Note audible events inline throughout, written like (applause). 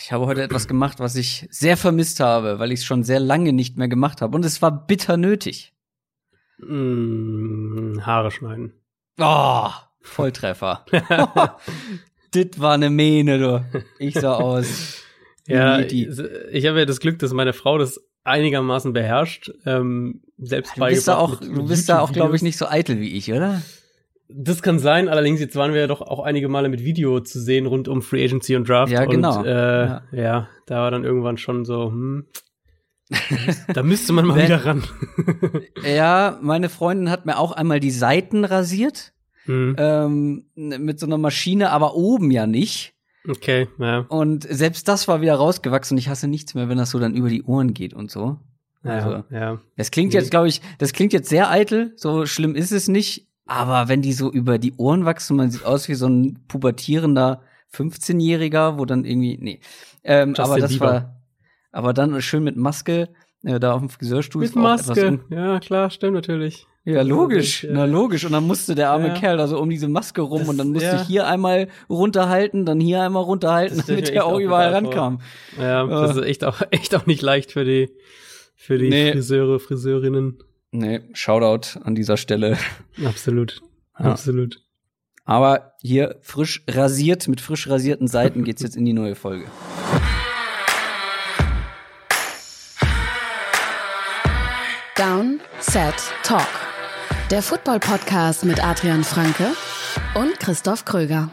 ich habe heute etwas gemacht, was ich sehr vermisst habe, weil ich es schon sehr lange nicht mehr gemacht habe. Und es war bitter nötig. Mm, Haare schneiden. Oh, Volltreffer. (laughs) Dit war eine Mähne, du. Ich sah aus. (laughs) Ja, ich, ich habe ja das Glück, dass meine Frau das einigermaßen beherrscht. Ähm, selbst du bist da auch, du bist da auch, glaube ich, nicht so eitel wie ich, oder? Das kann sein, allerdings jetzt waren wir ja doch auch einige Male mit Video zu sehen rund um Free Agency und Draft. Ja, genau. Und, äh, ja. ja, da war dann irgendwann schon so, hm, (laughs) da müsste man mal wieder ran. (laughs) ja, meine Freundin hat mir auch einmal die Seiten rasiert. Hm. Ähm, mit so einer Maschine, aber oben ja nicht. Okay, ja. Und selbst das war wieder rausgewachsen und ich hasse nichts mehr, wenn das so dann über die Ohren geht und so. Also, ja, ja. Das klingt jetzt, glaube ich, das klingt jetzt sehr eitel, so schlimm ist es nicht. Aber wenn die so über die Ohren wachsen, man sieht aus wie so ein pubertierender 15-Jähriger, wo dann irgendwie, nee. Ähm, aber das Bieber. war, aber dann schön mit Maske, äh, da auf dem Friseurstuhl. Mit Maske, ja klar, stimmt natürlich. Ja, logisch, ja. na logisch. Und dann musste der arme ja. Kerl da so um diese Maske rum das, und dann musste ja. ich hier einmal runterhalten, dann hier einmal runterhalten, damit der auch überall rankam. Ja, das ist echt auch, (laughs) echt auch nicht leicht für die, für die nee. Friseure, Friseurinnen. Nee, Shoutout an dieser Stelle. Absolut. Ja. Absolut. Aber hier frisch rasiert, mit frisch rasierten Seiten geht's jetzt in die neue Folge. Down, Set, Talk. Der Football-Podcast mit Adrian Franke und Christoph Kröger.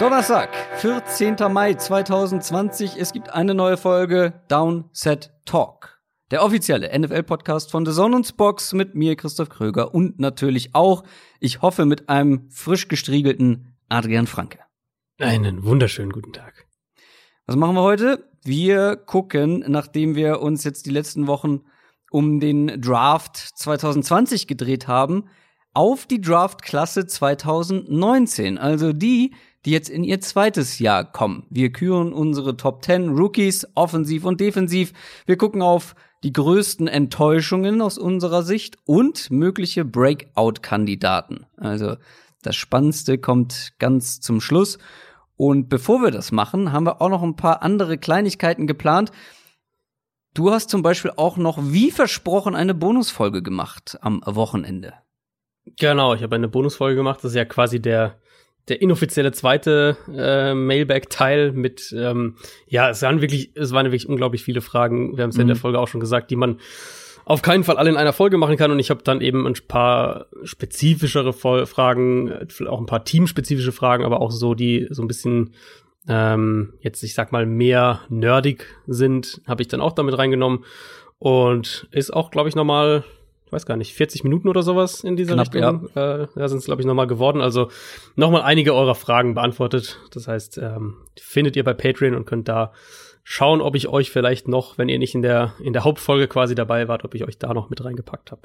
Donnerstag, 14. Mai 2020. Es gibt eine neue Folge Downset Talk. Der offizielle NFL-Podcast von The Sonnens Box mit mir, Christoph Kröger und natürlich auch, ich hoffe, mit einem frisch gestriegelten Adrian Franke. Einen wunderschönen guten Tag. Was machen wir heute? Wir gucken, nachdem wir uns jetzt die letzten Wochen um den Draft 2020 gedreht haben, auf die Draft-Klasse 2019. Also die, die jetzt in ihr zweites Jahr kommen. Wir küren unsere Top 10 Rookies, offensiv und defensiv. Wir gucken auf die größten Enttäuschungen aus unserer Sicht und mögliche Breakout-Kandidaten. Also das Spannendste kommt ganz zum Schluss. Und bevor wir das machen, haben wir auch noch ein paar andere Kleinigkeiten geplant. Du hast zum Beispiel auch noch, wie versprochen, eine Bonusfolge gemacht am Wochenende. Genau, ich habe eine Bonusfolge gemacht. Das ist ja quasi der der inoffizielle zweite äh, Mailback-Teil mit, ähm, ja, es waren wirklich, es waren wirklich unglaublich viele Fragen. Wir haben es ja in der mhm. Folge auch schon gesagt, die man auf keinen Fall alle in einer Folge machen kann. Und ich habe dann eben ein paar spezifischere Fragen, auch ein paar teamspezifische Fragen, aber auch so, die so ein bisschen ähm, jetzt, ich sag mal, mehr nerdig sind, habe ich dann auch damit reingenommen. Und ist auch, glaube ich, nochmal ich weiß gar nicht, 40 Minuten oder sowas in dieser Knapp, Richtung. Ja, äh, ja sind es, glaube ich, nochmal geworden. Also nochmal einige eurer Fragen beantwortet. Das heißt, ähm, findet ihr bei Patreon und könnt da schauen, ob ich euch vielleicht noch, wenn ihr nicht in der, in der Hauptfolge quasi dabei wart, ob ich euch da noch mit reingepackt habe.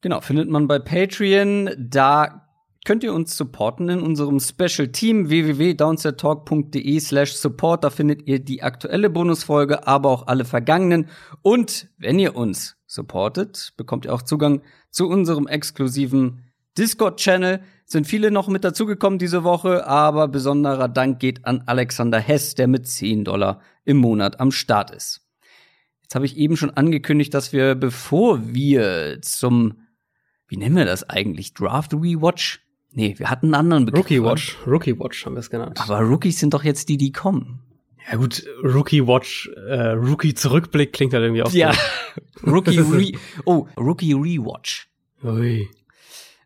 Genau, findet man bei Patreon. Da könnt ihr uns supporten in unserem Special Team www.downsettalk.de slash support. Da findet ihr die aktuelle Bonusfolge, aber auch alle vergangenen. Und wenn ihr uns supportet, bekommt ihr auch Zugang zu unserem exklusiven Discord-Channel. Sind viele noch mit dazugekommen diese Woche, aber besonderer Dank geht an Alexander Hess, der mit 10 Dollar im Monat am Start ist. Jetzt habe ich eben schon angekündigt, dass wir, bevor wir zum, wie nennen wir das eigentlich, Draft Rewatch? Nee, wir hatten einen anderen Begriff. Rookie Watch, Rookie Watch haben wir es genannt. Aber Rookies sind doch jetzt die, die kommen. Ja gut, Rookie Watch, äh, Rookie Zurückblick klingt halt irgendwie auch. Ja, (laughs) Rookie Re oh Rookie Rewatch. Ui.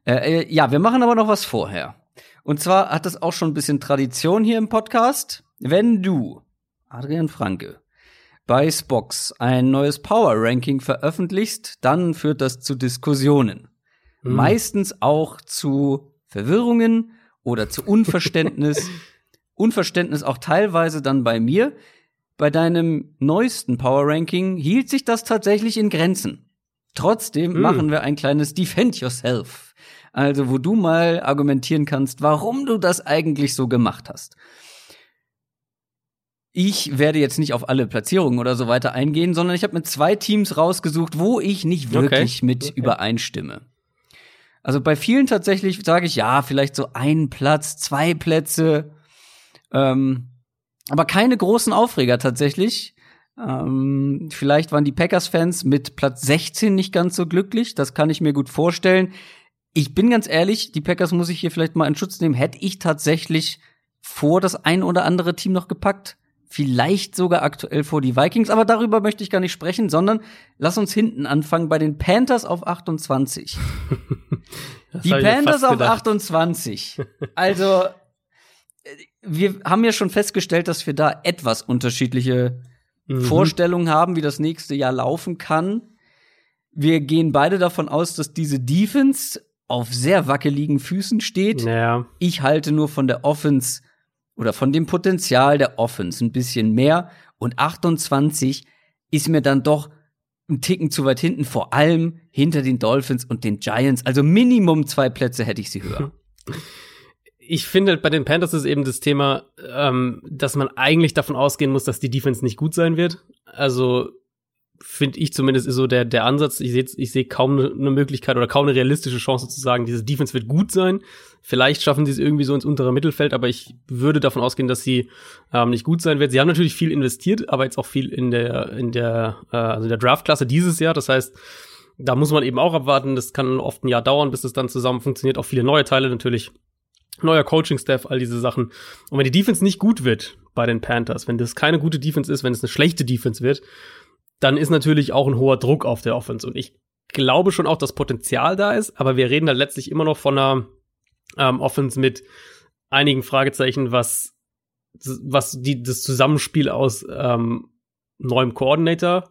Äh, äh, ja, wir machen aber noch was vorher. Und zwar hat das auch schon ein bisschen Tradition hier im Podcast. Wenn du, Adrian Franke, bei Spox ein neues Power Ranking veröffentlichst, dann führt das zu Diskussionen. Mhm. Meistens auch zu Verwirrungen oder zu Unverständnis (laughs) Unverständnis auch teilweise dann bei mir. Bei deinem neuesten Power Ranking hielt sich das tatsächlich in Grenzen. Trotzdem mm. machen wir ein kleines Defend Yourself. Also, wo du mal argumentieren kannst, warum du das eigentlich so gemacht hast. ich werde jetzt nicht auf alle Platzierungen oder so weiter eingehen, sondern ich habe mir zwei Teams rausgesucht, wo ich nicht wirklich okay. mit okay. übereinstimme. Also bei vielen tatsächlich sage ich ja, vielleicht so ein Platz, zwei Plätze, ähm, aber keine großen Aufreger tatsächlich. Ähm, vielleicht waren die Packers-Fans mit Platz 16 nicht ganz so glücklich. Das kann ich mir gut vorstellen. Ich bin ganz ehrlich, die Packers muss ich hier vielleicht mal in Schutz nehmen. Hätte ich tatsächlich vor das ein oder andere Team noch gepackt vielleicht sogar aktuell vor die Vikings, aber darüber möchte ich gar nicht sprechen, sondern lass uns hinten anfangen bei den Panthers auf 28. (laughs) die Panthers auf 28. Also wir haben ja schon festgestellt, dass wir da etwas unterschiedliche mhm. Vorstellungen haben, wie das nächste Jahr laufen kann. Wir gehen beide davon aus, dass diese Defense auf sehr wackeligen Füßen steht. Ja. Ich halte nur von der Offense oder von dem Potenzial der Offense ein bisschen mehr und 28 ist mir dann doch ein Ticken zu weit hinten, vor allem hinter den Dolphins und den Giants. Also Minimum zwei Plätze hätte ich sie höher. (laughs) Ich finde, bei den Panthers ist eben das Thema, ähm, dass man eigentlich davon ausgehen muss, dass die Defense nicht gut sein wird. Also finde ich zumindest ist so der, der Ansatz. Ich sehe ich seh kaum eine ne Möglichkeit oder kaum eine realistische Chance zu sagen, diese Defense wird gut sein. Vielleicht schaffen sie es irgendwie so ins untere Mittelfeld, aber ich würde davon ausgehen, dass sie ähm, nicht gut sein wird. Sie haben natürlich viel investiert, aber jetzt auch viel in der, in der, äh, also in der Draftklasse dieses Jahr. Das heißt, da muss man eben auch abwarten. Das kann oft ein Jahr dauern, bis es dann zusammen funktioniert. Auch viele neue Teile natürlich. Neuer Coaching-Staff, all diese Sachen. Und wenn die Defense nicht gut wird bei den Panthers, wenn das keine gute Defense ist, wenn es eine schlechte Defense wird, dann ist natürlich auch ein hoher Druck auf der Offense. Und ich glaube schon auch, dass Potenzial da ist, aber wir reden da letztlich immer noch von einer ähm, Offense mit einigen Fragezeichen, was, was die, das Zusammenspiel aus ähm, neuem Coordinator,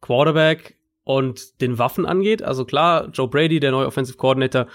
Quarterback und den Waffen angeht. Also klar, Joe Brady, der neue Offensive Coordinator,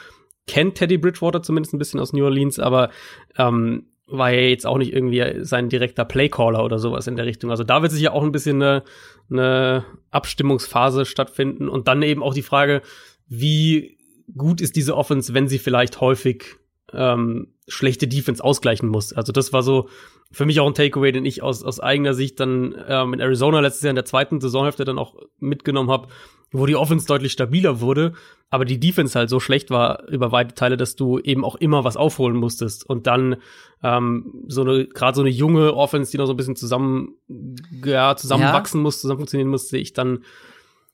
kennt Teddy Bridgewater zumindest ein bisschen aus New Orleans, aber ähm, war ja jetzt auch nicht irgendwie sein direkter Playcaller oder sowas in der Richtung. Also da wird sich ja auch ein bisschen eine, eine Abstimmungsphase stattfinden und dann eben auch die Frage, wie gut ist diese Offense, wenn sie vielleicht häufig ähm, schlechte Defense ausgleichen muss. Also das war so für mich auch ein Takeaway, den ich aus, aus eigener Sicht dann ähm, in Arizona letztes Jahr in der zweiten Saisonhälfte dann auch mitgenommen habe, wo die Offense deutlich stabiler wurde, aber die Defense halt so schlecht war über weite Teile, dass du eben auch immer was aufholen musstest und dann ähm, so eine gerade so eine junge Offense, die noch so ein bisschen zusammen ja, zusammenwachsen ja. muss, zusammen funktionieren muss, sehe ich dann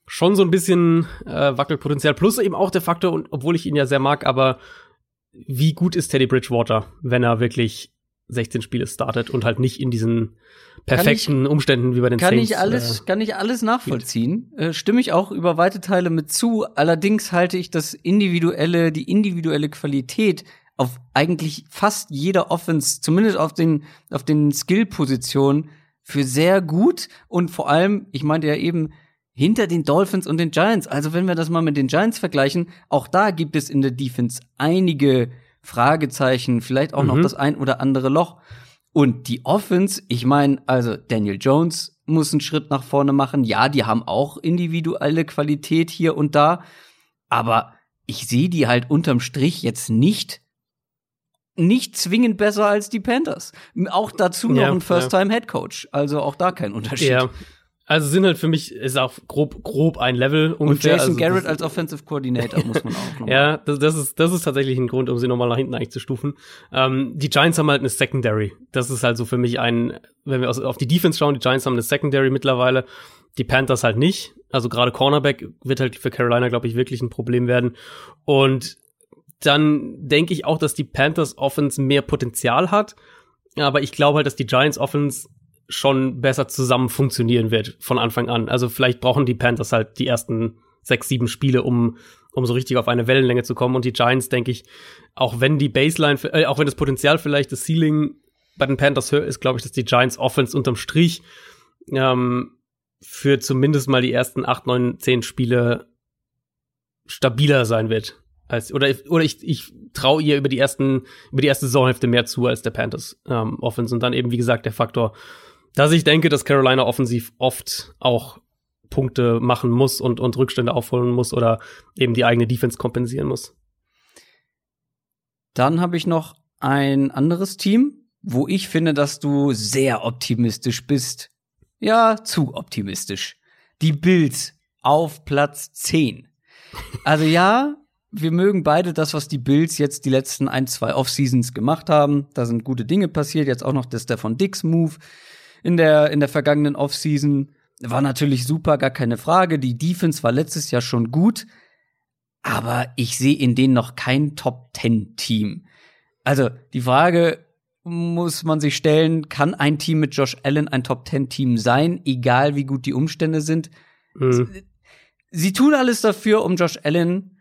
schon so ein bisschen äh, Wackelpotenzial plus eben auch der Faktor und obwohl ich ihn ja sehr mag, aber wie gut ist Teddy Bridgewater, wenn er wirklich 16 Spiele startet und halt nicht in diesen perfekten ich, Umständen wie bei den kann Saints. Ich alles, äh, kann ich alles nachvollziehen. Äh, stimme ich auch über weite Teile mit zu. Allerdings halte ich das individuelle, die individuelle Qualität auf eigentlich fast jeder Offense, zumindest auf den, auf den Skill-Positionen, für sehr gut. Und vor allem, ich meinte ja eben, hinter den Dolphins und den Giants. Also wenn wir das mal mit den Giants vergleichen, auch da gibt es in der Defense einige Fragezeichen, vielleicht auch mhm. noch das ein oder andere Loch. Und die Offense, ich meine, also Daniel Jones muss einen Schritt nach vorne machen. Ja, die haben auch individuelle Qualität hier und da, aber ich sehe die halt unterm Strich jetzt nicht nicht zwingend besser als die Panthers. Auch dazu noch ja, ein First-Time-Head-Coach. Also auch da kein Unterschied. Ja, also sind halt für mich ist auch grob grob ein Level ungefähr. Und Jason also Garrett als Offensive Coordinator muss man auch noch. (laughs) ja, das, das ist das ist tatsächlich ein Grund, um sie nochmal nach hinten eigentlich zu stufen. Ähm, die Giants haben halt eine Secondary. Das ist halt so für mich ein, wenn wir auf die Defense schauen, die Giants haben eine Secondary mittlerweile, die Panthers halt nicht. Also gerade Cornerback wird halt für Carolina, glaube ich, wirklich ein Problem werden. Und dann denke ich auch, dass die Panthers Offense mehr Potenzial hat. Aber ich glaube halt, dass die Giants Offense schon besser zusammen funktionieren wird von Anfang an. Also vielleicht brauchen die Panthers halt die ersten sechs, sieben Spiele, um, um so richtig auf eine Wellenlänge zu kommen. Und die Giants, denke ich, auch wenn die Baseline, äh, auch wenn das Potenzial vielleicht das Ceiling bei den Panthers höher ist, glaube ich, dass die Giants Offense unterm Strich ähm, für zumindest mal die ersten acht, neun, zehn Spiele stabiler sein wird. Als, oder oder ich, ich traue ihr über die ersten, über die erste Saisonhälfte mehr zu als der Panthers ähm, Offense. Und dann eben, wie gesagt, der Faktor dass ich denke, dass Carolina offensiv oft auch Punkte machen muss und, und Rückstände aufholen muss oder eben die eigene Defense kompensieren muss. Dann habe ich noch ein anderes Team, wo ich finde, dass du sehr optimistisch bist. Ja, zu optimistisch. Die Bills auf Platz 10. Also ja, wir mögen beide das, was die Bills jetzt die letzten ein, zwei Off-Seasons gemacht haben. Da sind gute Dinge passiert. Jetzt auch noch der Stefan Dix Move in der, in der vergangenen Off-Season. War natürlich super, gar keine Frage. Die Defense war letztes Jahr schon gut. Aber ich sehe in denen noch kein Top-10-Team. Also, die Frage muss man sich stellen, kann ein Team mit Josh Allen ein Top-10-Team sein, egal wie gut die Umstände sind? Mhm. Sie tun alles dafür, um Josh Allen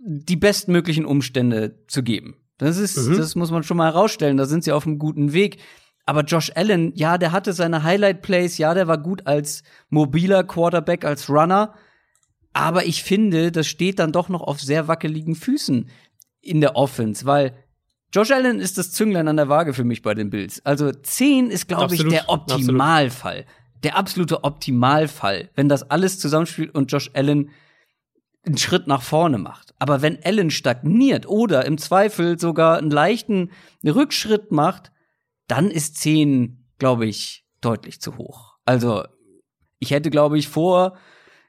die bestmöglichen Umstände zu geben. Das ist, mhm. das muss man schon mal herausstellen. Da sind sie auf einem guten Weg. Aber Josh Allen, ja, der hatte seine Highlight Plays, ja, der war gut als mobiler Quarterback, als Runner. Aber ich finde, das steht dann doch noch auf sehr wackeligen Füßen in der Offense, weil Josh Allen ist das Zünglein an der Waage für mich bei den Bills. Also 10 ist, glaube ich, der Optimalfall. Absolut. Der absolute Optimalfall, wenn das alles zusammenspielt und Josh Allen einen Schritt nach vorne macht. Aber wenn Allen stagniert oder im Zweifel sogar einen leichten Rückschritt macht, dann ist 10, glaube ich, deutlich zu hoch. Also, ich hätte, glaube ich, vor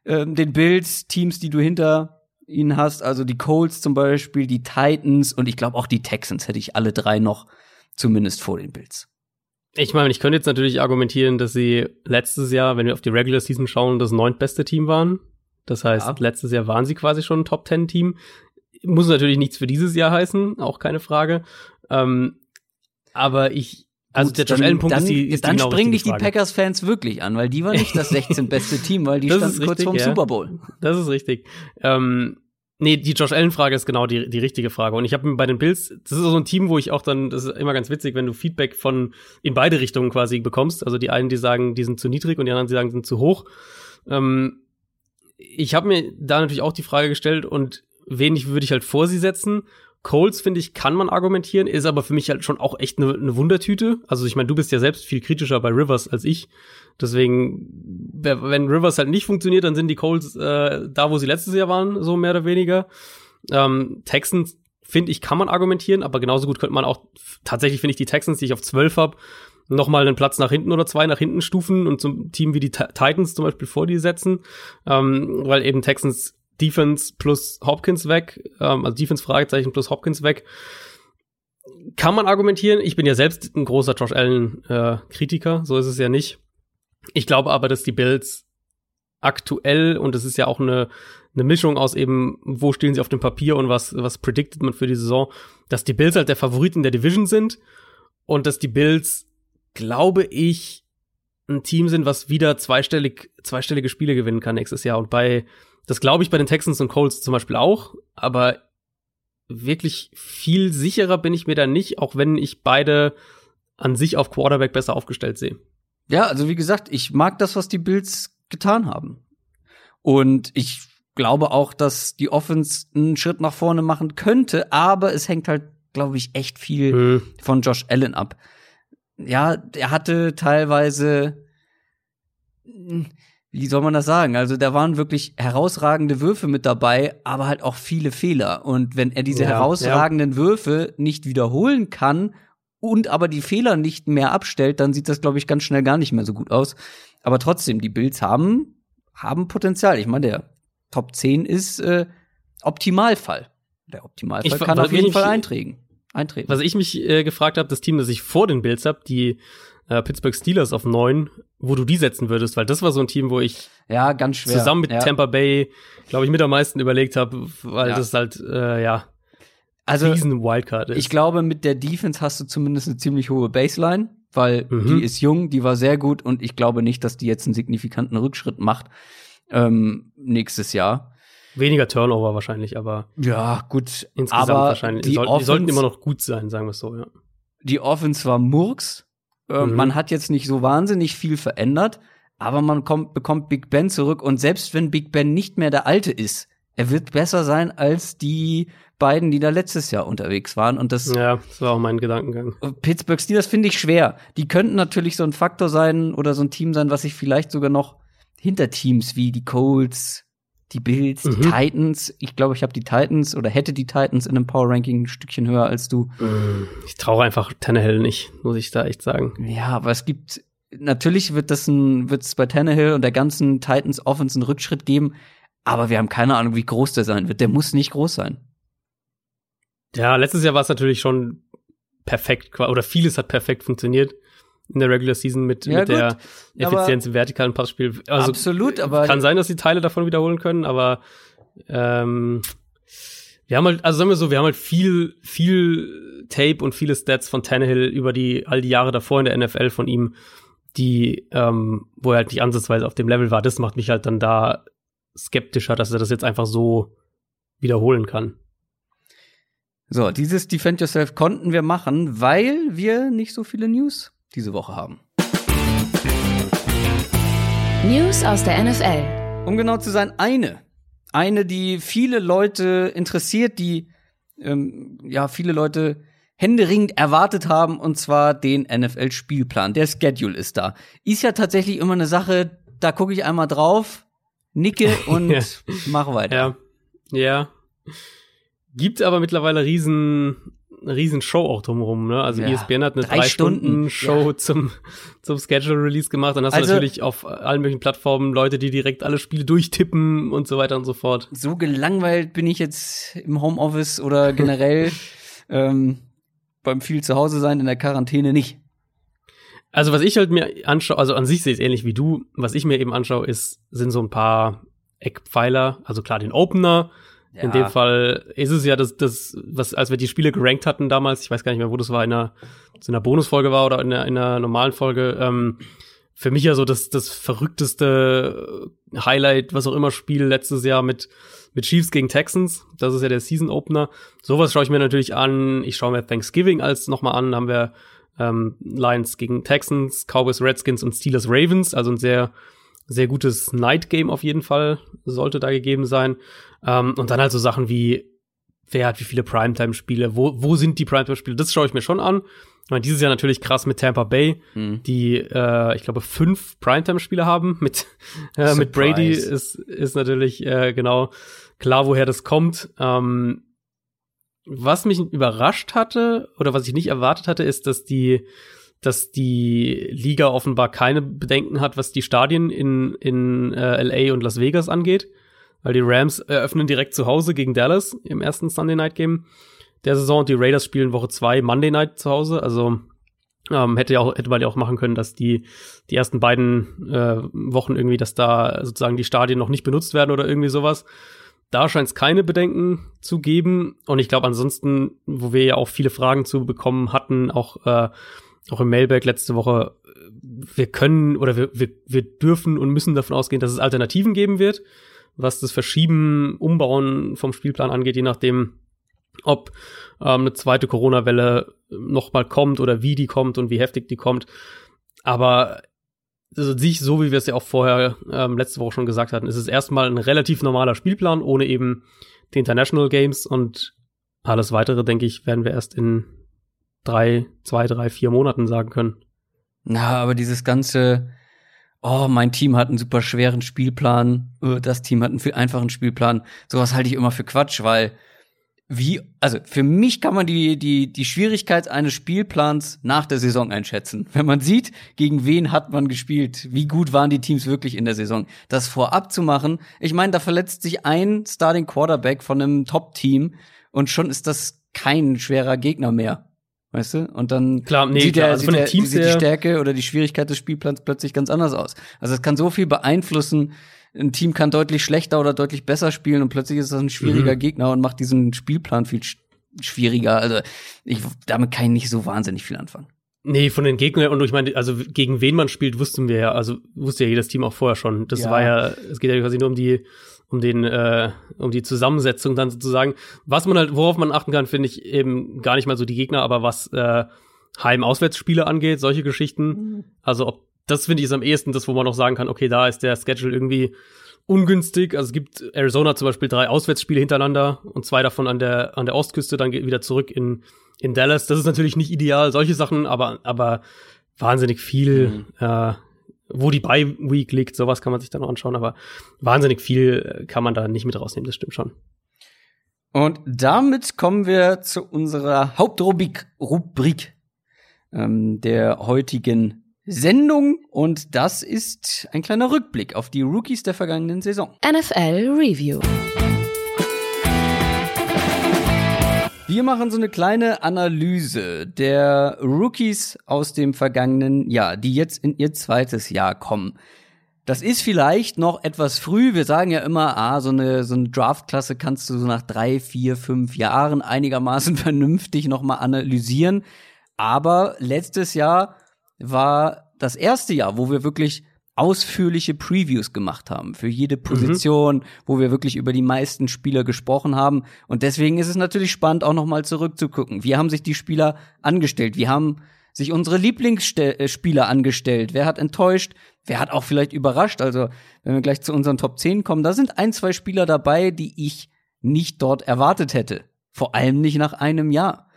äh, den Bills, Teams, die du hinter ihnen hast, also die Colts zum Beispiel, die Titans und ich glaube auch die Texans hätte ich alle drei noch zumindest vor den Bills. Ich meine, ich könnte jetzt natürlich argumentieren, dass sie letztes Jahr, wenn wir auf die Regular Season schauen, das neuntbeste Team waren. Das heißt, ja. letztes Jahr waren sie quasi schon ein Top Ten Team. Muss natürlich nichts für dieses Jahr heißen, auch keine Frage. Ähm, aber ich, also der Josh Allen-Punkt ist die ist Dann genau springen dich die Packers-Fans wirklich an, weil die waren nicht das (laughs) 16. beste Team, weil die standen kurz vorm ja. Super Bowl. Das ist richtig. Ähm, nee, die Josh Allen-Frage ist genau die, die richtige Frage. Und ich habe bei den Bills, das ist so ein Team, wo ich auch dann, das ist immer ganz witzig, wenn du Feedback von in beide Richtungen quasi bekommst. Also die einen, die sagen, die sind zu niedrig und die anderen, die sagen, die sind zu hoch. Ähm, ich habe mir da natürlich auch die Frage gestellt und wen ich, würde ich halt vor sie setzen. Coles, finde ich, kann man argumentieren, ist aber für mich halt schon auch echt eine ne Wundertüte. Also ich meine, du bist ja selbst viel kritischer bei Rivers als ich. Deswegen, wenn Rivers halt nicht funktioniert, dann sind die Coles äh, da, wo sie letztes Jahr waren, so mehr oder weniger. Ähm, Texans, finde ich, kann man argumentieren, aber genauso gut könnte man auch, tatsächlich finde ich die Texans, die ich auf 12 habe, noch mal einen Platz nach hinten oder zwei nach hinten stufen und zum Team wie die Titans zum Beispiel vor die setzen, ähm, weil eben Texans Defense plus Hopkins weg, ähm, also Defense Fragezeichen plus Hopkins weg. Kann man argumentieren. Ich bin ja selbst ein großer Josh Allen äh, Kritiker, so ist es ja nicht. Ich glaube aber, dass die Bills aktuell und es ist ja auch eine eine Mischung aus eben, wo stehen sie auf dem Papier und was was predicted man für die Saison, dass die Bills halt der Favorit in der Division sind und dass die Bills glaube ich, ein Team sind, was wieder zweistellig, zweistellige Spiele gewinnen kann nächstes Jahr. Und bei, das glaube ich bei den Texans und Colts zum Beispiel auch, aber wirklich viel sicherer bin ich mir da nicht, auch wenn ich beide an sich auf Quarterback besser aufgestellt sehe. Ja, also wie gesagt, ich mag das, was die Bills getan haben. Und ich glaube auch, dass die Offense einen Schritt nach vorne machen könnte, aber es hängt halt, glaube ich, echt viel hm. von Josh Allen ab ja, er hatte teilweise, wie soll man das sagen? Also da waren wirklich herausragende Würfe mit dabei, aber halt auch viele Fehler. Und wenn er diese ja, herausragenden ja. Würfe nicht wiederholen kann und aber die Fehler nicht mehr abstellt, dann sieht das, glaube ich, ganz schnell gar nicht mehr so gut aus. Aber trotzdem, die Bills haben, haben Potenzial. Ich meine, der Top 10 ist äh, Optimalfall. Der Optimalfall ich, kann auf jeden Fall eintreten eintreten. Was ich mich äh, gefragt habe, das Team, das ich vor den Bills habe, die äh, Pittsburgh Steelers auf neun, wo du die setzen würdest, weil das war so ein Team, wo ich ja ganz schwer zusammen mit ja. Tampa Bay, glaube ich, mit am meisten überlegt habe, weil ja. das halt äh, ja also riesen Wildcard ist. Ich glaube, mit der Defense hast du zumindest eine ziemlich hohe Baseline, weil mhm. die ist jung, die war sehr gut und ich glaube nicht, dass die jetzt einen signifikanten Rückschritt macht ähm, nächstes Jahr. Weniger Turnover wahrscheinlich, aber ja, gut. Insgesamt aber wahrscheinlich. Die, soll, Offense, die sollten immer noch gut sein, sagen wir es so, ja. Die Offense war Murks. Äh, mhm. Man hat jetzt nicht so wahnsinnig viel verändert, aber man kommt, bekommt Big Ben zurück und selbst wenn Big Ben nicht mehr der Alte ist, er wird besser sein als die beiden, die da letztes Jahr unterwegs waren. Und das ja, das war auch mein Gedankengang. Pittsburgh Steelers finde ich schwer. Die könnten natürlich so ein Faktor sein oder so ein Team sein, was sich vielleicht sogar noch hinter Teams wie die Colts, die Bills, mhm. die Titans. Ich glaube, ich habe die Titans oder hätte die Titans in einem Power Ranking ein Stückchen höher als du. Mm, ich traue einfach Tannehill nicht, muss ich da echt sagen. Ja, aber es gibt natürlich wird das ein wird es bei Tannehill und der ganzen Titans Offense einen Rückschritt geben, aber wir haben keine Ahnung, wie groß der sein wird. Der muss nicht groß sein. Ja, letztes Jahr war es natürlich schon perfekt oder vieles hat perfekt funktioniert in der Regular Season mit, ja, mit der Effizienz im vertikalen Passspiel. Also, absolut, aber kann sein, dass die Teile davon wiederholen können, aber ähm, wir haben halt, also sagen wir so, wir haben halt viel, viel Tape und viele Stats von Tannehill über die all die Jahre davor in der NFL von ihm, die, ähm, wo er halt nicht ansatzweise auf dem Level war. Das macht mich halt dann da skeptischer, dass er das jetzt einfach so wiederholen kann. So, dieses Defend Yourself konnten wir machen, weil wir nicht so viele News diese Woche haben. News aus der NFL. Um genau zu sein, eine. Eine, die viele Leute interessiert, die ähm, ja viele Leute händeringend erwartet haben, und zwar den NFL-Spielplan. Der Schedule ist da. Ist ja tatsächlich immer eine Sache, da gucke ich einmal drauf, nicke (laughs) und ja. mache weiter. Ja. Ja. Gibt aber mittlerweile riesen eine riesen Show auch drumherum, ne? Also ja, ESPN hat eine drei, drei Stunden, Stunden, Show ja. zum, zum Schedule Release gemacht. Dann hast also, du natürlich auf allen möglichen Plattformen Leute, die direkt alle Spiele durchtippen und so weiter und so fort. So gelangweilt bin ich jetzt im Homeoffice oder generell (laughs) ähm, beim viel zu Hause sein in der Quarantäne nicht. Also was ich halt mir anschaue, also an sich sehe ich es ähnlich wie du. Was ich mir eben anschaue, ist, sind so ein paar Eckpfeiler. Also klar den Opener, ja. In dem Fall ist es ja das, das, was, als wir die Spiele gerankt hatten damals, ich weiß gar nicht mehr, wo das war, in einer, in einer Bonusfolge war oder in einer, in einer normalen Folge, ähm, für mich ja so das, das verrückteste Highlight, was auch immer, Spiel letztes Jahr mit, mit Chiefs gegen Texans. Das ist ja der Season Opener. Sowas schaue ich mir natürlich an. Ich schaue mir Thanksgiving als nochmal an. Da haben wir ähm, Lions gegen Texans, Cowboys, Redskins und Steelers Ravens. Also ein sehr, sehr gutes Night Game auf jeden Fall sollte da gegeben sein. Ähm, und dann halt so Sachen wie, wer hat wie viele Primetime-Spiele, wo, wo sind die Primetime-Spiele? Das schaue ich mir schon an. Ich meine, dieses Jahr natürlich krass mit Tampa Bay, mhm. die, äh, ich glaube, fünf Primetime-Spiele haben. Mit, (laughs) äh, mit Brady ist, ist natürlich äh, genau klar, woher das kommt. Ähm, was mich überrascht hatte oder was ich nicht erwartet hatte, ist, dass die dass die Liga offenbar keine Bedenken hat, was die Stadien in, in äh, LA und Las Vegas angeht weil die Rams eröffnen direkt zu Hause gegen Dallas im ersten Sunday Night Game der Saison und die Raiders spielen Woche zwei Monday Night zu Hause. Also ähm, hätte ja auch hätte man ja auch machen können, dass die die ersten beiden äh, Wochen irgendwie, dass da sozusagen die Stadien noch nicht benutzt werden oder irgendwie sowas. Da scheint es keine Bedenken zu geben und ich glaube ansonsten, wo wir ja auch viele Fragen zu bekommen hatten, auch äh, auch im Mailback letzte Woche, wir können oder wir, wir, wir dürfen und müssen davon ausgehen, dass es Alternativen geben wird was das Verschieben, Umbauen vom Spielplan angeht, je nachdem, ob ähm, eine zweite Corona-Welle noch mal kommt oder wie die kommt und wie heftig die kommt. Aber also sich, so wie wir es ja auch vorher ähm, letzte Woche schon gesagt hatten, ist es erstmal ein relativ normaler Spielplan, ohne eben die International Games und alles weitere, denke ich, werden wir erst in drei, zwei, drei, vier Monaten sagen können. Na, aber dieses ganze oh, mein Team hat einen super schweren Spielplan, oh, das Team hat einen viel einfachen Spielplan. Sowas halte ich immer für Quatsch, weil wie, also für mich kann man die, die, die Schwierigkeit eines Spielplans nach der Saison einschätzen. Wenn man sieht, gegen wen hat man gespielt, wie gut waren die Teams wirklich in der Saison. Das vorab zu machen, ich meine, da verletzt sich ein Starting Quarterback von einem Top-Team und schon ist das kein schwerer Gegner mehr. Weißt du? Und dann klar, nee, sieht, klar. Der, also sieht, der, sieht die Stärke oder die Schwierigkeit des Spielplans plötzlich ganz anders aus. Also es kann so viel beeinflussen. Ein Team kann deutlich schlechter oder deutlich besser spielen und plötzlich ist das ein schwieriger mhm. Gegner und macht diesen Spielplan viel schwieriger. Also ich, damit kann ich nicht so wahnsinnig viel anfangen. Nee, von den Gegnern und ich meine, also gegen wen man spielt, wussten wir ja, also wusste ja jedes Team auch vorher schon. Das ja. war ja, es geht ja quasi nur um die um den, äh, um die Zusammensetzung dann sozusagen. Was man halt, worauf man achten kann, finde ich eben gar nicht mal so die Gegner, aber was äh, Heim-Auswärtsspiele angeht, solche Geschichten. Mhm. Also ob das finde ich ist am ehesten das, wo man noch sagen kann, okay, da ist der Schedule irgendwie ungünstig. Also es gibt Arizona zum Beispiel drei Auswärtsspiele hintereinander und zwei davon an der an der Ostküste, dann geht wieder zurück in in Dallas. Das ist natürlich nicht ideal, solche Sachen, aber aber wahnsinnig viel mhm. äh, wo die Bye Week liegt, sowas kann man sich dann noch anschauen, aber wahnsinnig viel kann man da nicht mit rausnehmen, das stimmt schon. Und damit kommen wir zu unserer Hauptrubrik Rubrik, ähm, der heutigen Sendung. Und das ist ein kleiner Rückblick auf die Rookies der vergangenen Saison. NFL Review. Wir machen so eine kleine Analyse der Rookies aus dem vergangenen Jahr, die jetzt in ihr zweites Jahr kommen. Das ist vielleicht noch etwas früh. Wir sagen ja immer, ah, so eine, so eine Draftklasse kannst du so nach drei, vier, fünf Jahren einigermaßen (laughs) vernünftig nochmal analysieren. Aber letztes Jahr war das erste Jahr, wo wir wirklich ausführliche Previews gemacht haben für jede mhm. Position, mhm. wo wir wirklich über die meisten Spieler gesprochen haben. Und deswegen ist es natürlich spannend, auch nochmal zurückzugucken. Wie haben sich die Spieler angestellt? Wie haben sich unsere Lieblingsspieler angestellt? Wer hat enttäuscht? Wer hat auch vielleicht überrascht? Also, wenn wir gleich zu unseren Top 10 kommen, da sind ein, zwei Spieler dabei, die ich nicht dort erwartet hätte. Vor allem nicht nach einem Jahr.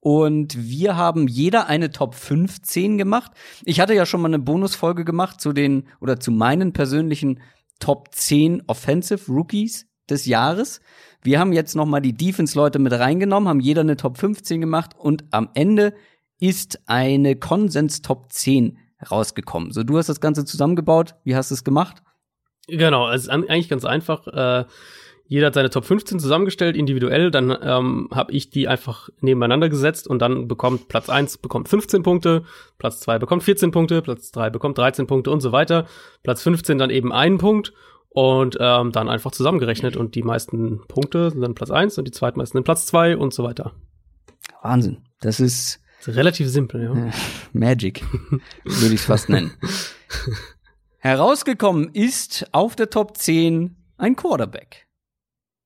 Und wir haben jeder eine Top 15 gemacht. Ich hatte ja schon mal eine Bonusfolge gemacht zu den oder zu meinen persönlichen Top 10 Offensive Rookies des Jahres. Wir haben jetzt noch mal die Defense Leute mit reingenommen, haben jeder eine Top 15 gemacht und am Ende ist eine Konsens Top 10 rausgekommen. So du hast das ganze zusammengebaut, wie hast du es gemacht? Genau, also eigentlich ganz einfach. Äh jeder hat seine Top 15 zusammengestellt, individuell. Dann ähm, habe ich die einfach nebeneinander gesetzt und dann bekommt Platz 1 bekommt 15 Punkte, Platz 2 bekommt 14 Punkte, Platz 3 bekommt 13 Punkte und so weiter. Platz 15 dann eben einen Punkt und ähm, dann einfach zusammengerechnet und die meisten Punkte sind dann Platz 1 und die zweitmeisten sind Platz 2 und so weiter. Wahnsinn. Das ist, das ist relativ simpel, ja. Äh, Magic, würde ich es fast nennen. (laughs) Herausgekommen ist auf der Top 10 ein Quarterback.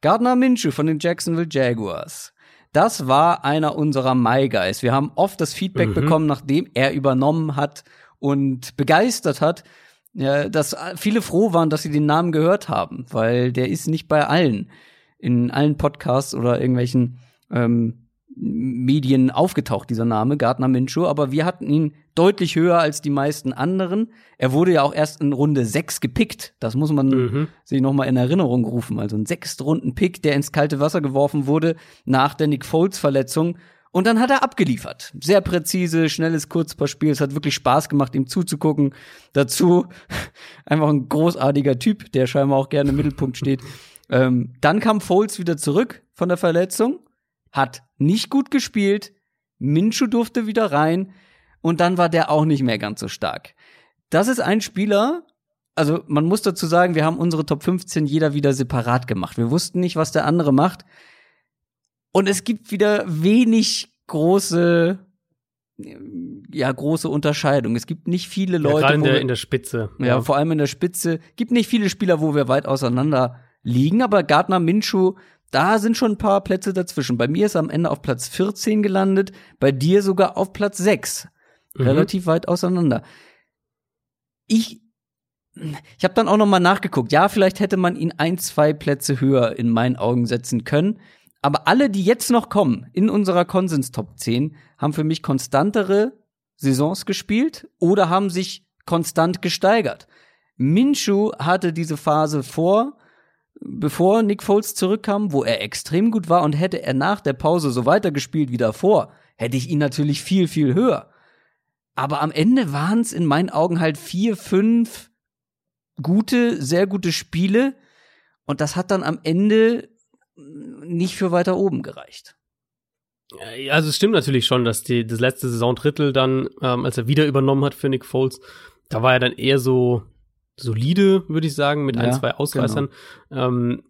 Gardner Minshew von den Jacksonville Jaguars. Das war einer unserer My Guys. Wir haben oft das Feedback mhm. bekommen, nachdem er übernommen hat und begeistert hat, dass viele froh waren, dass sie den Namen gehört haben, weil der ist nicht bei allen in allen Podcasts oder irgendwelchen ähm, Medien aufgetaucht, dieser Name, Gardner Minshew, aber wir hatten ihn deutlich höher als die meisten anderen. Er wurde ja auch erst in Runde 6 gepickt. Das muss man mhm. sich noch mal in Erinnerung rufen. Also ein Sechstrunden-Pick, der ins kalte Wasser geworfen wurde nach der Nick Foles-Verletzung. Und dann hat er abgeliefert. Sehr präzise, schnelles Kurzpassspiel. Es hat wirklich Spaß gemacht, ihm zuzugucken. Dazu (laughs) einfach ein großartiger Typ, der scheinbar auch gerne im Mittelpunkt steht. (laughs) Ähm, dann kam Foles wieder zurück von der Verletzung hat nicht gut gespielt. Minshu durfte wieder rein und dann war der auch nicht mehr ganz so stark. Das ist ein Spieler, also man muss dazu sagen, wir haben unsere Top 15 jeder wieder separat gemacht. Wir wussten nicht, was der andere macht. Und es gibt wieder wenig große ja große Unterscheidung. Es gibt nicht viele Leute, ja, in, der, in der Spitze. Ja, ja, vor allem in der Spitze. Gibt nicht viele Spieler, wo wir weit auseinander liegen, aber Gardner Minshew da sind schon ein paar Plätze dazwischen. Bei mir ist er am Ende auf Platz 14 gelandet, bei dir sogar auf Platz 6. Mhm. Relativ weit auseinander. Ich ich habe dann auch noch mal nachgeguckt. Ja, vielleicht hätte man ihn ein, zwei Plätze höher in meinen Augen setzen können. Aber alle, die jetzt noch kommen in unserer Konsens Top 10, haben für mich konstantere Saisons gespielt oder haben sich konstant gesteigert. Minshu hatte diese Phase vor bevor Nick Foles zurückkam, wo er extrem gut war und hätte er nach der Pause so weitergespielt wie davor, hätte ich ihn natürlich viel, viel höher. Aber am Ende waren es in meinen Augen halt vier, fünf gute, sehr gute Spiele und das hat dann am Ende nicht für weiter oben gereicht. Also es stimmt natürlich schon, dass die, das letzte Saisondrittel dann, ähm, als er wieder übernommen hat für Nick Foles, da war er dann eher so solide, würde ich sagen, mit ja, ein, zwei Ausreißern. Genau. Ähm,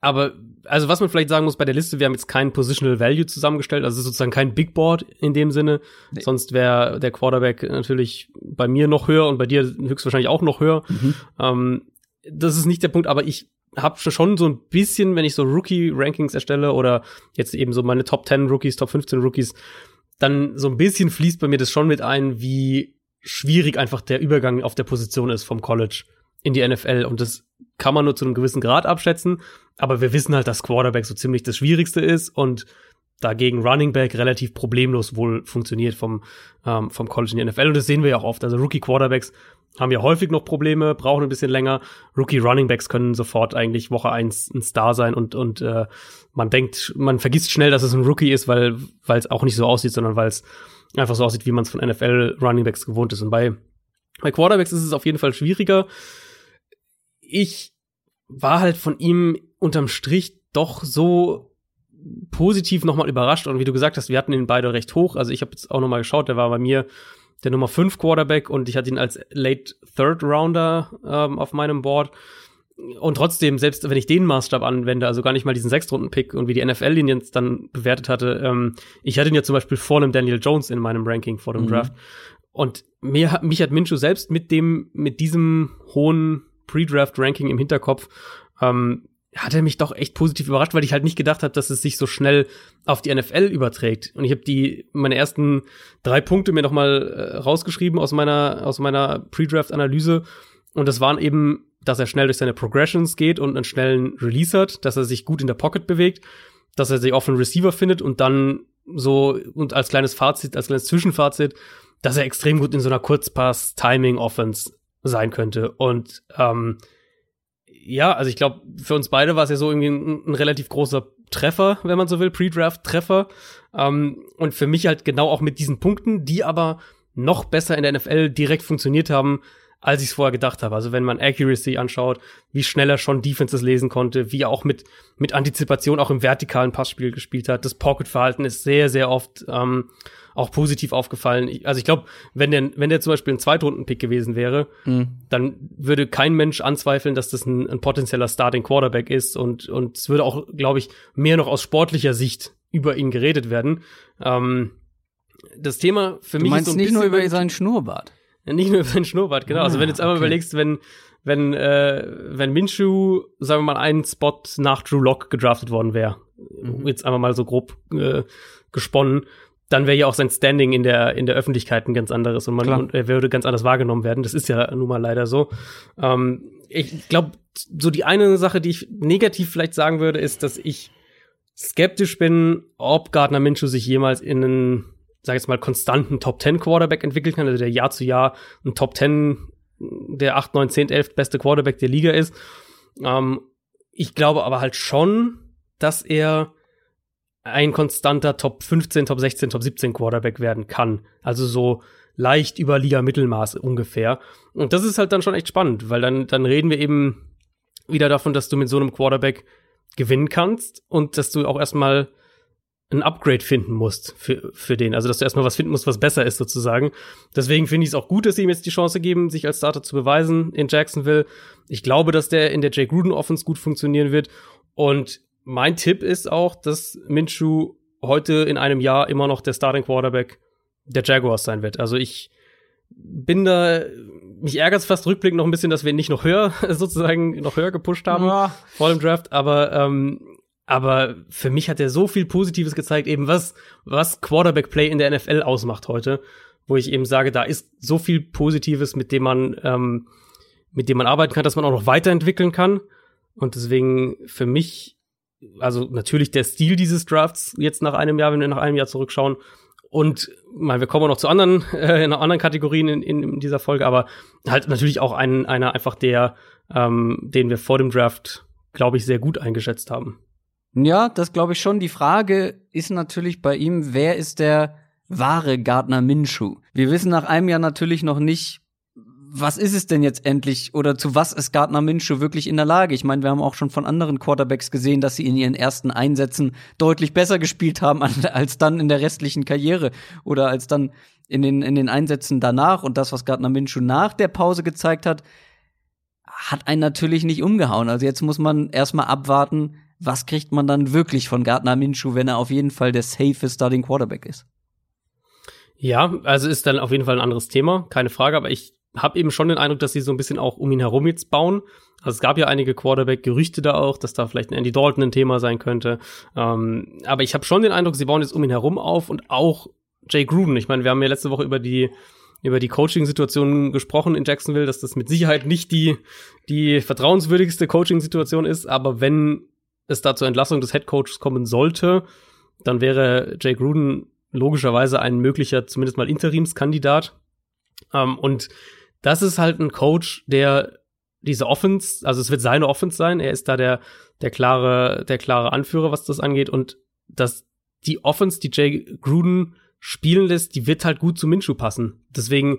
aber, also was man vielleicht sagen muss bei der Liste, wir haben jetzt kein Positional Value zusammengestellt, also sozusagen kein Big Board in dem Sinne. Nee. Sonst wäre der Quarterback natürlich bei mir noch höher und bei dir höchstwahrscheinlich auch noch höher. Mhm. Ähm, das ist nicht der Punkt, aber ich habe schon so ein bisschen, wenn ich so Rookie-Rankings erstelle oder jetzt eben so meine Top 10 Rookies, Top 15 Rookies, dann so ein bisschen fließt bei mir das schon mit ein, wie schwierig einfach der Übergang auf der Position ist vom College in die NFL. Und das kann man nur zu einem gewissen Grad abschätzen. Aber wir wissen halt, dass Quarterback so ziemlich das Schwierigste ist. Und dagegen Running Back relativ problemlos wohl funktioniert vom, ähm, vom College in die NFL. Und das sehen wir ja auch oft. Also Rookie Quarterbacks haben ja häufig noch Probleme, brauchen ein bisschen länger. Rookie Running Backs können sofort eigentlich Woche eins ein Star sein und, und äh, man denkt, man vergisst schnell, dass es ein Rookie ist, weil weil es auch nicht so aussieht, sondern weil es einfach so aussieht, wie man es von NFL Running Backs gewohnt ist. Und bei, bei Quarterbacks ist es auf jeden Fall schwieriger. Ich war halt von ihm unterm Strich doch so positiv nochmal überrascht. Und wie du gesagt hast, wir hatten ihn beide recht hoch. Also ich habe jetzt auch nochmal geschaut, der war bei mir der Nummer 5 Quarterback und ich hatte ihn als Late Third Rounder ähm, auf meinem Board. Und trotzdem, selbst wenn ich den Maßstab anwende, also gar nicht mal diesen Sechstrunden-Pick und wie die NFL-Linien dann bewertet hatte, ähm, ich hatte ihn ja zum Beispiel vor einem Daniel Jones in meinem Ranking vor dem mhm. Draft. Und mir, mich hat Minshew selbst mit dem, mit diesem hohen Pre-Draft-Ranking im Hinterkopf ähm, hat er mich doch echt positiv überrascht, weil ich halt nicht gedacht habe, dass es sich so schnell auf die NFL überträgt. Und ich habe die meine ersten drei Punkte mir noch mal äh, rausgeschrieben aus meiner aus meiner Pre-Draft-Analyse und das waren eben, dass er schnell durch seine Progressions geht und einen schnellen Release hat, dass er sich gut in der Pocket bewegt, dass er sich offen Receiver findet und dann so und als kleines Fazit, als kleines Zwischenfazit, dass er extrem gut in so einer Kurzpass-Timing-Offense sein könnte und ähm, ja, also ich glaube, für uns beide war es ja so irgendwie ein, ein, relativ großer Treffer, wenn man so will, Pre-Draft-Treffer. Ähm, und für mich halt genau auch mit diesen Punkten, die aber noch besser in der NFL direkt funktioniert haben, als ich es vorher gedacht habe. Also wenn man Accuracy anschaut, wie schnell er schon Defenses lesen konnte, wie er auch mit, mit Antizipation auch im vertikalen Passspiel gespielt hat. Das Pocket-Verhalten ist sehr, sehr oft ähm, auch positiv aufgefallen. Also ich glaube, wenn der, wenn der zum Beispiel ein Zweitrunden-Pick gewesen wäre, mhm. dann würde kein Mensch anzweifeln, dass das ein, ein potenzieller Starting Quarterback ist und, und es würde auch, glaube ich, mehr noch aus sportlicher Sicht über ihn geredet werden. Ähm, das Thema für du mich meinst ist so ein nicht nur über seinen Schnurrbart. Nicht nur über seinen Schnurrbart, genau. Ah, also wenn du jetzt einmal okay. überlegst, wenn wenn äh, wenn Minshew, sagen wir mal, einen Spot nach Drew Lock gedraftet worden wäre, mhm. jetzt einmal mal so grob äh, gesponnen, dann wäre ja auch sein Standing in der, in der Öffentlichkeit ein ganz anderes und man und er würde ganz anders wahrgenommen werden. Das ist ja nun mal leider so. Ähm, ich glaube, so die eine Sache, die ich negativ vielleicht sagen würde, ist, dass ich skeptisch bin, ob Gardner Minshew sich jemals in einen, sag ich jetzt mal, konstanten Top 10 Quarterback entwickeln kann, also der Jahr zu Jahr ein Top 10, der 8, 9, 10, 11 beste Quarterback der Liga ist. Ähm, ich glaube aber halt schon, dass er ein konstanter Top 15, Top 16, Top 17 Quarterback werden kann. Also so leicht über Liga-Mittelmaß ungefähr. Und das ist halt dann schon echt spannend, weil dann, dann reden wir eben wieder davon, dass du mit so einem Quarterback gewinnen kannst und dass du auch erstmal ein Upgrade finden musst für, für den. Also, dass du erstmal was finden musst, was besser ist, sozusagen. Deswegen finde ich es auch gut, dass sie ihm jetzt die Chance geben, sich als Starter zu beweisen in Jacksonville. Ich glaube, dass der in der Jay Gruden Offense gut funktionieren wird. Und mein Tipp ist auch, dass Minshew heute in einem Jahr immer noch der Starting Quarterback der Jaguars sein wird. Also ich bin da, mich ärgert es fast rückblickend noch ein bisschen, dass wir ihn nicht noch höher, (laughs) sozusagen noch höher gepusht haben ja. vor dem Draft, aber ähm, aber für mich hat er so viel Positives gezeigt, eben was, was Quarterback-Play in der NFL ausmacht heute, wo ich eben sage, da ist so viel Positives, mit dem man, ähm, mit dem man arbeiten kann, dass man auch noch weiterentwickeln kann. Und deswegen für mich also natürlich der Stil dieses Drafts jetzt nach einem Jahr, wenn wir nach einem Jahr zurückschauen. Und mal, wir kommen auch noch zu anderen, (laughs) äh, noch anderen Kategorien in, in, dieser Folge, aber halt natürlich auch ein, einer einfach der, ähm, den wir vor dem Draft, glaube ich, sehr gut eingeschätzt haben. Ja, das glaube ich schon. Die Frage ist natürlich bei ihm, wer ist der wahre Gardner Minshew? Wir wissen nach einem Jahr natürlich noch nicht, was ist es denn jetzt endlich oder zu was ist Gardner Minshew wirklich in der Lage? Ich meine, wir haben auch schon von anderen Quarterbacks gesehen, dass sie in ihren ersten Einsätzen deutlich besser gespielt haben als dann in der restlichen Karriere oder als dann in den, in den Einsätzen danach. Und das, was Gardner Minshew nach der Pause gezeigt hat, hat einen natürlich nicht umgehauen. Also jetzt muss man erstmal abwarten, was kriegt man dann wirklich von Gardner Minshew, wenn er auf jeden Fall der safe Starting Quarterback ist. Ja, also ist dann auf jeden Fall ein anderes Thema, keine Frage, aber ich habe eben schon den Eindruck, dass sie so ein bisschen auch um ihn herum jetzt bauen. Also es gab ja einige Quarterback-Gerüchte da auch, dass da vielleicht ein Andy Dalton ein Thema sein könnte. Ähm, aber ich habe schon den Eindruck, sie bauen jetzt um ihn herum auf und auch Jay Gruden. Ich meine, wir haben ja letzte Woche über die über die Coaching-Situation gesprochen in Jacksonville, dass das mit Sicherheit nicht die die vertrauenswürdigste Coaching-Situation ist. Aber wenn es da zur Entlassung des Headcoaches kommen sollte, dann wäre Jay Gruden logischerweise ein möglicher, zumindest mal Interimskandidat. Ähm, und das ist halt ein Coach, der diese Offense, also es wird seine Offense sein, er ist da der, der klare, der klare Anführer, was das angeht und dass die Offense, die Jay Gruden spielen lässt, die wird halt gut zu Minshu passen. Deswegen,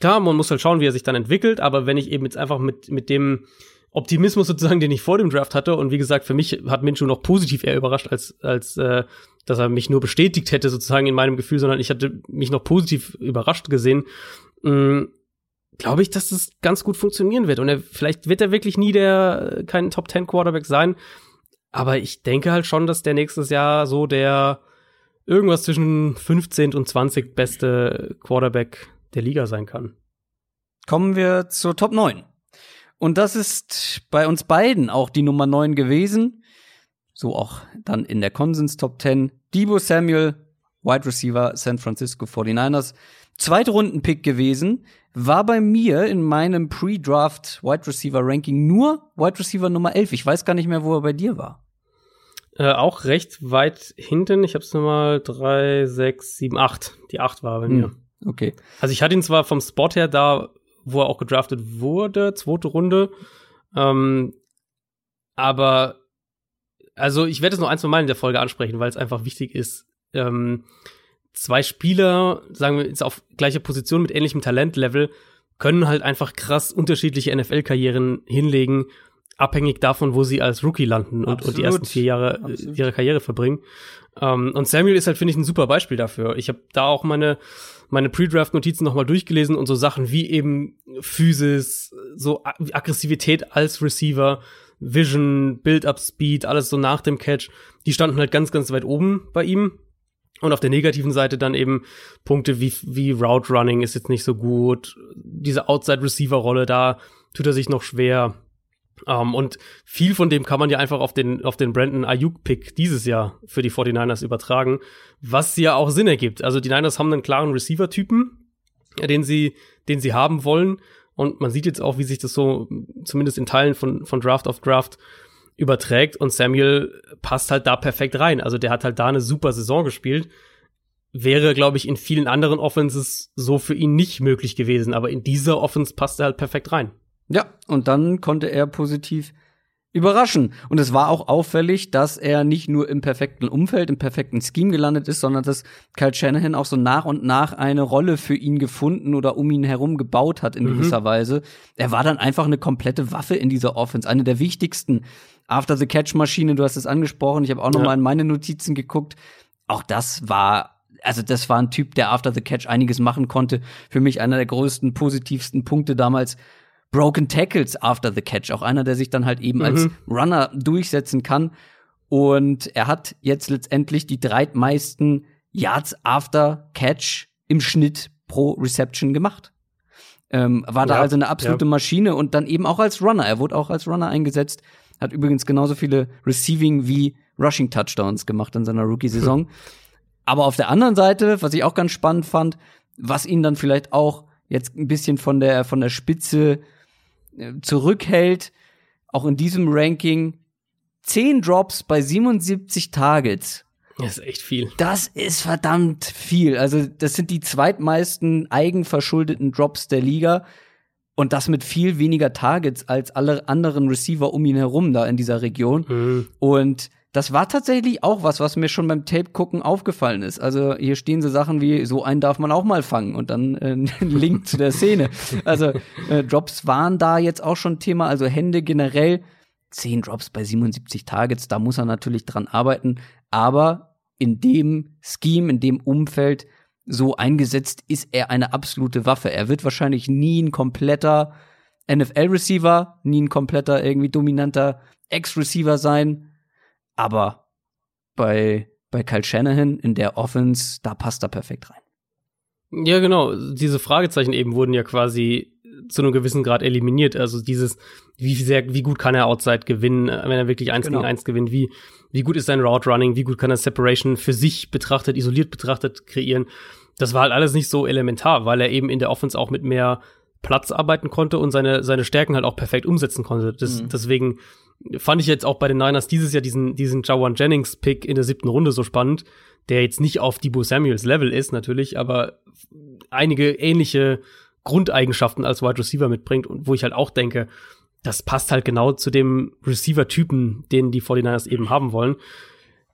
klar, man muss halt schauen, wie er sich dann entwickelt, aber wenn ich eben jetzt einfach mit, mit dem Optimismus sozusagen, den ich vor dem Draft hatte, und wie gesagt, für mich hat Minshu noch positiv eher überrascht, als, als äh, dass er mich nur bestätigt hätte, sozusagen in meinem Gefühl, sondern ich hatte mich noch positiv überrascht gesehen. Mhm glaube ich, dass das ganz gut funktionieren wird. Und er, vielleicht wird er wirklich nie der kein Top 10 Quarterback sein. Aber ich denke halt schon, dass der nächstes Jahr so der irgendwas zwischen 15 und 20 beste Quarterback der Liga sein kann. Kommen wir zur Top 9. Und das ist bei uns beiden auch die Nummer 9 gewesen. So auch dann in der Konsens Top 10. Debo Samuel, Wide Receiver San Francisco 49ers. Zweite Runden-Pick gewesen. War bei mir in meinem Pre-Draft Wide Receiver Ranking nur Wide Receiver Nummer 11. Ich weiß gar nicht mehr, wo er bei dir war. Äh, auch recht weit hinten. Ich habe es nochmal drei, sechs, sieben, acht. Die acht war bei mir. Hm, okay. Also ich hatte ihn zwar vom Spot her da, wo er auch gedraftet wurde, zweite Runde. Ähm, aber also ich werde es noch ein, zwei Mal in der Folge ansprechen, weil es einfach wichtig ist. Ähm, zwei Spieler, sagen wir jetzt auf gleicher Position mit ähnlichem Talentlevel, können halt einfach krass unterschiedliche NFL-Karrieren hinlegen abhängig davon, wo sie als Rookie landen und, und die ersten vier Jahre äh, Absolut. ihrer Karriere verbringen. Ähm, und Samuel ist halt, finde ich, ein super Beispiel dafür. Ich habe da auch meine, meine Pre-Draft-Notizen nochmal durchgelesen und so Sachen wie eben Physis, so Aggressivität als Receiver, Vision, Build-Up-Speed, alles so nach dem Catch, die standen halt ganz, ganz weit oben bei ihm. Und auf der negativen Seite dann eben Punkte wie, wie Route Running ist jetzt nicht so gut. Diese Outside-Receiver-Rolle, da tut er sich noch schwer. Um, ähm, und viel von dem kann man ja einfach auf den, auf den Brandon Ayuk-Pick dieses Jahr für die 49ers übertragen, was ja auch Sinn ergibt. Also die Niners haben einen klaren Receiver-Typen, den sie, den sie haben wollen. Und man sieht jetzt auch, wie sich das so zumindest in Teilen von, von Draft auf Draft überträgt. Und Samuel passt halt da perfekt rein. Also der hat halt da eine super Saison gespielt. Wäre, glaube ich, in vielen anderen Offenses so für ihn nicht möglich gewesen. Aber in dieser Offense passt er halt perfekt rein. Ja, und dann konnte er positiv überraschen. Und es war auch auffällig, dass er nicht nur im perfekten Umfeld, im perfekten Scheme gelandet ist, sondern dass Kyle Shanahan auch so nach und nach eine Rolle für ihn gefunden oder um ihn herum gebaut hat in mhm. gewisser Weise. Er war dann einfach eine komplette Waffe in dieser Offense, eine der wichtigsten After-the-Catch-Maschine. Du hast es angesprochen. Ich habe auch noch ja. mal in meine Notizen geguckt. Auch das war also das war ein Typ, der after the catch einiges machen konnte. Für mich einer der größten, positivsten Punkte damals Broken Tackles after the catch. Auch einer, der sich dann halt eben mhm. als Runner durchsetzen kann. Und er hat jetzt letztendlich die dreitmeisten Yards after catch im Schnitt pro Reception gemacht. Ähm, war da also eine absolute ja. Maschine und dann eben auch als Runner. Er wurde auch als Runner eingesetzt. Hat übrigens genauso viele Receiving wie Rushing Touchdowns gemacht in seiner Rookie-Saison. (laughs) Aber auf der anderen Seite, was ich auch ganz spannend fand, was ihn dann vielleicht auch jetzt ein bisschen von der, von der Spitze zurückhält, auch in diesem Ranking, 10 Drops bei 77 Targets. Das ist echt viel. Das ist verdammt viel. Also, das sind die zweitmeisten eigenverschuldeten Drops der Liga. Und das mit viel weniger Targets als alle anderen Receiver um ihn herum da in dieser Region. Mhm. Und das war tatsächlich auch was, was mir schon beim Tape gucken aufgefallen ist. Also hier stehen so Sachen wie so einen darf man auch mal fangen und dann äh, (laughs) ein Link zu der Szene. Also äh, Drops waren da jetzt auch schon Thema, also Hände generell zehn Drops bei 77 Targets, da muss er natürlich dran arbeiten, aber in dem Scheme, in dem Umfeld so eingesetzt ist er eine absolute Waffe. Er wird wahrscheinlich nie ein kompletter NFL-Receiver, nie ein kompletter irgendwie dominanter Ex-Receiver sein, aber bei, bei Kyle Shanahan in der Offense, da passt er perfekt rein. Ja, genau. Diese Fragezeichen eben wurden ja quasi zu einem gewissen Grad eliminiert. Also dieses, wie sehr, wie gut kann er Outside gewinnen, wenn er wirklich eins genau. gegen eins gewinnt, wie, wie gut ist sein Route Running, wie gut kann er Separation für sich betrachtet, isoliert betrachtet kreieren. Das war halt alles nicht so elementar, weil er eben in der Offense auch mit mehr Platz arbeiten konnte und seine, seine Stärken halt auch perfekt umsetzen konnte. Das, mhm. Deswegen fand ich jetzt auch bei den Niners dieses Jahr diesen, diesen Jawan Jennings Pick in der siebten Runde so spannend, der jetzt nicht auf Debo Samuels Level ist natürlich, aber einige ähnliche Grundeigenschaften als Wide Receiver mitbringt und wo ich halt auch denke, das passt halt genau zu dem Receiver-Typen, den die 49ers eben haben wollen.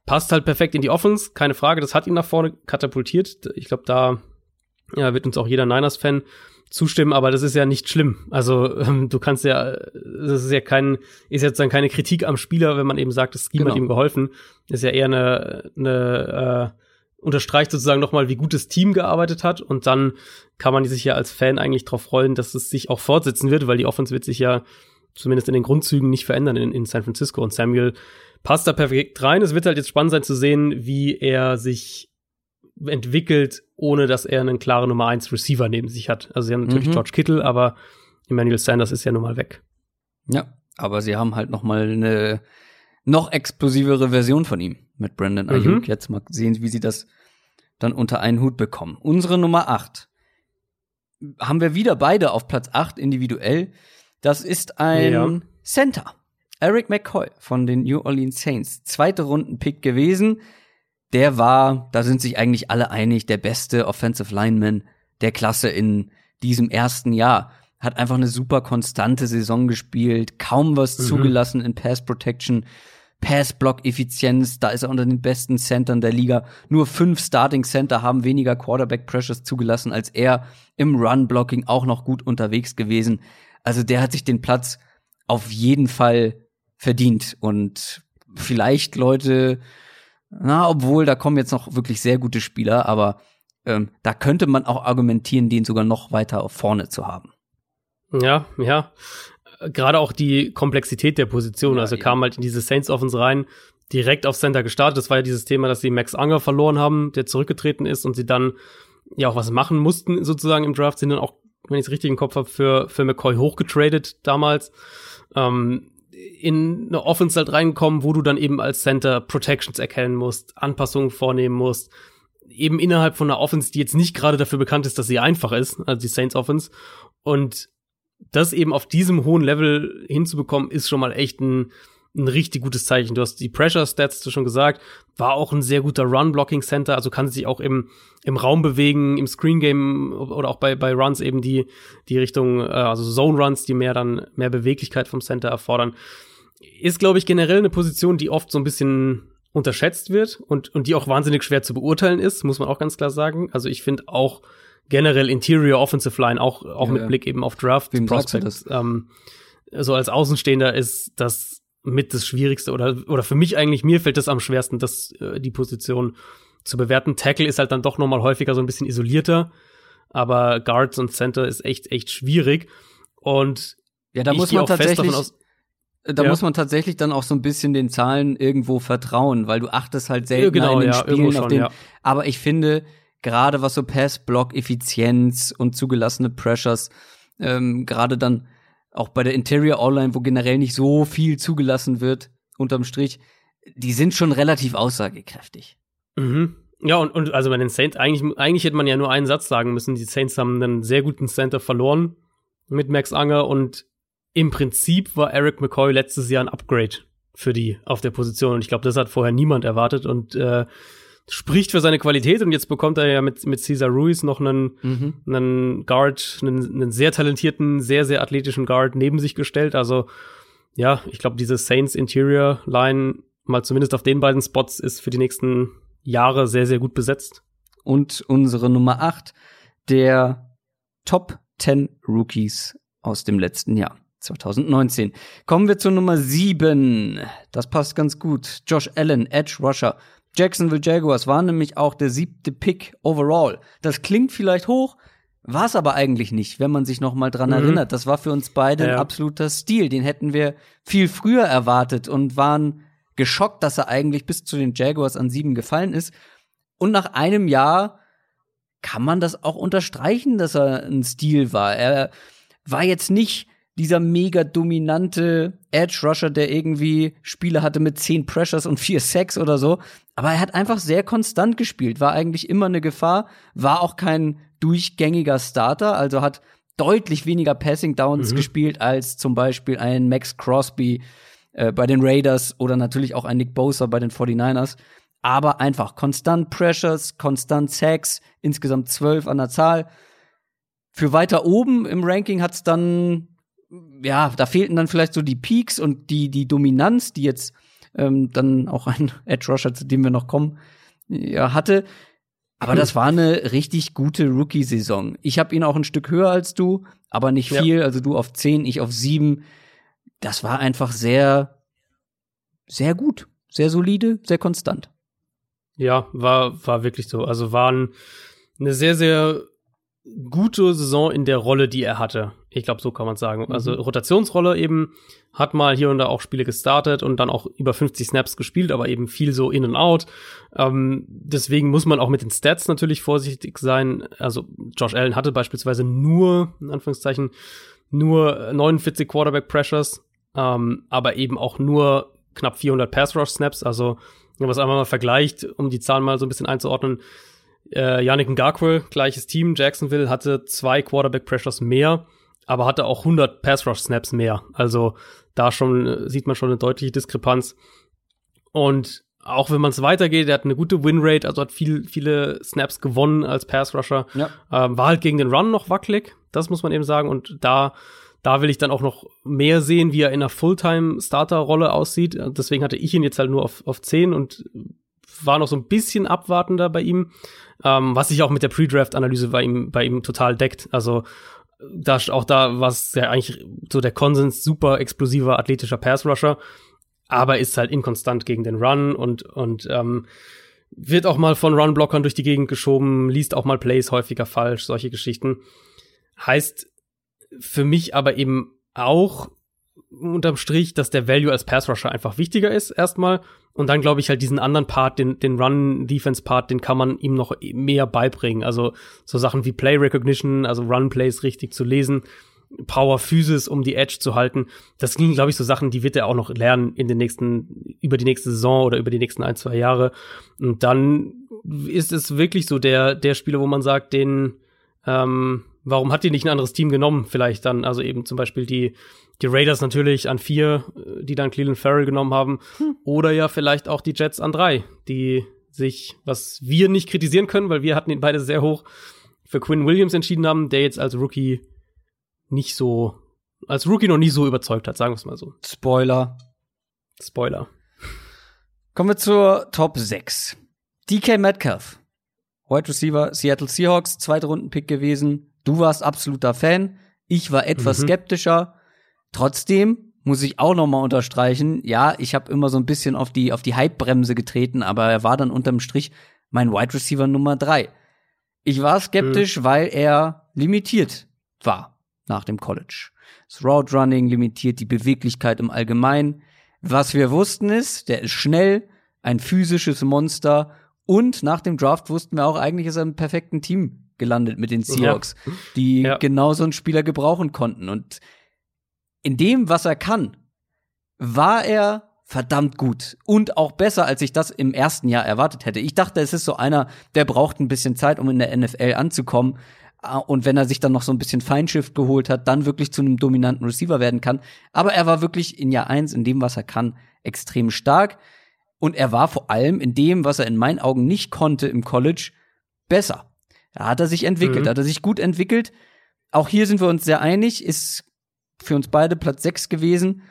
Passt halt perfekt in die Offense, keine Frage, das hat ihn nach vorne katapultiert. Ich glaube, da ja, wird uns auch jeder Niners-Fan zustimmen, aber das ist ja nicht schlimm. Also ähm, du kannst ja, das ist ja kein, ist jetzt dann keine Kritik am Spieler, wenn man eben sagt, das Scheme genau. hat ihm geholfen. Das ist ja eher eine, eine äh, unterstreicht sozusagen nochmal, wie gut das Team gearbeitet hat und dann kann man sich ja als Fan eigentlich darauf freuen, dass es sich auch fortsetzen wird, weil die Offense wird sich ja zumindest in den Grundzügen nicht verändern in, in San Francisco und Samuel passt da perfekt rein. Es wird halt jetzt spannend sein zu sehen, wie er sich entwickelt, ohne dass er einen klaren Nummer 1 Receiver neben sich hat. Also sie haben natürlich mhm. George Kittle, aber Emmanuel Sanders ist ja nun mal weg. Ja, aber sie haben halt noch mal eine noch explosivere Version von ihm mit Brandon Ayuk. Mhm. Jetzt mal sehen, wie sie das dann unter einen Hut bekommen. Unsere Nummer 8 haben wir wieder beide auf Platz 8 individuell. Das ist ein ja. Center. Eric McCoy von den New Orleans Saints. Zweite Runden-Pick gewesen. Der war, da sind sich eigentlich alle einig, der beste Offensive Lineman der Klasse in diesem ersten Jahr. Hat einfach eine super konstante Saison gespielt, kaum was mhm. zugelassen in Pass Protection. Pass-Block-Effizienz, da ist er unter den besten Centern der Liga. Nur fünf Starting-Center haben weniger Quarterback-Pressures zugelassen als er. Im Run-Blocking auch noch gut unterwegs gewesen. Also der hat sich den Platz auf jeden Fall verdient. Und vielleicht Leute, na, obwohl, da kommen jetzt noch wirklich sehr gute Spieler, aber ähm, da könnte man auch argumentieren, den sogar noch weiter vorne zu haben. Ja, ja. Gerade auch die Komplexität der Position. Ja, also kam halt in diese Saints Offense rein, direkt auf Center gestartet. Das war ja dieses Thema, dass sie Max Anger verloren haben, der zurückgetreten ist und sie dann ja auch was machen mussten sozusagen im Draft, sind dann auch wenn ich es richtig im Kopf habe, für, für McCoy hochgetradet damals. Ähm, in eine Offense halt reinkommen, wo du dann eben als Center Protections erkennen musst, Anpassungen vornehmen musst. Eben innerhalb von einer Offense, die jetzt nicht gerade dafür bekannt ist, dass sie einfach ist, also die Saints Offense. Und das eben auf diesem hohen Level hinzubekommen, ist schon mal echt ein, ein richtig gutes Zeichen. Du hast die Pressure Stats schon gesagt, war auch ein sehr guter Run Blocking Center, also kann sich auch im im Raum bewegen, im Screen Game oder auch bei bei Runs eben die die Richtung äh, also Zone Runs, die mehr dann mehr Beweglichkeit vom Center erfordern. Ist glaube ich generell eine Position, die oft so ein bisschen unterschätzt wird und und die auch wahnsinnig schwer zu beurteilen ist, muss man auch ganz klar sagen. Also ich finde auch generell Interior Offensive Line auch auch ja, mit Blick eben auf Draft Wem Prospects. Ähm, so als Außenstehender ist das mit das Schwierigste oder, oder für mich eigentlich, mir fällt das am schwersten, das, äh, die Position zu bewerten. Tackle ist halt dann doch nochmal häufiger so ein bisschen isolierter, aber Guards und Center ist echt, echt schwierig. Und ja, da muss man tatsächlich, aus, da ja. muss man tatsächlich dann auch so ein bisschen den Zahlen irgendwo vertrauen, weil du achtest halt selten ja, genau, in den ja, Spielen schon, auf den. Aber ich finde, gerade was so Pass-Block-Effizienz und zugelassene Pressures, ähm, gerade dann auch bei der Interior Online, wo generell nicht so viel zugelassen wird, unterm Strich, die sind schon relativ aussagekräftig. Mhm. Ja, und, und also bei den Saints, eigentlich, eigentlich hätte man ja nur einen Satz sagen müssen. Die Saints haben einen sehr guten Center verloren mit Max Anger und im Prinzip war Eric McCoy letztes Jahr ein Upgrade für die auf der Position und ich glaube, das hat vorher niemand erwartet und äh, spricht für seine Qualität und jetzt bekommt er ja mit, mit Cesar Ruiz noch einen, mhm. einen Guard, einen, einen sehr talentierten, sehr, sehr athletischen Guard neben sich gestellt. Also ja, ich glaube, diese Saints Interior Line mal zumindest auf den beiden Spots ist für die nächsten Jahre sehr, sehr gut besetzt. Und unsere Nummer 8 der Top 10 Rookies aus dem letzten Jahr. 2019. Kommen wir zur Nummer 7. Das passt ganz gut. Josh Allen, Edge Rusher. Jacksonville Jaguars war nämlich auch der siebte Pick overall. Das klingt vielleicht hoch, war es aber eigentlich nicht, wenn man sich noch mal dran mhm. erinnert. Das war für uns beide ja. ein absoluter Stil. Den hätten wir viel früher erwartet und waren geschockt, dass er eigentlich bis zu den Jaguars an sieben gefallen ist. Und nach einem Jahr kann man das auch unterstreichen, dass er ein Stil war. Er war jetzt nicht dieser mega dominante Edge Rusher, der irgendwie Spiele hatte mit zehn Pressures und vier Sacks oder so. Aber er hat einfach sehr konstant gespielt, war eigentlich immer eine Gefahr, war auch kein durchgängiger Starter, also hat deutlich weniger Passing Downs mhm. gespielt als zum Beispiel ein Max Crosby, äh, bei den Raiders oder natürlich auch ein Nick Bosa bei den 49ers. Aber einfach konstant Pressures, konstant Sacks, insgesamt zwölf an der Zahl. Für weiter oben im Ranking hat's dann, ja, da fehlten dann vielleicht so die Peaks und die, die Dominanz, die jetzt ähm, dann auch ein (laughs) Edge Rusher, zu dem wir noch kommen, ja, hatte. Aber das war eine richtig gute Rookie-Saison. Ich habe ihn auch ein Stück höher als du, aber nicht viel. Ja. Also du auf zehn, ich auf sieben. Das war einfach sehr, sehr gut, sehr solide, sehr konstant. Ja, war, war wirklich so. Also waren eine sehr, sehr gute Saison in der Rolle, die er hatte. Ich glaube, so kann man sagen. Also mhm. Rotationsrolle eben hat mal hier und da auch Spiele gestartet und dann auch über 50 Snaps gespielt, aber eben viel so in und out. Ähm, deswegen muss man auch mit den Stats natürlich vorsichtig sein. Also Josh Allen hatte beispielsweise nur, in Anführungszeichen, nur 49 Quarterback Pressures, ähm, aber eben auch nur knapp 400 Pass Rush Snaps. Also wenn man es einfach mal vergleicht, um die Zahlen mal so ein bisschen einzuordnen, äh, Yannick Ngakwe, gleiches Team, Jacksonville, hatte zwei Quarterback Pressures mehr, aber hatte auch 100 Pass Rush Snaps mehr. Also da schon äh, sieht man schon eine deutliche Diskrepanz. Und auch wenn man es weitergeht, er hat eine gute Winrate, also hat viel, viele Snaps gewonnen als Pass Rusher. Ja. Ähm, war halt gegen den Run noch wackelig, das muss man eben sagen. Und da, da will ich dann auch noch mehr sehen, wie er in einer Fulltime-Starter-Rolle aussieht. Deswegen hatte ich ihn jetzt halt nur auf, auf 10 und war noch so ein bisschen abwartender bei ihm, ähm, was sich auch mit der Pre-Draft-Analyse bei ihm, bei ihm total deckt. Also da, auch da war es ja eigentlich so der Konsens, super explosiver, athletischer Pass-Rusher, aber ist halt inkonstant gegen den Run und, und ähm, wird auch mal von Run-Blockern durch die Gegend geschoben, liest auch mal Plays häufiger falsch, solche Geschichten. Heißt für mich aber eben auch unterm Strich, dass der Value als Pass-Rusher einfach wichtiger ist, erstmal. Und dann glaube ich halt diesen anderen Part, den, den Run-Defense-Part, den kann man ihm noch mehr beibringen. Also so Sachen wie Play Recognition, also Run-Plays richtig zu lesen, Power Physis, um die Edge zu halten. Das sind, glaube ich, so Sachen, die wird er auch noch lernen in den nächsten, über die nächste Saison oder über die nächsten ein, zwei Jahre. Und dann ist es wirklich so der, der Spieler, wo man sagt, den, ähm, warum hat die nicht ein anderes Team genommen? Vielleicht dann, also eben zum Beispiel die, die Raiders natürlich an vier, äh, die dann Cleveland Farrell genommen haben. Hm. Oder ja vielleicht auch die Jets an drei, die sich, was wir nicht kritisieren können, weil wir hatten ihn beide sehr hoch, für Quinn Williams entschieden haben, der jetzt als Rookie nicht so, als Rookie noch nie so überzeugt hat, sagen wir es mal so. Spoiler. Spoiler. Kommen wir zur Top 6. DK Metcalf. Wide Receiver Seattle Seahawks, zweite Rundenpick gewesen. Du warst absoluter Fan. Ich war etwas mhm. skeptischer. Trotzdem muss ich auch noch mal unterstreichen, ja, ich habe immer so ein bisschen auf die auf die Hype-Bremse getreten, aber er war dann unterm Strich mein Wide Receiver Nummer drei. Ich war skeptisch, mhm. weil er limitiert war nach dem College. Das Route Running limitiert die Beweglichkeit im Allgemeinen. Was wir wussten ist, der ist schnell, ein physisches Monster und nach dem Draft wussten wir auch eigentlich ist er im perfekten Team gelandet mit den Seahawks, ja. die ja. genau so einen Spieler gebrauchen konnten und in dem, was er kann, war er verdammt gut und auch besser, als ich das im ersten Jahr erwartet hätte. Ich dachte, es ist so einer, der braucht ein bisschen Zeit, um in der NFL anzukommen. Ah, und wenn er sich dann noch so ein bisschen Feinschiff geholt hat, dann wirklich zu einem dominanten Receiver werden kann. Aber er war wirklich in Jahr eins in dem, was er kann, extrem stark. Und er war vor allem in dem, was er in meinen Augen nicht konnte im College, besser. Da hat er sich entwickelt, mhm. hat er sich gut entwickelt. Auch hier sind wir uns sehr einig, ist für uns beide Platz 6 gewesen.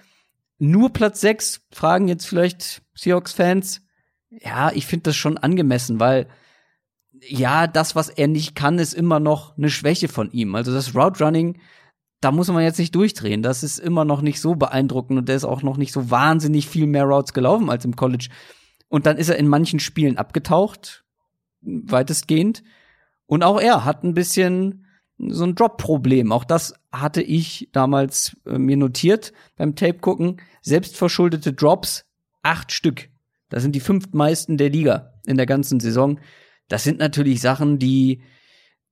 Nur Platz 6 fragen jetzt vielleicht Seahawks-Fans. Ja, ich finde das schon angemessen, weil ja, das, was er nicht kann, ist immer noch eine Schwäche von ihm. Also das Route Running, da muss man jetzt nicht durchdrehen. Das ist immer noch nicht so beeindruckend und der ist auch noch nicht so wahnsinnig viel mehr Routes gelaufen als im College. Und dann ist er in manchen Spielen abgetaucht, weitestgehend. Und auch er hat ein bisschen so ein Drop-Problem. Auch das hatte ich damals äh, mir notiert beim Tape gucken. Selbstverschuldete Drops, acht Stück. Das sind die fünftmeisten der Liga in der ganzen Saison. Das sind natürlich Sachen, die,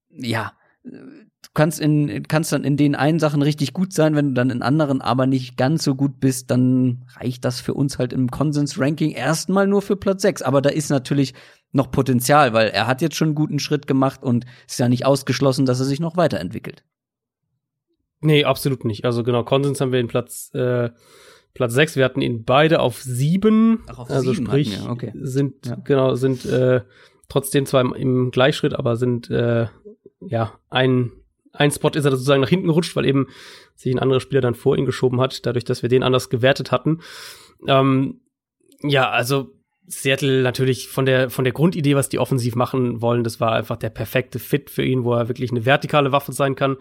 ja, du kannst in, kannst dann in den einen Sachen richtig gut sein, wenn du dann in anderen aber nicht ganz so gut bist, dann reicht das für uns halt im Konsens-Ranking erstmal nur für Platz sechs. Aber da ist natürlich noch Potenzial, weil er hat jetzt schon einen guten Schritt gemacht und ist ja nicht ausgeschlossen, dass er sich noch weiterentwickelt. Nee, absolut nicht. Also genau, Konsens haben wir in Platz äh, Platz 6. Wir hatten ihn beide auf 7. Ach, auf also sieben sprich, wir, okay. sind, Ja. genau, sind äh, trotzdem zwar im, im Gleichschritt, aber sind äh, ja ein, ein Spot ist er sozusagen nach hinten gerutscht, weil eben sich ein anderer Spieler dann vor ihn geschoben hat, dadurch, dass wir den anders gewertet hatten. Ähm, ja, also Seattle natürlich von der, von der Grundidee, was die offensiv machen wollen, das war einfach der perfekte Fit für ihn, wo er wirklich eine vertikale Waffe sein kann,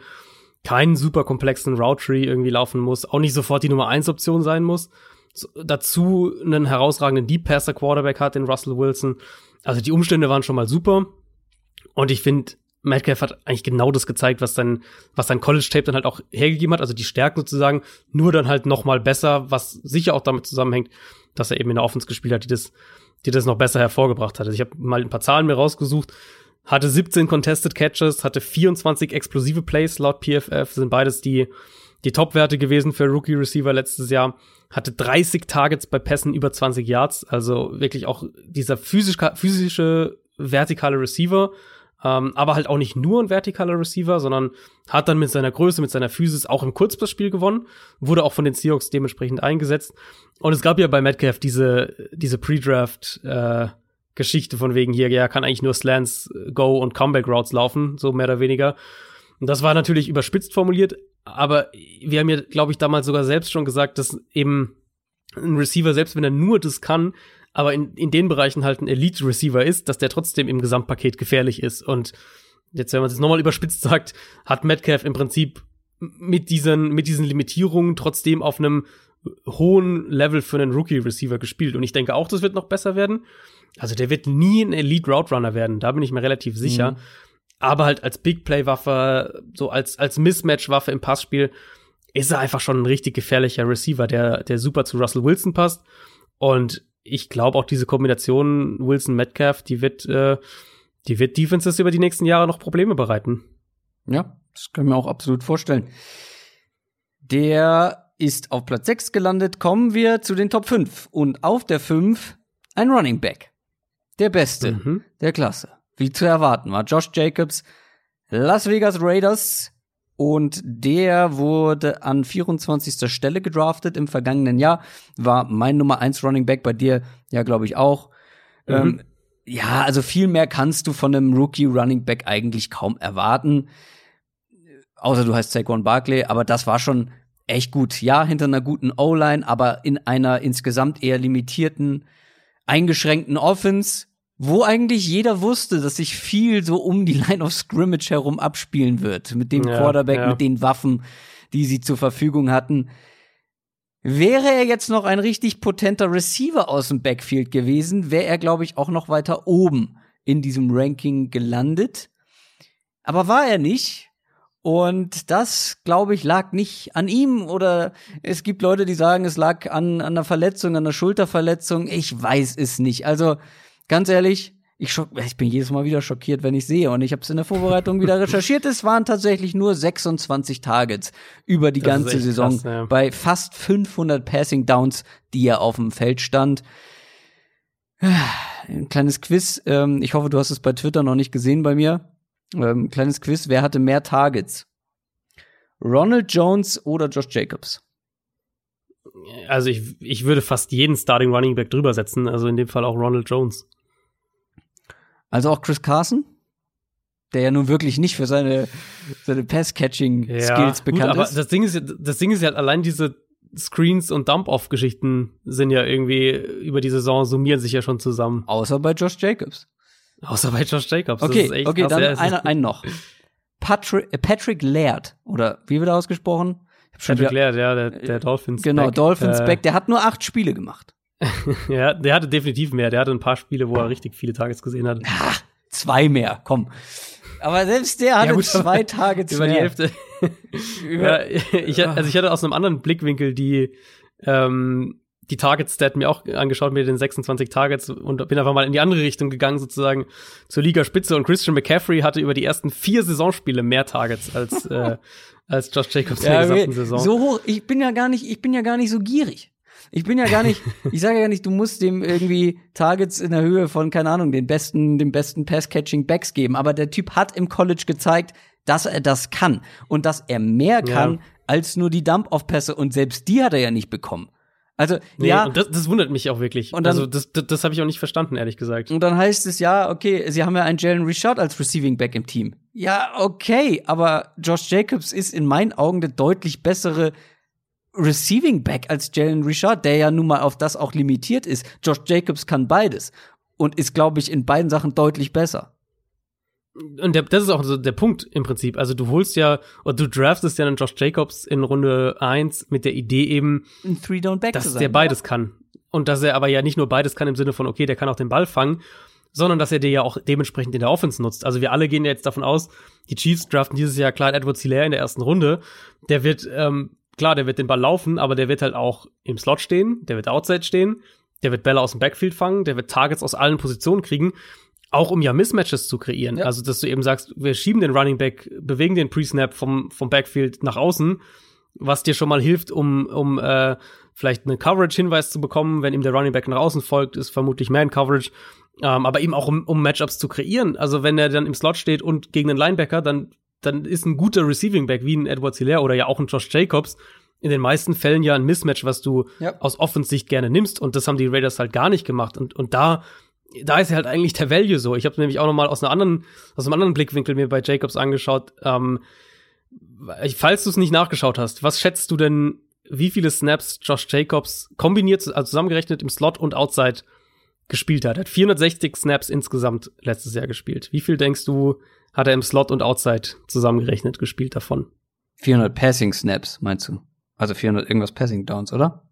keinen super komplexen Route Tree irgendwie laufen muss, auch nicht sofort die Nummer 1 Option sein muss. So, dazu einen herausragenden Deep Passer Quarterback hat, den Russell Wilson. Also die Umstände waren schon mal super. Und ich finde, Metcalf hat eigentlich genau das gezeigt, was sein, was sein College-Tape dann halt auch hergegeben hat. Also die Stärken sozusagen, nur dann halt noch mal besser, was sicher auch damit zusammenhängt, dass er eben in der Offense gespielt hat, die das, die das noch besser hervorgebracht hat. Also ich habe mal ein paar Zahlen mir rausgesucht. Hatte 17 Contested Catches, hatte 24 explosive Plays laut PFF, sind beides die, die Top-Werte gewesen für Rookie Receiver letztes Jahr. Hatte 30 Targets bei Pässen über 20 Yards, also wirklich auch dieser physisch, physische vertikale Receiver, ähm, aber halt auch nicht nur ein vertikaler Receiver, sondern hat dann mit seiner Größe, mit seiner Physis auch im Kurzpassspiel gewonnen, wurde auch von den Seahawks dementsprechend eingesetzt. Und es gab ja bei Metcalf diese, diese Pre-Draft, äh, Geschichte von wegen hier, ja, kann eigentlich nur Slants, Go und Comeback Routes laufen, so mehr oder weniger. Und das war natürlich überspitzt formuliert, aber wir haben ja, glaube ich, damals sogar selbst schon gesagt, dass eben ein Receiver, selbst wenn er nur das kann, aber in, in den Bereichen halt ein Elite-Receiver ist, dass der trotzdem im Gesamtpaket gefährlich ist. Und jetzt, wenn man es nochmal überspitzt sagt, hat Metcalf im Prinzip mit diesen, mit diesen Limitierungen trotzdem auf einem hohen Level für einen Rookie-Receiver gespielt. Und ich denke auch, das wird noch besser werden. Also der wird nie ein Elite Route Runner werden, da bin ich mir relativ sicher. Mhm. Aber halt als Big Play Waffe, so als als Mismatch Waffe im Passspiel ist er einfach schon ein richtig gefährlicher Receiver, der der super zu Russell Wilson passt und ich glaube auch diese Kombination Wilson Metcalf, die wird äh, die wird Defenses über die nächsten Jahre noch Probleme bereiten. Ja, das können wir auch absolut vorstellen. Der ist auf Platz 6 gelandet. Kommen wir zu den Top 5. Und auf der 5 ein Running Back. Der beste Mhm. der Klasse. Wie zu erwarten war Josh Jacobs, Las Vegas Raiders. Und der wurde an 24. Stelle gedraftet im vergangenen Jahr. War mein Nummer 1 Running Back, bei dir ja, glaube ich, auch. Mhm. Ähm, ja, also viel mehr kannst du von einem Rookie Running Back eigentlich kaum erwarten. Außer du heißt Saquon Barkley, aber das war schon echt gut. Ja, hinter einer guten O-Line, aber in einer insgesamt eher limitierten, eingeschränkten Offense, wo eigentlich jeder wusste, dass sich viel so um die Line of Scrimmage herum abspielen wird. Mit dem Ja, Quarterback, ja. mit den Waffen, die sie zur Verfügung hatten. Wäre er jetzt noch ein richtig potenter Receiver aus dem Backfield gewesen, wäre er, glaube ich, auch noch weiter oben in diesem Ranking gelandet. Aber war er nicht. Und das, glaube ich, lag nicht an ihm oder es gibt Leute, die sagen, es lag an, an einer Verletzung, an einer Schulterverletzung. Ich weiß es nicht. Also, ganz ehrlich, ich, schock, ich bin jedes Mal wieder schockiert, wenn ich sehe. Und ich habe es in der Vorbereitung wieder (laughs) recherchiert. Es waren tatsächlich nur 26 Targets über die Das ganze Saison krass, ja. bei fast 500 Passing Downs, die er auf dem Feld stand. (sighs) Ein kleines Quiz. Ähm, ich hoffe, du hast es bei Twitter noch nicht gesehen bei mir. Ähm, kleines Quiz. Wer hatte mehr Targets? Ronald Jones oder Josh Jacobs? Also ich, ich würde fast jeden Starting Running Back drüber setzen, also in dem Fall auch Ronald Jones. Also auch Chris Carson? Der ja nun wirklich nicht für seine, seine Pass-Catching-Skills gut, bekannt aber ist. das Ding ist, ja- das Ding ist ja allein diese Screens und Dump-Off-Geschichten sind ja irgendwie über die Saison summieren sich ja schon zusammen. Außer bei Josh Jacobs. Außer bei Josh Jacobs. Das Okay, ist echt okay, krass. dann Ja, einer, einen noch. Patrick, äh, Patrick Laird, oder wie wird er ausgesprochen? Patrick wieder- Laird, ja, der, der Dolphins. Genau, Back. Dolphins äh, Back, der hat nur acht Spiele gemacht. (laughs) Ja, der hatte definitiv mehr. Der hatte ein paar Spiele, wo er richtig viele Targets gesehen hat. Zwei mehr, komm. Aber selbst der hatte gut, aber zwei Targets Über die mehr. Hälfte. (laughs) ja, ich, also ich hatte aus einem anderen Blickwinkel die, ähm, die Target-Stat mir auch angeschaut mit den 26 Targets und bin einfach mal in die andere Richtung gegangen, sozusagen zur Ligaspitze. Und Christian McCaffrey hatte über die ersten vier Saisonspiele mehr Targets als, äh, (laughs) als Josh Jacobs in der Ja, gesamten. Saison. So hoch, ich bin ja gar nicht, ich bin ja gar nicht so gierig. Ich bin ja gar nicht, (laughs) ich sage ja gar nicht, du musst dem irgendwie Targets in der Höhe von, keine Ahnung, den besten, den besten Pass-Catching-Backs geben. Aber der Typ hat im College gezeigt, dass er das kann. Und dass er mehr kann Ja. als nur die Dump-Off-Pässe. Und selbst die hat er ja nicht bekommen. Also, Nee, ja, und das, das wundert mich auch wirklich. Und dann- also das, das, das habe ich auch nicht verstanden, ehrlich gesagt. Und dann heißt es ja, okay, sie haben ja einen Jalen Richard als Receiving Back im Team. Ja, okay, aber Josh Jacobs ist in meinen Augen der deutlich bessere Receiving Back als Jalen Richard, der ja nun mal auf das auch limitiert ist. Josh Jacobs kann beides und ist, glaube ich, in beiden Sachen deutlich besser. Und der, das ist auch so der Punkt im Prinzip. Also du holst ja, oder du draftest ja einen Josh Jacobs in Runde 1 mit der Idee eben, Ein Three-Down-Back zu dass sein. der beides kann. Und dass er aber ja nicht nur beides kann im Sinne von, okay, der kann auch den Ball fangen, sondern dass er dir ja auch dementsprechend in der Offense nutzt. Also wir alle gehen ja jetzt davon aus, die Chiefs draften dieses Jahr Clyde Edwards Hilaire in der ersten Runde. Der wird, ähm, klar, der wird den Ball laufen, aber der wird halt auch im Slot stehen, der wird outside stehen, der wird Bälle aus dem Backfield fangen, der wird Targets aus allen Positionen kriegen, auch um ja Mismatches zu kreieren. Ja. Also, dass du eben sagst, wir schieben den Running Back, bewegen den Pre-Snap vom, vom Backfield nach außen, was dir schon mal hilft, um, um äh, vielleicht einen Coverage-Hinweis zu bekommen, wenn ihm der Running Back nach außen folgt, ist vermutlich Man-Coverage. Ähm, aber eben auch um, um Matchups zu kreieren. Also wenn er dann im Slot steht und gegen einen Linebacker, dann, dann ist ein guter Receiving Back wie ein Edward Hilaire oder ja auch ein Josh Jacobs in den meisten Fällen ja ein Mismatch, was du Ja. aus Offensicht gerne nimmst. Und das haben die Raiders halt gar nicht gemacht. Und, und da, da ist halt eigentlich der Value so. Ich habe nämlich auch noch mal aus einer anderen, aus einem anderen Blickwinkel mir bei Jacobs angeschaut. Ähm, falls du es nicht nachgeschaut hast, was schätzt du denn, wie viele Snaps Josh Jacobs kombiniert, also zusammengerechnet im Slot und Outside gespielt hat? Er hat 460 Snaps insgesamt letztes Jahr gespielt. Wie viel denkst du, hat er im Slot und Outside zusammengerechnet gespielt davon? 400 Passing Snaps, meinst du? Also 400 irgendwas Passing Downs, oder?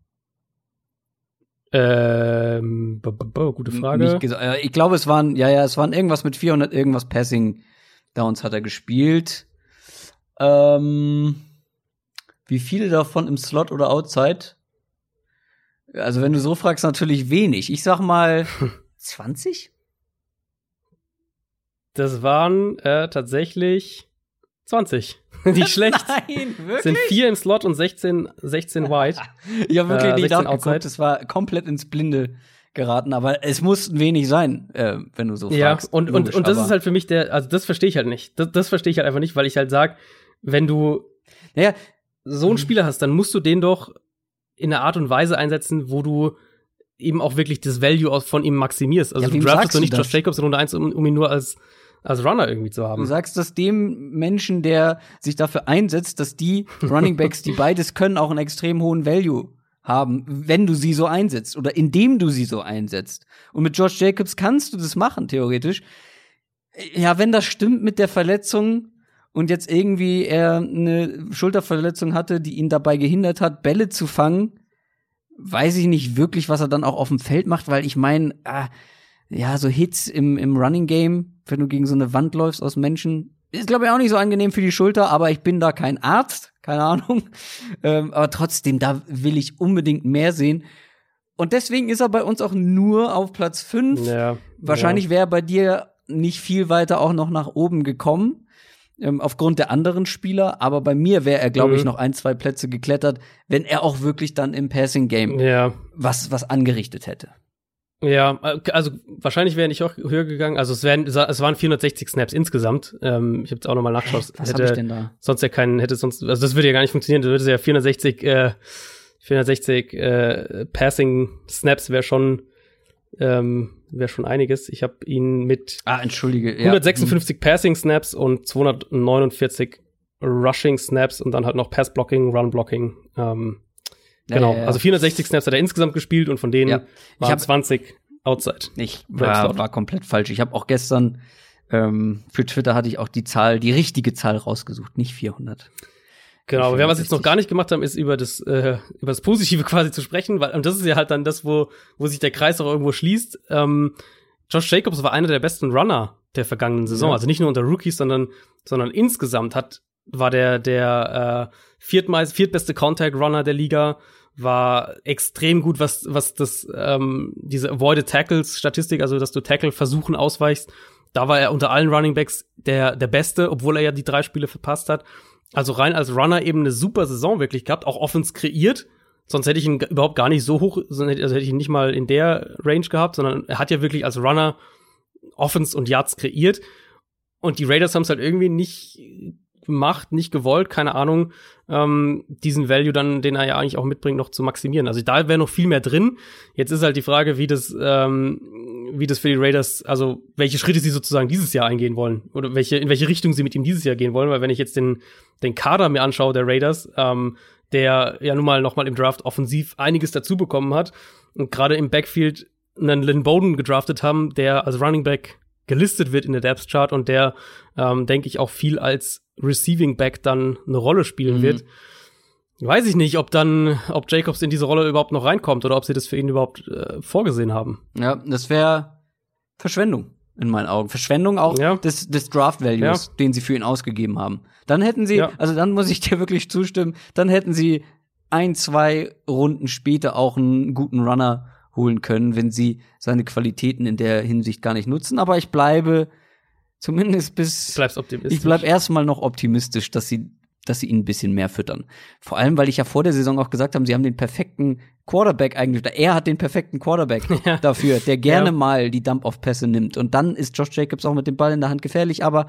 Ähm, gute Frage. Äh, ich glaube, es waren, ja, ja, es waren irgendwas mit 400 irgendwas Passing Downs hat er gespielt. Ähm, wie viele davon im Slot oder Outside? Also, wenn du so fragst, natürlich wenig. Ich sag mal (laughs) 20? Das waren äh, tatsächlich 20. (laughs) Nicht (laughs) schlecht. Nein, Es sind vier im Slot und 16, 16 wide. Ich habe wirklich Äh, nicht 16 nachgeguckt. Es war komplett ins Blinde geraten, aber es mussten wenig sein, äh, wenn du so Ja, fragst. und, und, Logisch, und das ist halt für mich der, also das verstehe ich halt nicht. Das, das verstehe ich halt einfach nicht, weil ich halt sag, wenn du Naja, so einen Spieler hast, dann musst du den doch in einer Art und Weise einsetzen, wo du eben auch wirklich das Value von ihm maximierst. Also Ja, du draftest sagst doch du nicht? Josh Jacobs in Runde 1, um, um ihn nur als, als Runner irgendwie zu Du haben. sagst das dem Menschen, der sich dafür einsetzt, dass die (laughs) Running Backs, die beides können, auch einen extrem hohen Value haben, wenn du sie so einsetzt oder indem du sie so einsetzt. Und mit Josh Jacobs kannst du das machen, theoretisch. Ja, wenn das stimmt mit der Verletzung und jetzt irgendwie er eine Schulterverletzung hatte, die ihn dabei gehindert hat, Bälle zu fangen, weiß ich nicht wirklich, was er dann auch auf dem Feld macht, weil ich meine, ah, ja, so Hits im, im Running Game, wenn du gegen so eine Wand läufst aus Menschen, ist, glaube ich, auch nicht so angenehm für die Schulter, aber ich bin da kein Arzt, keine Ahnung. (laughs) Ähm, aber trotzdem, da will ich unbedingt mehr sehen. Und deswegen ist er bei uns auch nur auf Platz 5. Ja, Wahrscheinlich wäre bei dir nicht viel weiter auch noch nach oben gekommen, ähm, aufgrund der anderen Spieler. Aber bei mir wäre er, glaube ich, Mhm. noch ein, zwei Plätze geklettert, wenn er auch wirklich dann im Passing Game Ja. was, was angerichtet hätte. Ja, äh, also wahrscheinlich wäre ich auch höher gegangen. Also es wären, es waren 460 Snaps insgesamt. Ähm, ich habe jetzt auch nochmal nachgeschaut. Was hätte ich denn da? sonst ja keinen, hätte sonst, also das würde ja gar nicht funktionieren. Das würde ja 460, äh, 460 äh, Passing Snaps wäre schon, ähm, wäre schon einiges. Ich habe ihn mit Ah, entschuldige. ja. 156 Passing Snaps und 249 Rushing Snaps und dann halt noch Pass Blocking, Run Blocking. Ähm, Ja, genau. ja, ja. Also 460 Snaps hat er insgesamt gespielt und von denen Ja. Ich waren hab- 20 Outside. Ich war, war komplett falsch. Ich habe auch gestern ähm, für Twitter hatte ich auch die Zahl, die richtige Zahl rausgesucht, nicht 400. Genau, aber wer was jetzt noch 64. gar nicht gemacht haben, ist über das äh, über das Positive (laughs) quasi zu sprechen, weil und das ist ja halt dann das, wo wo sich der Kreis auch irgendwo schließt. Ähm, Josh Jacobs war einer der besten Runner der vergangenen Saison, Ja. also nicht nur unter Rookies, sondern sondern insgesamt hat war der der äh, viertmeist viertbeste Contact Runner der Liga, war extrem gut, was was das ähm, diese avoided Tackles Statistik, also dass du Tackle versuchen ausweichst. Da war er unter allen Running Backs der der beste, obwohl er ja die drei Spiele verpasst hat. Also rein als Runner eben eine super Saison wirklich gehabt, auch Offense kreiert. Sonst hätte ich ihn überhaupt gar nicht so hoch, also hätte ich ihn nicht mal in der Range gehabt, sondern er hat ja wirklich als Runner Offense und Yards kreiert. Und die Raiders haben es halt irgendwie nicht, macht, nicht gewollt, keine Ahnung, ähm, diesen Value dann, den er ja eigentlich auch mitbringt, noch zu maximieren. Also da wäre noch viel mehr drin. Jetzt ist halt die Frage, wie das, ähm, wie das für die Raiders, also welche Schritte sie sozusagen dieses Jahr eingehen wollen oder welche, in welche Richtung sie mit ihm dieses Jahr gehen wollen, weil wenn ich jetzt den, den Kader mir anschaue der Raiders, ähm, der ja nun mal noch mal im Draft offensiv einiges dazu bekommen hat und gerade im Backfield einen Lynn Bowden gedraftet haben, der als Running Back gelistet wird in der Depth Chart und der, ähm, denke ich, auch viel als Receiving Back dann eine Rolle spielen mhm. wird. Weiß ich nicht, ob dann, ob Jacobs in diese Rolle überhaupt noch reinkommt oder ob sie das für ihn überhaupt äh, vorgesehen haben. Ja, das wäre Verschwendung in meinen Augen. Verschwendung auch ja. des, des Draft Values, ja. den sie für ihn ausgegeben haben. Dann hätten sie, ja. also dann muss ich (laughs) dir wirklich zustimmen, dann hätten sie ein, zwei Runden später auch einen guten Runner holen können, wenn sie seine Qualitäten in der Hinsicht gar nicht nutzen. Aber ich bleibe zumindest bis. Bleibst optimistisch. Ich bleib erstmal noch optimistisch, dass sie, dass sie ihn ein bisschen mehr füttern. Vor allem, weil ich ja vor der Saison auch gesagt habe, sie haben den perfekten Quarterback eigentlich, er hat den perfekten Quarterback (laughs) ja. dafür, der gerne ja. mal die Dump-Off-Pässe nimmt. Und dann ist Josh Jacobs auch mit dem Ball in der Hand gefährlich, aber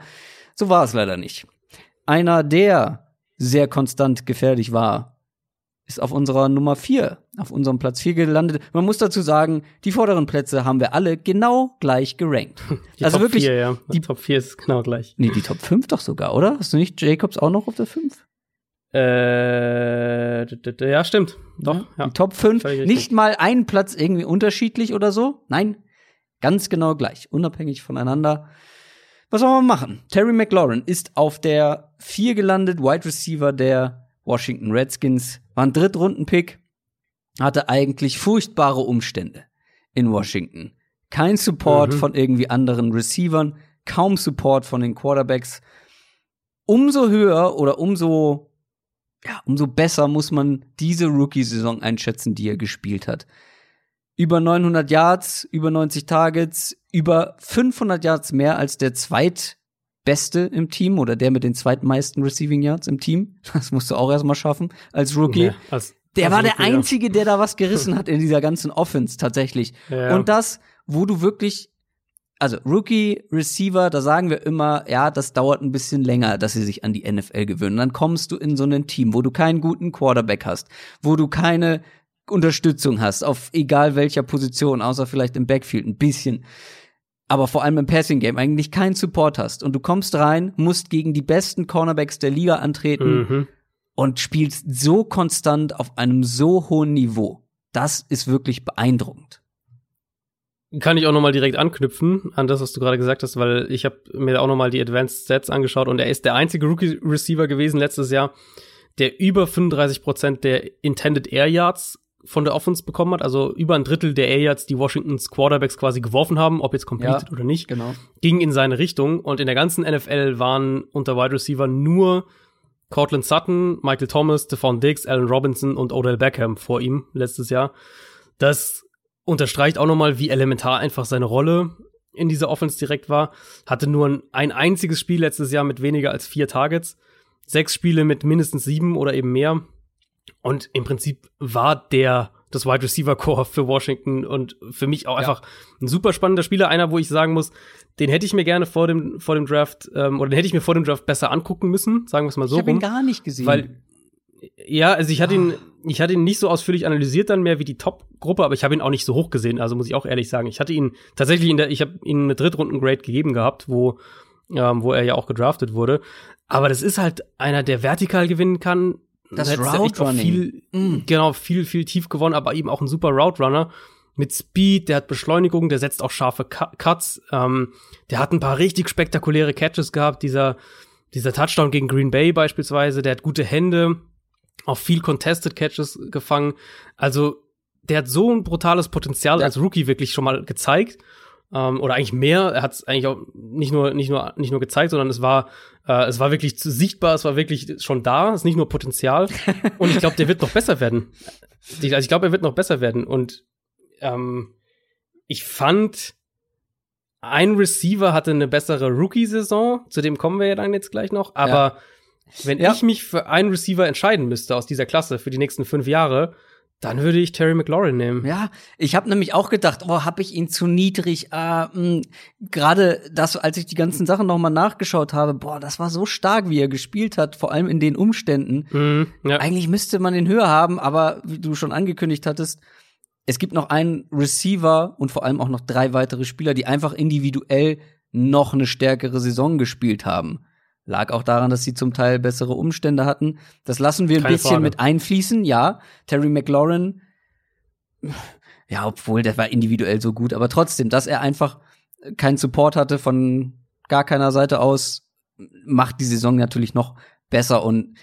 so war es leider nicht. Einer, der sehr konstant gefährlich war, ist auf unserer Nummer 4, auf unserem Platz 4 gelandet. Man muss dazu sagen, die vorderen Plätze haben wir alle genau gleich gerankt. (laughs) Die also Top wirklich 4, ja. Die Top 4 ist genau gleich. Nee, die Top 5 doch sogar, oder? Hast du nicht Jacobs auch noch auf der 5? Äh, ja, stimmt. Doch, ja. Die Top 5, nicht mal einen Platz irgendwie unterschiedlich oder so. Nein, ganz genau gleich, unabhängig voneinander. Was soll man machen? Terry McLaurin ist auf der 4 gelandet, Wide Receiver der Washington Redskins, war ein Drittrunden-Pick, hatte eigentlich furchtbare Umstände in Washington. Kein Support mhm. von irgendwie anderen Receivern, kaum Support von den Quarterbacks. Umso höher oder umso, ja, umso besser muss man diese Rookie-Saison einschätzen, die er gespielt hat. Über 900 Yards, über 90 Targets, über 500 Yards mehr als der zweit Beste im Team oder der mit den zweitmeisten Receiving Yards im Team. (laughs) Das musst du auch erstmal schaffen als Rookie. Ja, als, der als war Rookie, der Einzige, der da was gerissen (laughs) hat in dieser ganzen Offense tatsächlich. Ja. Und das, wo du wirklich, also Rookie, Receiver, da sagen wir immer, ja, das dauert ein bisschen länger, dass sie sich an die NFL gewöhnen. Dann kommst du in so ein Team, wo du keinen guten Quarterback hast, wo du keine Unterstützung hast, auf egal welcher Position, außer vielleicht im Backfield ein bisschen aber vor allem im Passing Game eigentlich keinen Support hast und du kommst rein, musst gegen die besten Cornerbacks der Liga antreten mhm. und spielst so konstant auf einem so hohen Niveau. Das ist wirklich beeindruckend. Kann ich auch noch mal direkt anknüpfen an das, was du gerade gesagt hast, weil ich habe mir auch noch mal die Advanced Stats angeschaut und er ist der einzige Rookie Receiver gewesen letztes Jahr, der über 35 Prozent der Intended Air Yards von der Offense bekommen hat, also über ein Drittel der Air Yards, die Washingtons Quarterbacks quasi geworfen haben, ob jetzt completed ja, oder nicht, genau. ging in seine Richtung. Und in der ganzen NFL waren unter Wide Receiver nur Cortland Sutton, Michael Thomas, Stephon Diggs, Allen Robinson und Odell Beckham vor ihm letztes Jahr. Das unterstreicht auch nochmal, wie elementar einfach seine Rolle in dieser Offense direkt war. Hatte nur ein einziges Spiel letztes Jahr mit weniger als vier Targets. Sechs Spiele mit mindestens sieben oder eben mehr. Und im Prinzip war der das Wide Receiver Core für Washington und für mich auch ja. einfach ein super spannender Spieler, einer, wo ich sagen muss, den hätte ich mir gerne vor dem vor dem Draft ähm, oder den hätte ich mir vor dem Draft besser angucken müssen, sagen wir es mal so ich. Ich ihn gar nicht gesehen. Weil ja, also ich hatte ihn ich hatte ihn nicht so ausführlich analysiert dann mehr wie die Top Gruppe, aber ich habe ihn auch nicht so hoch gesehen, also muss ich auch ehrlich sagen. Ich hatte ihn tatsächlich in der ich habe ihm eine Drittrunden Grade gegeben gehabt, wo ähm, wo er ja auch gedraftet wurde, aber das ist halt einer, der vertikal gewinnen kann, das Route Running. Viel, mm. Genau, viel, viel tief gewonnen, aber eben auch ein super Route Runner mit Speed, der hat Beschleunigung, der setzt auch scharfe Cuts, ähm, der hat ein paar richtig spektakuläre Catches gehabt, dieser, dieser Touchdown gegen Green Bay beispielsweise, der hat gute Hände, auch viel Contested Catches gefangen. Also, der hat so ein brutales Potenzial ja. als Rookie wirklich schon mal gezeigt ähm, oder eigentlich mehr. Er hat es eigentlich auch nicht nur nicht nur nicht nur gezeigt, sondern es war äh, es war wirklich sichtbar, es war wirklich schon da, es ist nicht nur Potenzial. (laughs) Und ich glaube, der wird noch besser werden. Also ich glaube, er wird noch besser werden. Und ähm, ich fand, ein Receiver hatte eine bessere Rookie-Saison, zu dem kommen wir ja dann jetzt gleich noch. Aber ja. wenn ja. ich mich für einen Receiver entscheiden müsste aus dieser Klasse für die nächsten fünf Jahre, Dann würde ich Terry McLaurin nehmen. Ja, ich habe nämlich auch gedacht, oh, habe ich ihn zu niedrig. Äh, Gerade das, als ich die ganzen Sachen noch mal nachgeschaut habe, boah, das war so stark, wie er gespielt hat, vor allem in den Umständen. Mhm, ja. Eigentlich müsste man den höher haben, aber wie du schon angekündigt hattest, es gibt noch einen Receiver und vor allem auch noch drei weitere Spieler, die einfach individuell noch eine stärkere Saison gespielt haben. Lag auch daran, dass sie zum Teil bessere Umstände hatten. Das lassen wir ein Keine bisschen Frage. mit einfließen, ja. Terry McLaurin, ja, obwohl der war individuell so gut, aber trotzdem, dass er einfach keinen Support hatte von gar keiner Seite aus, macht die Saison natürlich noch besser und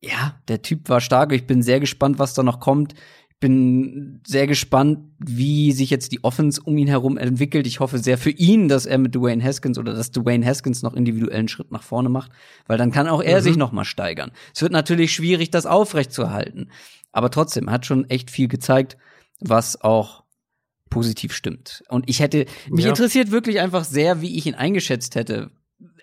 ja, der Typ war stark. Ich bin sehr gespannt, was da noch kommt. Ich bin sehr gespannt, wie sich jetzt die Offense um ihn herum entwickelt. Ich hoffe sehr für ihn, dass er mit Dwayne Haskins oder dass Dwayne Haskins noch individuellen Schritt nach vorne macht, weil dann kann auch er Mhm. sich noch mal steigern. Es wird natürlich schwierig, das aufrechtzuerhalten, aber trotzdem er hat schon echt viel gezeigt, was auch positiv stimmt. Und ich hätte mich Ja. interessiert wirklich einfach sehr, wie ich ihn eingeschätzt hätte.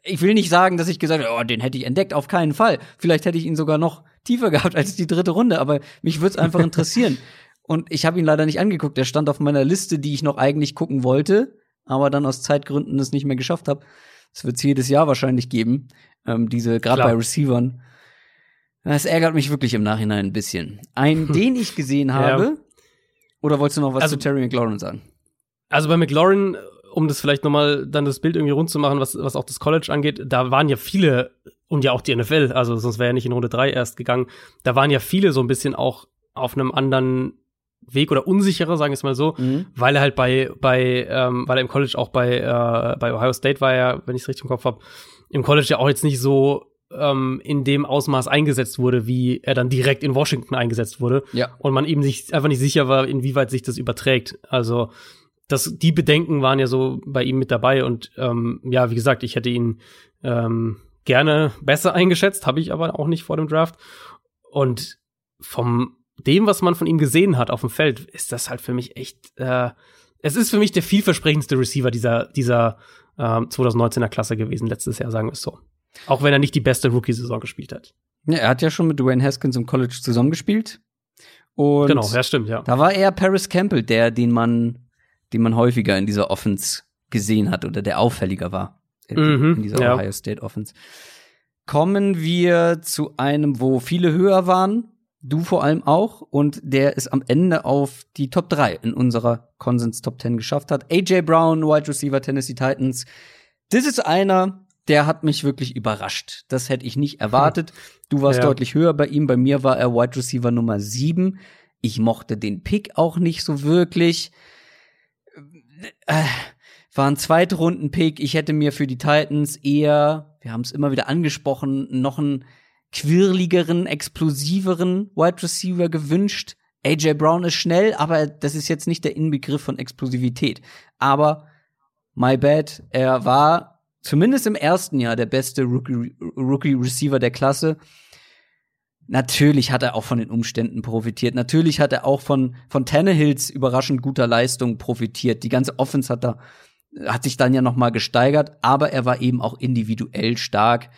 Ich will nicht sagen, dass ich gesagt habe, oh, den hätte ich entdeckt, auf keinen Fall. Vielleicht hätte ich ihn sogar noch tiefer gehabt als die dritte Runde, aber mich würde es einfach interessieren. (laughs) Und ich habe ihn leider nicht angeguckt. Er stand auf meiner Liste, die ich noch eigentlich gucken wollte, aber dann aus Zeitgründen es nicht mehr geschafft habe. Es wird es jedes Jahr wahrscheinlich geben, ähm, diese gerade bei Receivern. Das ärgert mich wirklich im Nachhinein ein bisschen. Ein, den ich gesehen (laughs) habe. Oder wolltest du noch was Also- zu Terry McLaurin sagen? Also bei McLaurin, um das vielleicht noch mal dann das Bild irgendwie rund zu machen, was, was auch das College angeht, da waren ja viele und ja auch die NFL, also sonst wäre er nicht in Runde 3 erst gegangen, da waren ja viele so ein bisschen auch auf einem anderen Weg oder unsicherer, sagen wir es mal so, Mhm. weil er halt bei, bei ähm, weil er im College auch bei, äh, bei Ohio State war er, wenn ich es richtig im Kopf habe, im College ja auch jetzt nicht so ähm, in dem Ausmaß eingesetzt wurde, wie er dann direkt in Washington eingesetzt wurde Ja. und man eben sich einfach nicht sicher war, inwieweit sich das überträgt. Also das, die Bedenken waren ja so bei ihm mit dabei und ähm, ja, wie gesagt, ich hätte ihn ähm, gerne besser eingeschätzt, habe ich aber auch nicht vor dem Draft. Und vom dem, was man von ihm gesehen hat auf dem Feld, ist das halt für mich echt. Äh, es ist für mich der vielversprechendste Receiver dieser dieser ähm, 2019er Klasse gewesen letztes Jahr, sagen wir es so. Auch wenn er nicht die beste Rookie-Saison gespielt hat. ja. Er hat ja schon mit Dwayne Haskins im College zusammengespielt. Und genau, ja, stimmt, ja. da war eher Paris Campbell, der, den man, den man häufiger in dieser Offense gesehen hat oder der auffälliger war in, Mhm, in dieser ja. Ohio State Offense. Kommen wir zu einem, wo viele höher waren, du vor allem auch, und der es am Ende auf die Top 3 in unserer Konsens Top 10 geschafft hat. AJ Brown, Wide Receiver Tennessee Titans. Das ist einer, der hat mich wirklich überrascht. Das hätte ich nicht erwartet. (laughs) Du warst Ja. deutlich höher bei ihm. Bei mir war er Wide Receiver Nummer 7. Ich mochte den Pick auch nicht so wirklich. Äh, war ein Zweitrunden-Pick. Ich hätte mir für die Titans eher, wir haben es immer wieder angesprochen, noch einen quirligeren, explosiveren Wide Receiver gewünscht. AJ Brown ist schnell, aber das ist jetzt nicht der Inbegriff von Explosivität. Aber my bad, er war zumindest im ersten Jahr der beste Rookie, Rookie Receiver der Klasse. Natürlich hat er auch von den Umständen profitiert. Natürlich hat er auch von, von Tannehills überraschend guter Leistung profitiert. Die ganze Offense hat da, hat sich dann ja noch mal gesteigert, aber er war eben auch individuell stark.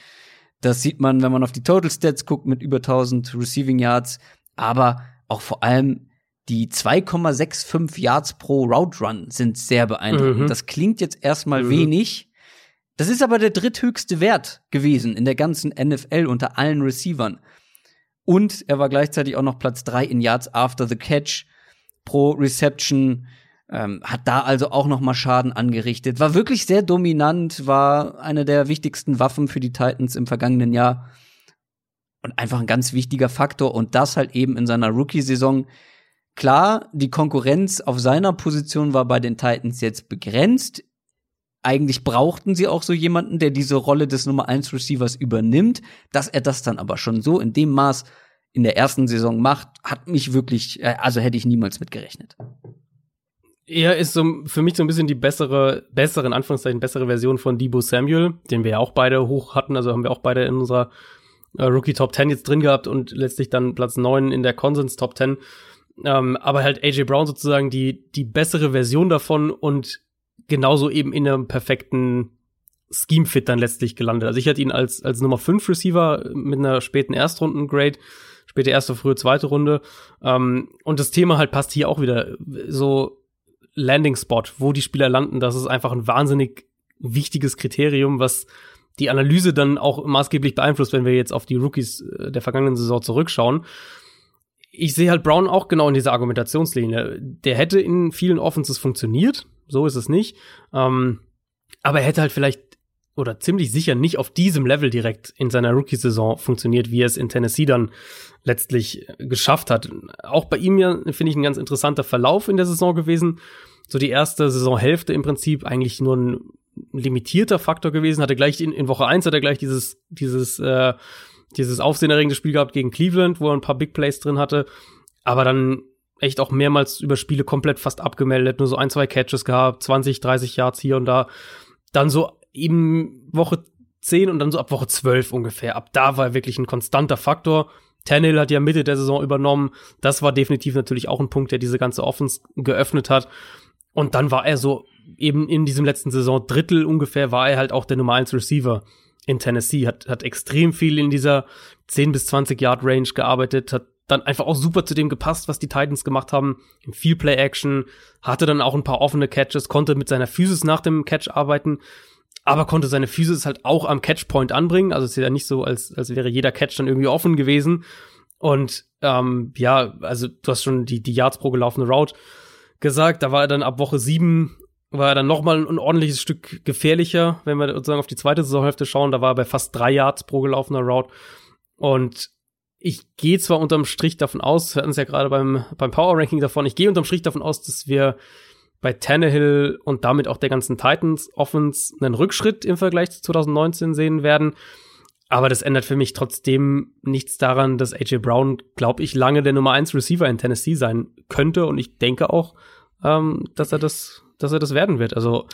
Das sieht man, wenn man auf die Total Stats guckt mit über 1000 Receiving Yards, aber auch vor allem die 2,65 Yards pro Route Run sind sehr beeindruckend. Mhm. Das klingt jetzt erstmal Mhm. wenig. Das ist aber der dritthöchste Wert gewesen in der ganzen NFL unter allen Receivern. Und er war gleichzeitig auch noch Platz drei in Yards after the catch pro Reception. Ähm, hat da also auch noch mal Schaden angerichtet. War wirklich sehr dominant, war eine der wichtigsten Waffen für die Titans im vergangenen Jahr. Und einfach ein ganz wichtiger Faktor. Und das halt eben in seiner Rookie-Saison. Klar, die Konkurrenz auf seiner Position war bei den Titans jetzt begrenzt. Eigentlich brauchten sie auch so jemanden, der diese Rolle des Nummer 1 Receivers übernimmt. Dass er das dann aber schon so in dem Maß in der ersten Saison macht, hat mich wirklich, äh, also hätte ich niemals mitgerechnet. Er ist so für mich so ein bisschen die bessere, bessere, in Anführungszeichen, bessere Version von Debo Samuel, den wir ja auch beide hoch hatten, also haben wir auch beide in unserer äh, Rookie Top 10 jetzt drin gehabt und letztlich dann Platz 9 in der Konsens Top 10. Ähm, aber halt AJ Brown sozusagen die, die bessere Version davon und genauso eben in einem perfekten Scheme-Fit dann letztlich gelandet. Also ich hatte ihn als, als Nummer 5 Receiver mit einer späten Erstrunden-Grade, späte erste, frühe zweite Runde. Ähm, und das Thema halt passt hier auch wieder so Landing Spot, wo die Spieler landen. Das ist einfach ein wahnsinnig wichtiges Kriterium, was die Analyse dann auch maßgeblich beeinflusst, wenn wir jetzt auf die Rookies äh, der vergangenen Saison zurückschauen. Ich sehe halt Brown auch genau in dieser Argumentationslinie. Der hätte in vielen Offenses funktioniert, so ist es nicht. Ähm, aber er hätte halt vielleicht oder ziemlich sicher nicht auf diesem Level direkt in seiner Rookie-Saison funktioniert, wie er es in Tennessee dann letztlich geschafft hat. Auch bei ihm ja, finde ich, ein ganz interessanter Verlauf in der Saison gewesen. So die erste Saisonhälfte im Prinzip eigentlich nur ein limitierter Faktor gewesen, hatte gleich in, in Woche eins hat er gleich dieses, dieses, äh, dieses aufsehenerregende Spiel gehabt gegen Cleveland, wo er ein paar Big Plays drin hatte, aber dann echt auch mehrmals über Spiele komplett fast abgemeldet, nur so ein, zwei Catches gehabt, 20, 30 Yards hier und da. Dann so eben Woche 10 und dann so ab Woche 12 ungefähr. Ab da war er wirklich ein konstanter Faktor. Tannehill hat ja Mitte der Saison übernommen. Das war definitiv natürlich auch ein Punkt, der diese ganze Offense geöffnet hat. Und dann war er so eben in diesem letzten Saison Drittel ungefähr war er halt auch der Nummer 1 Receiver in Tennessee, hat, hat extrem viel in dieser 10 bis 20 Yard Range gearbeitet, hat dann einfach auch super zu dem gepasst, was die Titans gemacht haben. In viel Play Action, hatte dann auch ein paar offene Catches, konnte mit seiner Physis nach dem Catch arbeiten, aber konnte seine Physis halt auch am Catchpoint anbringen. Also es ist ja nicht so, als, als wäre jeder Catch dann irgendwie offen gewesen. Und ähm, ja, also du hast schon die, die Yards pro gelaufene Route gesagt, da war er dann ab Woche sieben war er dann noch mal ein ordentliches Stück gefährlicher, wenn wir sozusagen auf die zweite Saisonhälfte schauen. Da war er bei fast drei Yards pro gelaufener Route. Und ich gehe zwar unterm Strich davon aus, wir hatten es ja gerade beim, beim Power Ranking davon, ich gehe unterm Strich davon aus, dass wir bei Tannehill und damit auch der ganzen Titans Offense einen Rückschritt im Vergleich zu 2019 sehen werden. Aber das ändert für mich trotzdem nichts daran, dass AJ Brown, glaube ich, lange der Nummer 1 Receiver in Tennessee sein könnte. Und ich denke auch, ähm, dass er das dass er das werden wird. Also,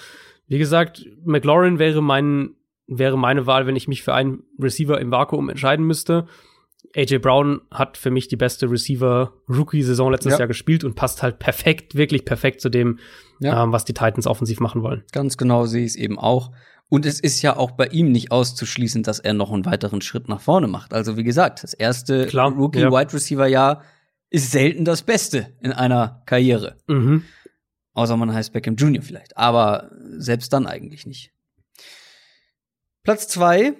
wie gesagt, McLaurin wäre mein, wäre meine Wahl, wenn ich mich für einen Receiver im Vakuum entscheiden müsste. AJ Brown hat für mich die beste Receiver-Rookie-Saison letztes ja. Jahr gespielt und passt halt perfekt, wirklich perfekt zu dem, ja. ähm, was die Titans offensiv machen wollen. Ganz genau sehe ich es eben auch. Und es ist ja auch bei ihm nicht auszuschließen, dass er noch einen weiteren Schritt nach vorne macht. Also wie gesagt, das erste Rookie-Wide Receiver-Jahr ist selten das Beste in einer Karriere. Mhm. Außer man heißt Beckham Jr. vielleicht. Aber selbst dann eigentlich nicht. Platz zwei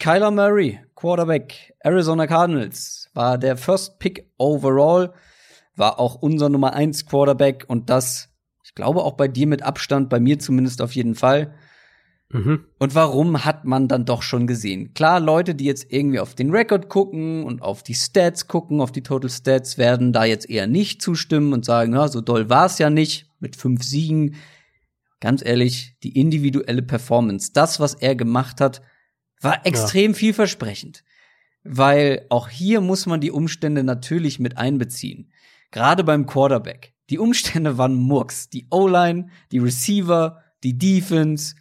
Kyler Murray, Quarterback, Arizona Cardinals, war der First Pick overall, war auch unser Nummer eins Quarterback und das, ich glaube auch bei dir mit Abstand, bei mir zumindest auf jeden Fall. Mhm. Und warum hat man dann doch schon gesehen? Klar, Leute, die jetzt irgendwie auf den Rekord gucken und auf die Stats gucken, auf die Total Stats, werden da jetzt eher nicht zustimmen und sagen, ja, so doll war es ja nicht mit fünf Siegen. Ganz ehrlich, die individuelle Performance, das, was er gemacht hat, war extrem ja. vielversprechend. Weil auch hier muss man die Umstände natürlich mit einbeziehen. Gerade beim Quarterback. Die Umstände waren Murks. Die O-Line, die Receiver, die Defense,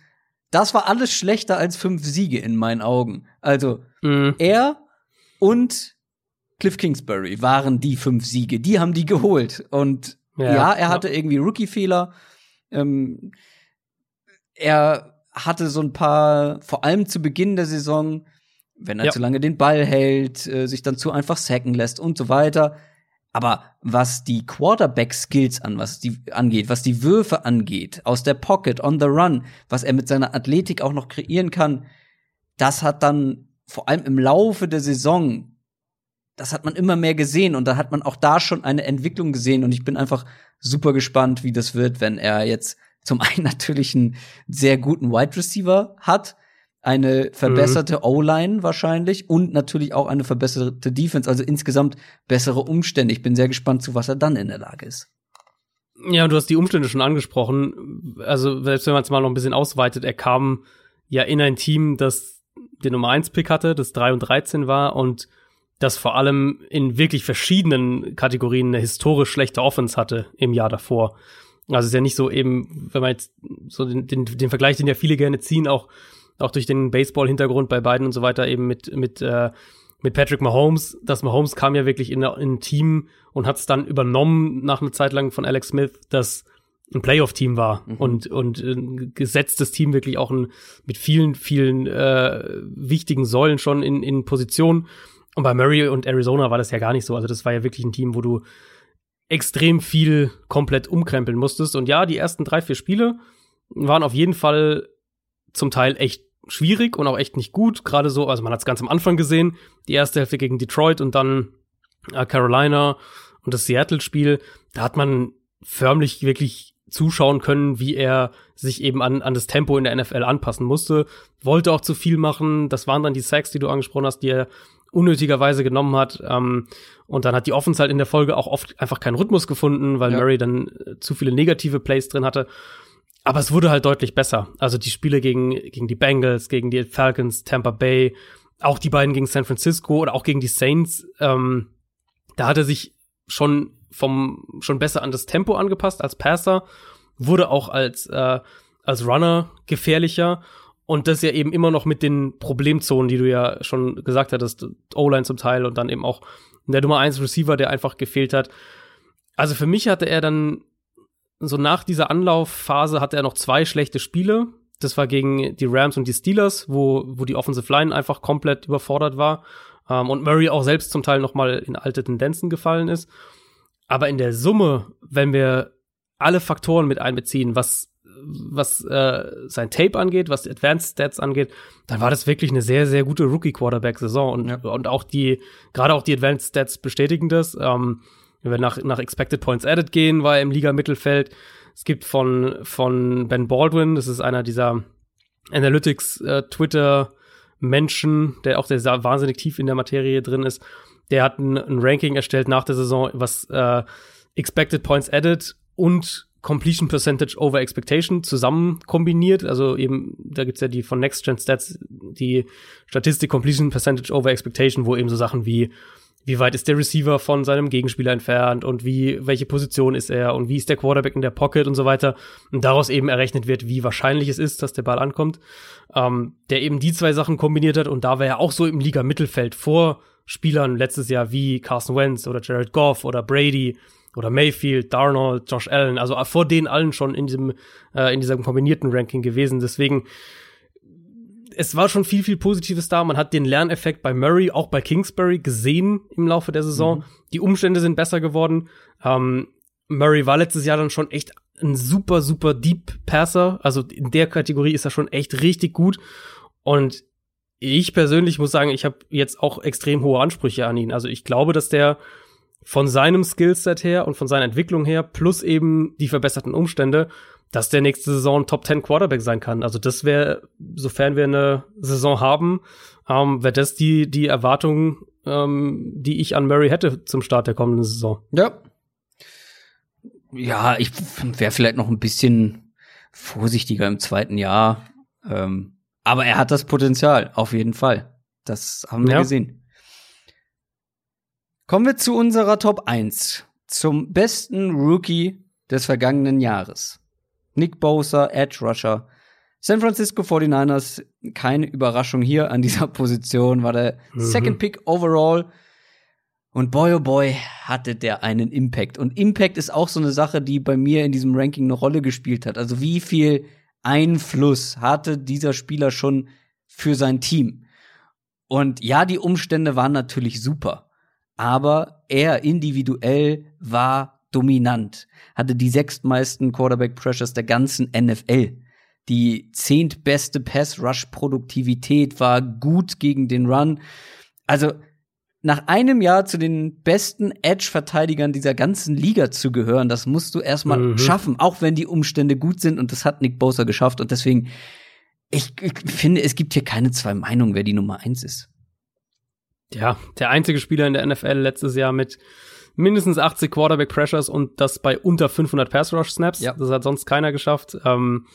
das war alles schlechter als fünf Siege in meinen Augen. Also mhm. er und Cliff Kingsbury waren die fünf Siege. Die haben die geholt. Und ja, ja er hatte ja. irgendwie Rookie-Fehler. Ähm, er hatte so ein paar, vor allem zu Beginn der Saison, wenn er ja. zu lange den Ball hält, äh, sich dann zu einfach sacken lässt und so weiter. Aber was die Quarterback-Skills an, was die angeht, was die Würfe angeht, aus der Pocket, on the run, was er mit seiner Athletik auch noch kreieren kann, das hat dann vor allem im Laufe der Saison, das hat man immer mehr gesehen und da hat man auch da schon eine Entwicklung gesehen und ich bin einfach super gespannt, wie das wird, wenn er jetzt zum (laughs) einen natürlich einen sehr guten Wide Receiver hat, eine verbesserte mhm. O-Line wahrscheinlich und natürlich auch eine verbesserte Defense, also insgesamt bessere Umstände. Ich bin sehr gespannt, zu was er dann in der Lage ist. Ja, du hast die Umstände schon angesprochen. Also, selbst wenn man es mal noch ein bisschen ausweitet, er kam ja in ein Team, das den Nummer 1 Pick hatte, das 3 und 13 war und das vor allem in wirklich verschiedenen Kategorien eine historisch schlechte Offense hatte im Jahr davor. Also es ist ja nicht so eben, wenn man jetzt so den, den, den Vergleich, den ja viele gerne ziehen, auch auch durch den Baseball-Hintergrund bei beiden und so weiter eben mit, mit, äh, mit Patrick Mahomes. Das Mahomes kam ja wirklich in, in ein Team und hat es dann übernommen nach einer Zeit lang von Alex Smith, das ein Playoff-Team war mhm. und, und ein gesetztes Team wirklich auch ein, mit vielen, vielen äh, wichtigen Säulen schon in, in Position. Und bei Murray und Arizona war das ja gar nicht so. Also das war ja wirklich ein Team, wo du extrem viel komplett umkrempeln musstest. Und ja, die ersten drei, vier Spiele waren auf jeden Fall zum Teil echt schwierig und auch echt nicht gut. Gerade so, also man hat es ganz am Anfang gesehen, die erste Hälfte gegen Detroit und dann äh, Carolina und das Seattle-Spiel. Da hat man förmlich wirklich zuschauen können, wie er sich eben an, an das Tempo in der NFL anpassen musste. Wollte auch zu viel machen. Das waren dann die Sacks, die du angesprochen hast, die er unnötigerweise genommen hat. Ähm, und dann hat die Offense halt in der Folge auch oft einfach keinen Rhythmus gefunden, weil ja. Murray dann äh, zu viele negative Plays drin hatte. Aber es wurde halt deutlich besser. Also die Spiele gegen, gegen die Bengals, gegen die Falcons, Tampa Bay, auch die beiden gegen San Francisco oder auch gegen die Saints, ähm, da hat er sich schon vom schon besser an das Tempo angepasst als Passer, wurde auch als äh, als Runner gefährlicher und das ja eben immer noch mit den Problemzonen, die du ja schon gesagt hattest, O-Line zum Teil und dann eben auch der Nummer 1 Receiver, der einfach gefehlt hat. Also für mich hatte er dann so nach dieser Anlaufphase hatte er noch zwei schlechte Spiele. Das war gegen die Rams und die Steelers, wo, wo die Offensive Line einfach komplett überfordert war. Ähm, und Murray auch selbst zum Teil noch mal in alte Tendenzen gefallen ist. Aber in der Summe, wenn wir alle Faktoren mit einbeziehen, was was äh, sein Tape angeht, was Advanced Stats angeht, dann war das wirklich eine sehr, sehr gute Rookie-Quarterback-Saison. Und, ja. und auch die, gerade auch die Advanced Stats bestätigen das. Ähm, wenn wir nach, nach Expected Points Added gehen, war er im Liga-Mittelfeld. Es gibt von, von Ben Baldwin, das ist einer dieser Analytics, äh, Twitter, Menschen, der auch sehr wahnsinnig tief in der Materie drin ist, der hat ein, ein Ranking erstellt nach der Saison, was äh, Expected Points Added und Completion Percentage over Expectation zusammen kombiniert. Also eben, da gibt's ja die von Next Gen Stats, die Statistik Completion Percentage over Expectation, wo eben so Sachen wie wie weit ist der Receiver von seinem Gegenspieler entfernt und wie, welche Position ist er und wie ist der Quarterback in der Pocket und so weiter. Und daraus eben errechnet wird, wie wahrscheinlich es ist, dass der Ball ankommt. Ähm, der eben die zwei Sachen kombiniert hat und da war er auch so im Liga-Mittelfeld vor Spielern letztes Jahr wie Carson Wentz oder Jared Goff oder Brady oder Mayfield, Darnold, Josh Allen, also vor denen allen schon in diesem, äh, in diesem kombinierten Ranking gewesen. Deswegen, es war schon viel, viel Positives da. Man hat den Lerneffekt bei Murray, auch bei Kingsbury gesehen im Laufe der Saison. Mhm. Die Umstände sind besser geworden. Ähm, Murray war letztes Jahr dann schon echt ein super, super Deep Passer. Also in der Kategorie ist er schon echt richtig gut. Und ich persönlich muss sagen, ich habe jetzt auch extrem hohe Ansprüche an ihn. Also ich glaube, dass der von seinem Skillset her und von seiner Entwicklung her, plus eben die verbesserten Umstände, dass der nächste Saison Top 10 Quarterback sein kann. Also das wäre, sofern wir eine Saison haben, ähm, wäre das die, die Erwartung, ähm, die ich an Murray hätte zum Start der kommenden Saison. Ja. Ja, ich wäre vielleicht noch ein bisschen vorsichtiger im zweiten Jahr. Ähm, aber er hat das Potenzial, auf jeden Fall. Das haben wir ja. gesehen. Kommen wir zu unserer Top 1. Zum besten Rookie des vergangenen Jahres. Nick Bosa, Edge Rusher. San Francisco 49ers, keine Überraschung hier an dieser (laughs) Position, war der mhm. Second Pick overall. Und boy, oh boy, hatte der einen Impact. Und Impact ist auch so eine Sache, die bei mir in diesem Ranking eine Rolle gespielt hat. Also wie viel Einfluss hatte dieser Spieler schon für sein Team? Und ja, die Umstände waren natürlich super aber er individuell war dominant, hatte die sechstmeisten Quarterback Pressures der ganzen NFL. Die zehntbeste Pass-Rush-Produktivität war gut gegen den Run. Also nach einem Jahr zu den besten Edge-Verteidigern dieser ganzen Liga zu gehören, das musst du erstmal mhm. schaffen, auch wenn die Umstände gut sind. Und das hat Nick Bosa geschafft. Und deswegen, ich, ich finde, es gibt hier keine zwei Meinungen, wer die Nummer eins ist ja, der einzige Spieler in der NFL letztes Jahr mit mindestens 80 Quarterback Pressures und das bei unter 500 Pass Rush Snaps. Ja. Das hat sonst keiner geschafft. Ähm,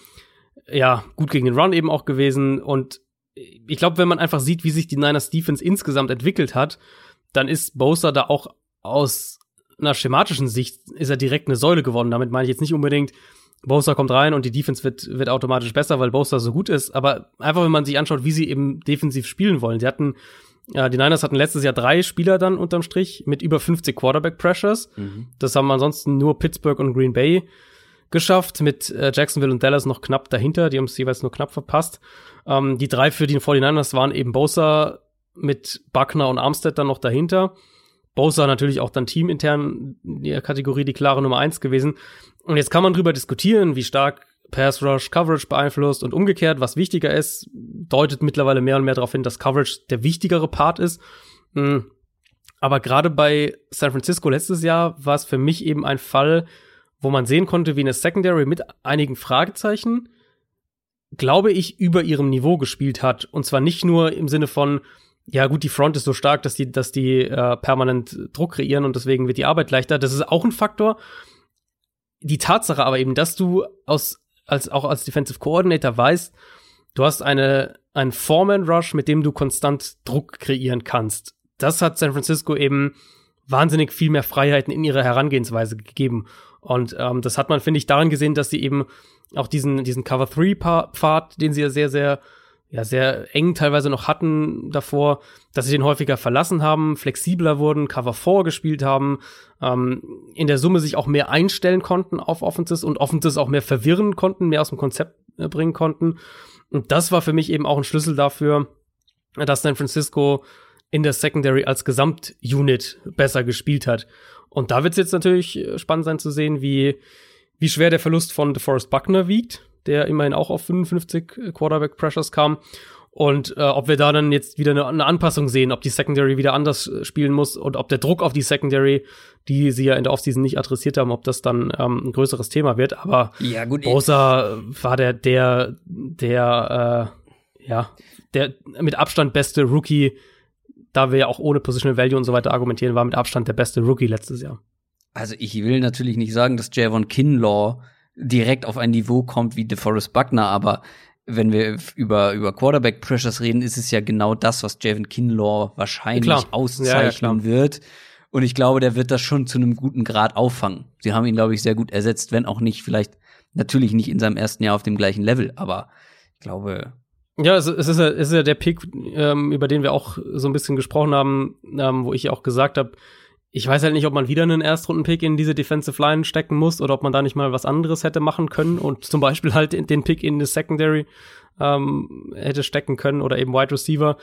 ja, gut gegen den Run eben auch gewesen und ich glaube, wenn man einfach sieht, wie sich die Niners Defense insgesamt entwickelt hat, dann ist Bosa da auch aus einer schematischen Sicht ist er direkt eine Säule geworden. Damit meine ich jetzt nicht unbedingt, Bosa kommt rein und die Defense wird, wird automatisch besser, weil Bosa so gut ist. Aber einfach, wenn man sich anschaut, wie sie eben defensiv spielen wollen. Sie hatten ja, die Niners hatten letztes Jahr drei Spieler dann unterm Strich mit über 50 Quarterback Pressures. Mhm. Das haben ansonsten nur Pittsburgh und Green Bay geschafft, mit äh, Jacksonville und Dallas noch knapp dahinter. Die haben es jeweils nur knapp verpasst. Ähm, die drei für die 49ers waren eben Bosa, mit Buckner und Armstead dann noch dahinter. Bosa natürlich auch dann teamintern in der Kategorie die klare Nummer eins gewesen. Und jetzt kann man drüber diskutieren, wie stark Pass Rush Coverage beeinflusst und umgekehrt, was wichtiger ist, deutet mittlerweile mehr und mehr darauf hin, dass Coverage der wichtigere Part ist. Hm. Aber gerade bei San Francisco letztes Jahr war es für mich eben ein Fall, wo man sehen konnte, wie eine Secondary mit einigen Fragezeichen, glaube ich, über ihrem Niveau gespielt hat. Und zwar nicht nur im Sinne von, ja gut, die Front ist so stark, dass die, dass die äh, permanent Druck kreieren und deswegen wird die Arbeit leichter. Das ist auch ein Faktor. Die Tatsache aber eben, dass du aus, als, auch als Defensive Coordinator weißt, du hast eine, einen Foreman Rush, mit dem du konstant Druck kreieren kannst. Das hat San Francisco eben wahnsinnig viel mehr Freiheiten in ihrer Herangehensweise gegeben. Und ähm, das hat man, finde ich, daran gesehen, dass sie eben auch diesen, diesen Cover-3-Pfad, den sie ja sehr, sehr ja sehr eng teilweise noch hatten davor, dass sie den häufiger verlassen haben, flexibler wurden, Cover 4 gespielt haben, ähm, in der Summe sich auch mehr einstellen konnten auf Offenses und Offenses auch mehr verwirren konnten, mehr aus dem Konzept äh, bringen konnten. Und das war für mich eben auch ein Schlüssel dafür, dass San Francisco in der Secondary als Gesamtunit besser gespielt hat. Und da wird es jetzt natürlich äh, spannend sein zu sehen, wie, wie schwer der Verlust von DeForest Buckner wiegt der immerhin auch auf 55 äh, Quarterback Pressures kam. Und äh, ob wir da dann jetzt wieder eine, eine, Anpassung sehen, ob die Secondary wieder anders äh, spielen muss und ob der Druck auf die Secondary, die sie ja in der Offseason nicht adressiert haben, ob das dann ähm, ein größeres Thema wird. Aber ja, gut, Bosa war der, der, der, äh, ja, der mit Abstand beste Rookie, da wir ja auch ohne Positional Value und so weiter argumentieren, war mit Abstand der beste Rookie letztes Jahr. Also ich will natürlich nicht sagen, dass Javon Kinlaw direkt auf ein Niveau kommt wie DeForest Buckner, aber wenn wir über, über Quarterback Pressures reden, ist es ja genau das, was Javon Kinlaw wahrscheinlich klar. auszeichnen ja, ja, wird. Und ich glaube, der wird das schon zu einem guten Grad auffangen. Sie haben ihn, glaube ich, sehr gut ersetzt, wenn auch nicht, vielleicht natürlich nicht in seinem ersten Jahr auf dem gleichen Level, aber ich glaube. Ja, es, ist, ja, es ist ja der Pick, ähm, über den wir auch so ein bisschen gesprochen haben, ähm, wo ich ja auch gesagt habe, ich weiß halt nicht, ob man wieder einen Erstrunden-Pick in diese Defensive Line stecken muss oder ob man da nicht mal was anderes hätte machen können und zum Beispiel halt den Pick in die Secondary ähm, hätte stecken können oder eben Wide Receiver.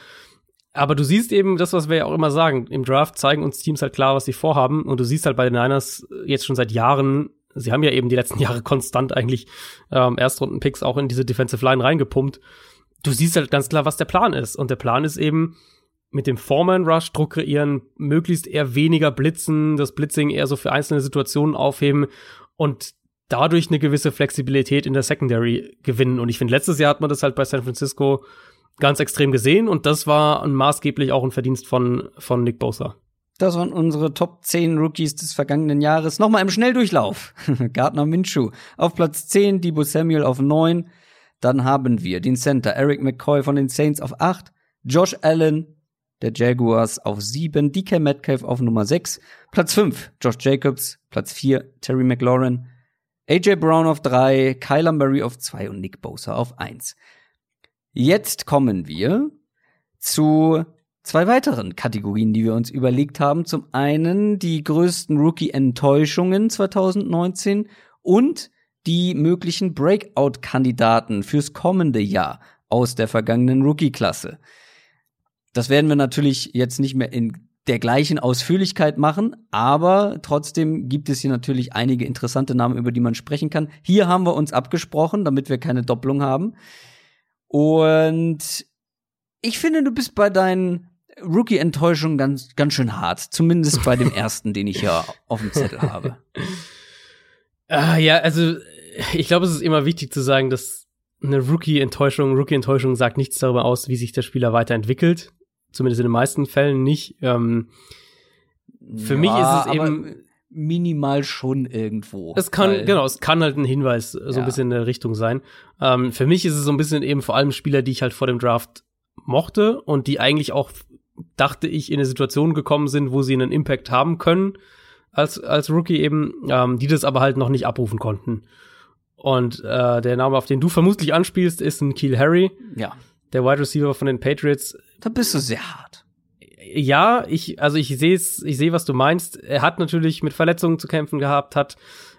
Aber du siehst eben das, was wir ja auch immer sagen. Im Draft zeigen uns Teams halt klar, was sie vorhaben. Und du siehst halt bei den Niners jetzt schon seit Jahren, sie haben ja eben die letzten (laughs) Jahre konstant eigentlich ähm, Erstrunden-Picks auch in diese Defensive Line reingepumpt. Du siehst halt ganz klar, was der Plan ist. Und der Plan ist eben, mit dem Foreman Rush Druck kreieren, möglichst eher weniger blitzen, das Blitzing eher so für einzelne Situationen aufheben und dadurch eine gewisse Flexibilität in der Secondary gewinnen. Und ich finde, letztes Jahr hat man das halt bei San Francisco ganz extrem gesehen und das war maßgeblich auch ein Verdienst von, von Nick Bosa. Das waren unsere Top 10 Rookies des vergangenen Jahres. Nochmal im Schnelldurchlauf. (laughs) Gardner Minshew auf Platz 10, Debo Samuel auf 9. Dann haben wir den Center Eric McCoy von den Saints auf 8, Josh Allen der Jaguars auf 7, DK Metcalf auf Nummer 6, Platz 5 Josh Jacobs, Platz 4 Terry McLaurin, AJ Brown auf 3, Kyler Murray auf 2 und Nick Bosa auf 1. Jetzt kommen wir zu zwei weiteren Kategorien, die wir uns überlegt haben. Zum einen die größten Rookie-Enttäuschungen 2019 und die möglichen Breakout-Kandidaten fürs kommende Jahr aus der vergangenen Rookie-Klasse. Das werden wir natürlich jetzt nicht mehr in der gleichen Ausführlichkeit machen, aber trotzdem gibt es hier natürlich einige interessante Namen, über die man sprechen kann. Hier haben wir uns abgesprochen, damit wir keine Doppelung haben. Und ich finde, du bist bei deinen Rookie-Enttäuschungen ganz, ganz schön hart. Zumindest bei dem (laughs) ersten, den ich hier auf dem Zettel habe. (laughs) Ah, ja, also ich glaube, es ist immer wichtig zu sagen, dass eine Rookie-Enttäuschung, Rookie-Enttäuschung sagt nichts darüber aus, wie sich der Spieler weiterentwickelt zumindest in den meisten Fällen nicht. Ähm, für ja, mich ist es eben minimal schon irgendwo. Es kann, genau, es kann halt ein Hinweis so ein bisschen in der Richtung sein. Ähm, für mich ist es so ein bisschen eben vor allem Spieler, die ich halt vor dem Draft mochte und die eigentlich auch, dachte ich, in eine Situation gekommen sind, wo sie einen Impact haben können als, als Rookie eben, ähm, die das aber halt noch nicht abrufen konnten. Und äh, der Name, auf den du vermutlich anspielst, ist ein Keel Harry. Ja der Wide Receiver von den Patriots. Da bist du sehr hart. Ja, ich, also ich sehe es, ich sehe, was du meinst. Er hat natürlich mit Verletzungen zu kämpfen gehabt, hat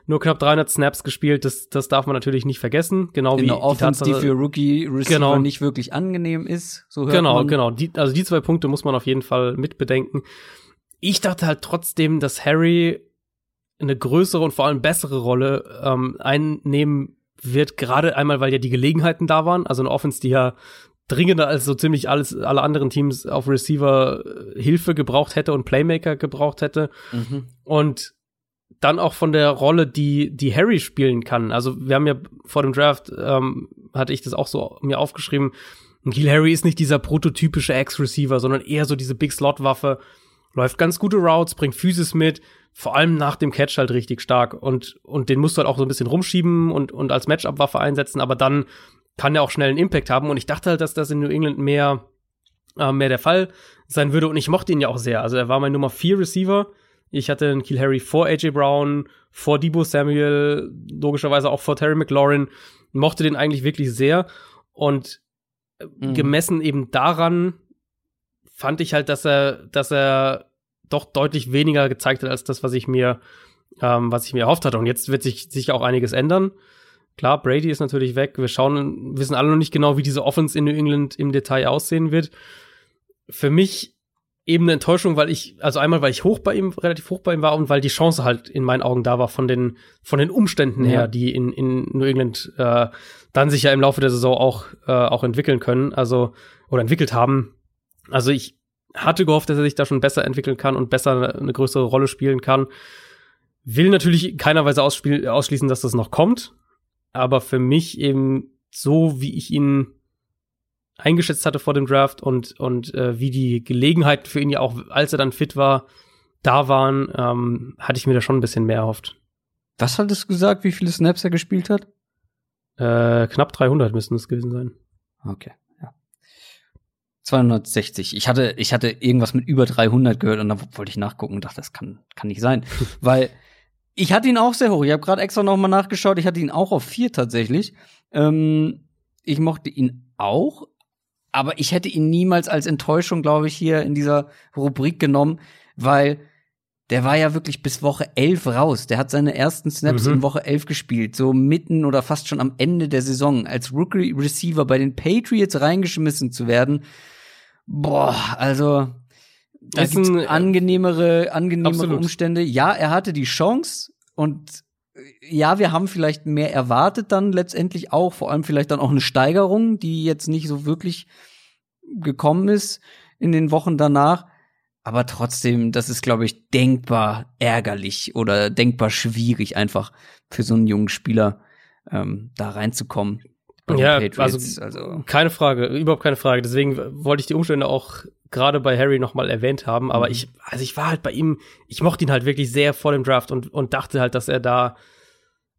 nur knapp 300 Snaps gespielt. Das, das darf man natürlich nicht vergessen. Genau In wie der Offense, die, für Rookie Receiver Genau. nicht wirklich angenehm ist. So hört Genau, man. genau. Die, also die zwei Punkte muss man auf jeden Fall mitbedenken. Ich dachte halt trotzdem, dass Harry eine größere und vor allem bessere Rolle ähm, einnehmen wird, gerade einmal, weil ja die Gelegenheiten da waren. Also eine Offense, die ja dringender als so ziemlich alles, alle anderen Teams auf Receiver äh, Hilfe gebraucht hätte und Playmaker gebraucht hätte. Mhm. Und dann auch von der Rolle, die, die Harry spielen kann. Also wir haben ja vor dem Draft, ähm, hatte ich das auch so mir aufgeschrieben, Gil Harry ist nicht dieser prototypische Ex-Receiver, sondern eher so diese Big-Slot-Waffe, läuft ganz gute Routes, bringt Physis mit, vor allem nach dem Catch halt richtig stark und, und den musst du halt auch so ein bisschen rumschieben und, und als Matchup-Waffe einsetzen, aber dann kann er auch schnell einen Impact haben und ich dachte halt, dass das in New England mehr, äh, mehr der Fall sein würde und ich mochte ihn ja auch sehr. Also er war mein Nummer 4 Receiver. Ich hatte einen Kiel Harry vor AJ Brown, vor Debo Samuel, logischerweise auch vor Terry McLaurin. Mochte den eigentlich wirklich sehr. Und äh, Mhm. gemessen eben daran fand ich halt, dass er, dass er doch deutlich weniger gezeigt hat als das, was ich mir, ähm, was ich mir erhofft hatte. Und jetzt wird sich sicher auch einiges ändern. Klar, Brady ist natürlich weg. Wir schauen, wissen alle noch nicht genau, wie diese Offense in New England im Detail aussehen wird. Für mich eben eine Enttäuschung, weil ich, also einmal, weil ich hoch bei ihm, relativ hoch bei ihm war und weil die Chance halt in meinen Augen da war von den, von den Umständen Ja. her, die in, in New England äh, dann sich ja im Laufe der Saison auch, äh, auch entwickeln können, also, oder entwickelt haben. Also ich hatte gehofft, dass er sich da schon besser entwickeln kann und besser eine größere Rolle spielen kann. Will natürlich in keiner Weise ausspiel- ausschließen, dass das noch kommt. Aber für mich eben so, wie ich ihn eingeschätzt hatte vor dem Draft und, und äh, wie die Gelegenheiten für ihn ja auch, als er dann fit war, da waren, ähm, hatte ich mir da schon ein bisschen mehr erhofft. Was hattest du gesagt, wie viele Snaps er gespielt hat? Äh, knapp 300 müssten es gewesen sein. Okay, ja. 260. Ich hatte, ich hatte irgendwas mit über 300 gehört und dann wollte ich nachgucken und dachte, das kann, kann nicht sein. (laughs) Weil ich hatte ihn auch sehr hoch. Ich habe gerade extra noch mal nachgeschaut. Ich hatte ihn auch auf vier tatsächlich. Ähm, ich mochte ihn auch, aber ich hätte ihn niemals als Enttäuschung, glaube ich, hier in dieser Rubrik genommen, weil der war ja wirklich bis Woche 11 raus. Der hat seine ersten Snaps Mhm. in Woche 11 gespielt, so mitten oder fast schon am Ende der Saison. Als Rookie Receiver bei den Patriots reingeschmissen zu werden, boah, also da Ist gibt's ein- angenehmere, angenehmere Absolut. Umstände. Ja, er hatte die Chance und äh, ja, wir haben vielleicht mehr erwartet dann letztendlich auch, vor allem vielleicht dann auch eine Steigerung, die jetzt nicht so wirklich gekommen ist in den Wochen danach. Aber trotzdem, das ist, glaube ich, denkbar ärgerlich oder denkbar schwierig, einfach für so einen jungen Spieler ähm, da reinzukommen. Ja, also- also Keine Frage, überhaupt keine Frage. Deswegen wollte ich die Umstände auch gerade bei Harry noch mal erwähnt haben. Aber Mhm. ich, also ich war halt bei ihm, ich mochte ihn halt wirklich sehr vor dem Draft und, und dachte halt, dass er da,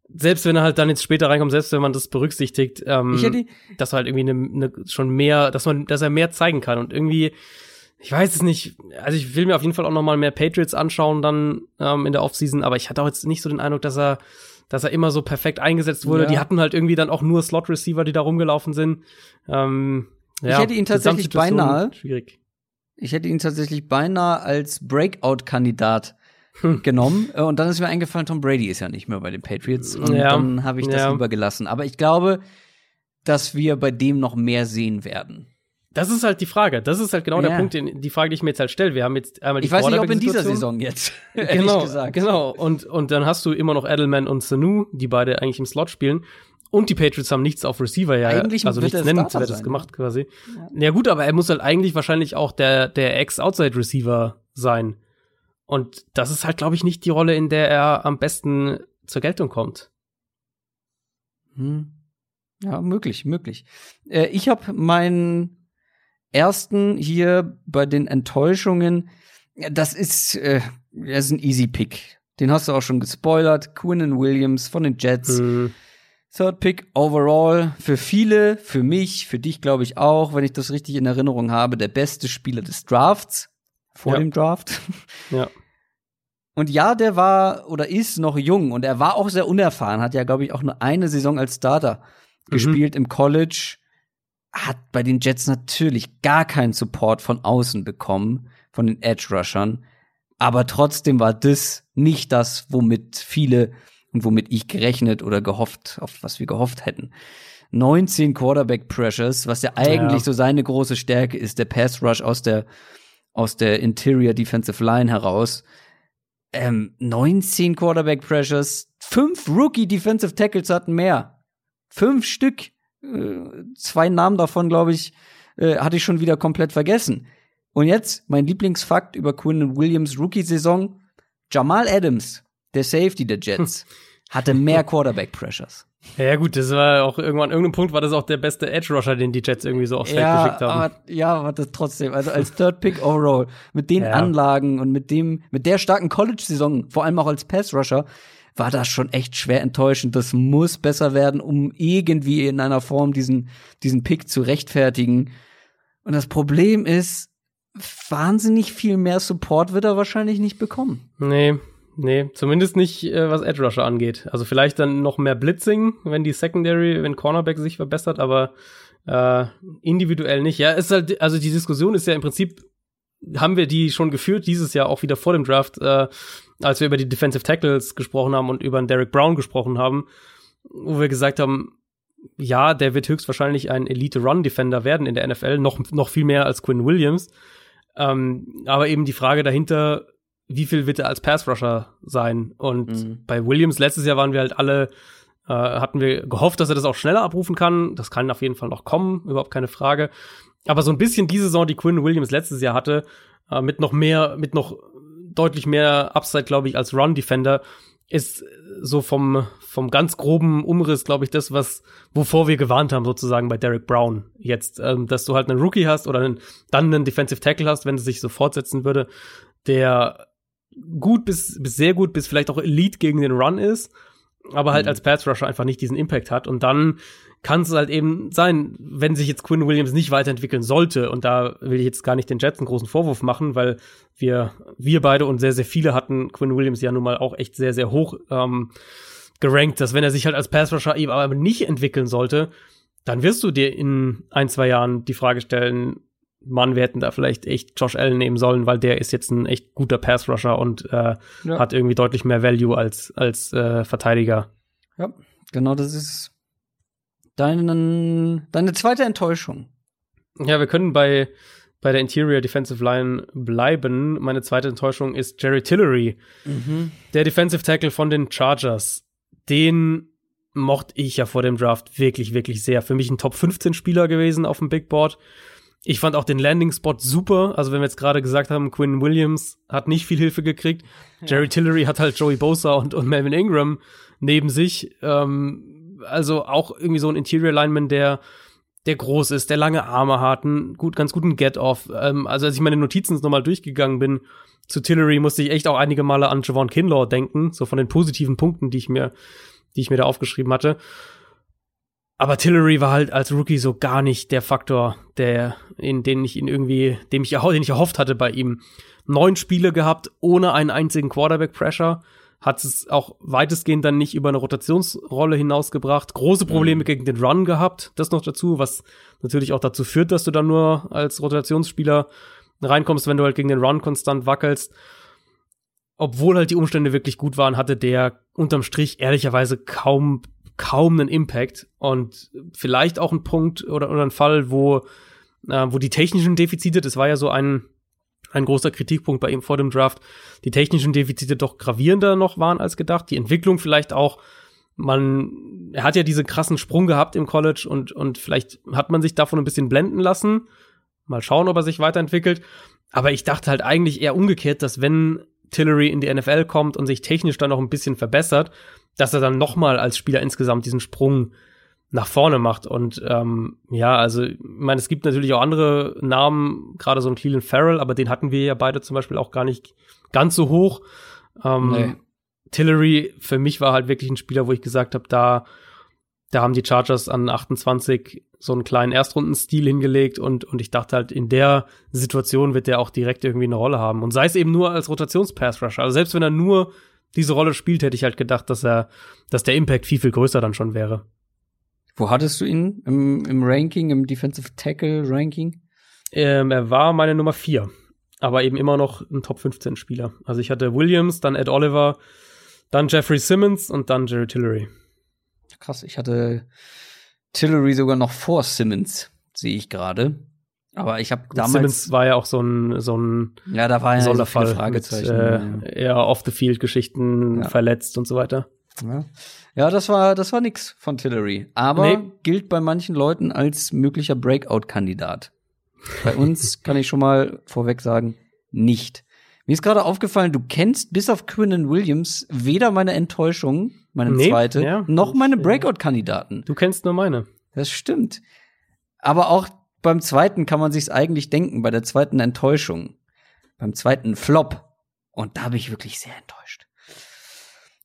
selbst wenn er halt dann jetzt später reinkommt, selbst wenn man das berücksichtigt, ähm, ich hätte, dass er halt irgendwie eine, eine schon mehr, dass man, dass er mehr zeigen kann und irgendwie, ich weiß es nicht. Also ich will mir auf jeden Fall auch noch mal mehr Patriots anschauen dann ähm, in der Offseason, aber ich hatte auch jetzt nicht so den Eindruck, dass er, dass er immer so perfekt eingesetzt wurde. Ja. Die hatten halt irgendwie dann auch nur Slot-Receiver, die da rumgelaufen sind. Ähm, Ich ja, hätte ihn tatsächlich beinahe- Schwierig. Ich hätte ihn tatsächlich beinahe als Breakout-Kandidat Hm. genommen. Äh, Und dann ist mir eingefallen, Tom Brady ist ja nicht mehr bei den Patriots. Und Ja, dann habe ich das ja. lieber gelassen. Aber ich glaube, dass wir bei dem noch mehr sehen werden. Das ist halt die Frage. Das ist halt genau Ja. der Punkt, den, die Frage, die ich mir jetzt halt stelle. Wir haben jetzt einmal die Ich weiß nicht, ob in dieser. Saison jetzt. (laughs) genau, gesagt. genau. Und, und dann hast du immer noch Edelman und Sanu, die beide eigentlich im Slot spielen. Und die Patriots haben nichts auf Receiver, ja, Eigentlich also nichts er Nennenswertes gemacht quasi. Ja. Ja. gut, aber er muss halt eigentlich wahrscheinlich auch der, der Ex-Outside-Receiver sein. Und das ist halt, glaube ich, nicht die Rolle, in der er am besten zur Geltung kommt. Hm. Ja, möglich, möglich. Äh, ich habe meinen ersten hier bei den Enttäuschungen. Das ist, äh, das ist ein Easy Pick. Den hast du auch schon gespoilert. Quinnen Williams von den Jets. Hm, Third Pick overall. Für viele, für mich, für dich glaube ich auch, wenn ich das richtig in Erinnerung habe, der beste Spieler des Drafts. Vor Ja. dem Draft. ja. (laughs) Und ja, der war oder ist noch jung und er war auch sehr unerfahren, hat ja, glaube ich, auch nur eine Saison als Starter Mhm. gespielt im College, hat bei den Jets natürlich gar keinen Support von außen bekommen, von den Edge Rushern. Aber trotzdem war das nicht das, womit viele und womit ich gerechnet oder gehofft, auf was wir gehofft hätten. 19 Quarterback Pressures, was ja eigentlich ja. so seine große Stärke ist, der Pass Rush aus der aus der Interior Defensive Line heraus. Ähm, 19 Quarterback Pressures, fünf Rookie Defensive Tackles hatten mehr. Fünf Stück. Äh, zwei Namen davon, glaube ich, äh, hatte ich schon wieder komplett vergessen. Und jetzt mein Lieblingsfakt über Quinn Williams Rookie-Saison. Jamal Adams, der Safety der Jets, hatte mehr (laughs) Quarterback Pressures. Ja, gut, das war auch irgendwann, an irgendeinem Punkt war das auch der beste Edge Rusher, den die Jets irgendwie so aufs Feld ja, geschickt haben. Aber, ja, aber das trotzdem, also als Third Pick Overall, mit den ja. Anlagen und mit dem, mit der starken College-Saison, vor allem auch als Pass Rusher, war das schon echt schwer enttäuschend. Das muss besser werden, um irgendwie in einer Form diesen, diesen Pick zu rechtfertigen. Und das Problem ist, wahnsinnig viel mehr Support wird er wahrscheinlich nicht bekommen. Nee, nee, zumindest nicht, äh, was Edge Rusher angeht. Also vielleicht dann noch mehr Blitzing, wenn die Secondary, wenn Cornerback sich verbessert, aber äh, individuell nicht. Ja, ist halt, also die Diskussion ist ja im Prinzip, haben wir die schon geführt, dieses Jahr auch wieder vor dem Draft, äh, als wir über die Defensive Tackles gesprochen haben und über einen Derek Brown gesprochen haben, wo wir gesagt haben, ja, der wird höchstwahrscheinlich ein Elite-Run-Defender werden in der NFL, noch, noch viel mehr als Quinn Williams. Ähm, aber eben die Frage dahinter, wie viel wird er als Pass-Rusher sein? Und mhm. bei Williams letztes Jahr waren wir halt alle, äh, hatten wir gehofft, dass er das auch schneller abrufen kann. Das kann auf jeden Fall noch kommen, überhaupt keine Frage. Aber so ein bisschen die Saison, die Quinn Williams letztes Jahr hatte, äh, mit noch mehr, mit noch deutlich mehr Upside, glaube ich, als Run-Defender, ist so vom, vom ganz groben Umriss, glaube ich, das, was, wovor wir gewarnt haben, sozusagen bei Derek Brown jetzt, ähm, dass du halt einen Rookie hast oder einen, dann einen Defensive Tackle hast, wenn es sich so fortsetzen würde, der gut bis, bis sehr gut bis vielleicht auch Elite gegen den Run ist, aber halt mhm. als Pass Rusher einfach nicht diesen Impact hat und dann kann es halt eben sein, wenn sich jetzt Quinn Williams nicht weiterentwickeln sollte, und da will ich jetzt gar nicht den Jets einen großen Vorwurf machen, weil wir, wir beide und sehr, sehr viele hatten Quinn Williams ja nun mal auch echt sehr, sehr hoch ähm, gerankt, dass wenn er sich halt als Passrusher eben aber nicht entwickeln sollte, dann wirst du dir in ein, zwei Jahren die Frage stellen, Mann, wir hätten da vielleicht echt Josh Allen nehmen sollen, weil der ist jetzt ein echt guter Pass-Rusher und äh, ja. hat irgendwie deutlich mehr Value als, als äh, Verteidiger. Ja, genau das ist deinen, deine zweite Enttäuschung. Ja, wir können bei, bei der Interior Defensive Line bleiben. Meine zweite Enttäuschung ist Jerry Tillery, mhm. der Defensive Tackle von den Chargers. Den mochte ich ja vor dem Draft wirklich, wirklich sehr. Für mich ein Top 15 Spieler gewesen auf dem Big Board. Ich fand auch den Landing Spot super. Also wenn wir jetzt gerade gesagt haben, Quinn Williams hat nicht viel Hilfe gekriegt. Ja. Jerry Tillery hat halt Joey Bosa und, und Melvin Ingram neben sich. Ähm, also auch irgendwie so ein Interior Lineman, der der groß ist, der lange Arme hat, einen gut, ganz guten Get-Off. Ähm, also als ich meine Notizen nochmal durchgegangen bin zu Tillery, musste ich echt auch einige Male an Javon Kinlaw denken, so von den positiven Punkten, die ich mir, die ich mir da aufgeschrieben hatte. Aber Tillery war halt als Rookie so gar nicht der Faktor, der, in den ich ihn irgendwie, dem ich, den ich erhofft hatte bei ihm. Neun Spiele gehabt, ohne einen einzigen Quarterback-Pressure hat es auch weitestgehend dann nicht über eine Rotationsrolle hinausgebracht. Große Probleme mhm. gegen den Run gehabt, das noch dazu, was natürlich auch dazu führt, dass du dann nur als Rotationsspieler reinkommst, wenn du halt gegen den Run konstant wackelst. Obwohl halt die Umstände wirklich gut waren, hatte der unterm Strich ehrlicherweise kaum kaum einen Impact und vielleicht auch ein Punkt oder, oder ein Fall, wo äh, wo die technischen Defizite, das war ja so ein ein großer Kritikpunkt bei ihm vor dem Draft, die technischen Defizite doch gravierender noch waren als gedacht, die Entwicklung vielleicht auch, man, er hat ja diesen krassen Sprung gehabt im College und, und vielleicht hat man sich davon ein bisschen blenden lassen. Mal schauen, ob er sich weiterentwickelt. Aber ich dachte halt eigentlich eher umgekehrt, dass wenn Tillery in die NFL kommt und sich technisch dann noch ein bisschen verbessert, dass er dann noch mal als Spieler insgesamt diesen Sprung nach vorne macht. Und ähm, ja, also, ich meine, es gibt natürlich auch andere Namen, gerade so ein Cleveland Farrell, aber den hatten wir ja beide zum Beispiel auch gar nicht ganz so hoch. Ähm, nee. Tillery für mich war halt wirklich ein Spieler, wo ich gesagt habe, da, da haben die Chargers an 28 so einen kleinen Erstrundenstil hingelegt und, und ich dachte halt, in der Situation wird der auch direkt irgendwie eine Rolle haben. Und sei es eben nur als Rotations-Pass-Rusher. Also selbst wenn er nur diese Rolle spielt, hätte ich halt gedacht, dass er, dass der Impact viel, viel größer dann schon wäre. Wo hattest du ihn im, im Ranking, im Defensive Tackle Ranking? Ähm, er war meine Nummer vier, aber eben immer noch ein Top 15 Spieler. Also ich hatte Williams, dann Ed Oliver, Dann Jeffrey Simmons und dann Jerry Tillery. Krass, ich hatte Tillery sogar noch vor Simmons, sehe ich gerade. Aber ich habe damals. Simmons war ja auch so ein so ein ja, da war ja Sonderfall so Fragezeichen. Mit, äh, ja, off-the-field-Geschichten Ja. verletzt und so weiter. Ja. ja, das war das war nix von Tillery, aber Nee. gilt bei manchen Leuten als möglicher Breakout-Kandidat. Bei uns (laughs) kann ich schon mal vorweg sagen, nicht. Mir ist gerade aufgefallen, du kennst bis auf Quinnen Williams weder meine Enttäuschung, meine Nee, zweite, ja. noch meine. Breakout-Kandidaten. Du kennst nur meine. Das stimmt. Aber auch beim zweiten kann man sich's eigentlich denken, bei der zweiten Enttäuschung. Beim zweiten Flop. Und da bin ich wirklich sehr enttäuscht.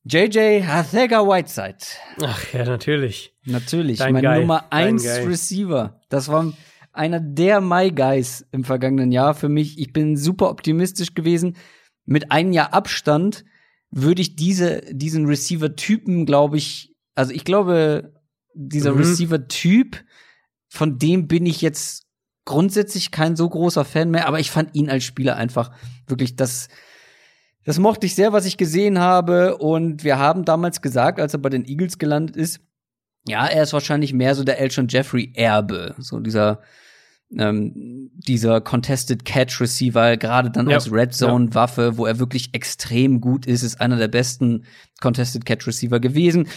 JJ Hathega Whiteside. Ach ja, natürlich. Natürlich, Dein mein Guy, Nummer dein 1 Guy. Receiver. Das war einer der My Guys im vergangenen Jahr für mich. Ich bin super optimistisch gewesen. Mit einem Jahr Abstand würde ich diese, diesen Receiver-Typen, glaube ich, also ich glaube, dieser Mhm. Receiver-Typ, von dem bin ich jetzt grundsätzlich kein so großer Fan mehr, aber ich fand ihn als Spieler einfach wirklich das, das mochte ich sehr, was ich gesehen habe. Und wir haben damals gesagt, als er bei den Eagles gelandet ist, ja, er ist wahrscheinlich mehr so der Elton Jeffrey Erbe, so dieser ähm, dieser Contested Catch Receiver, gerade dann Ja, als Red Zone Waffe, wo er wirklich extrem gut ist, ist einer der besten Contested Catch Receiver gewesen.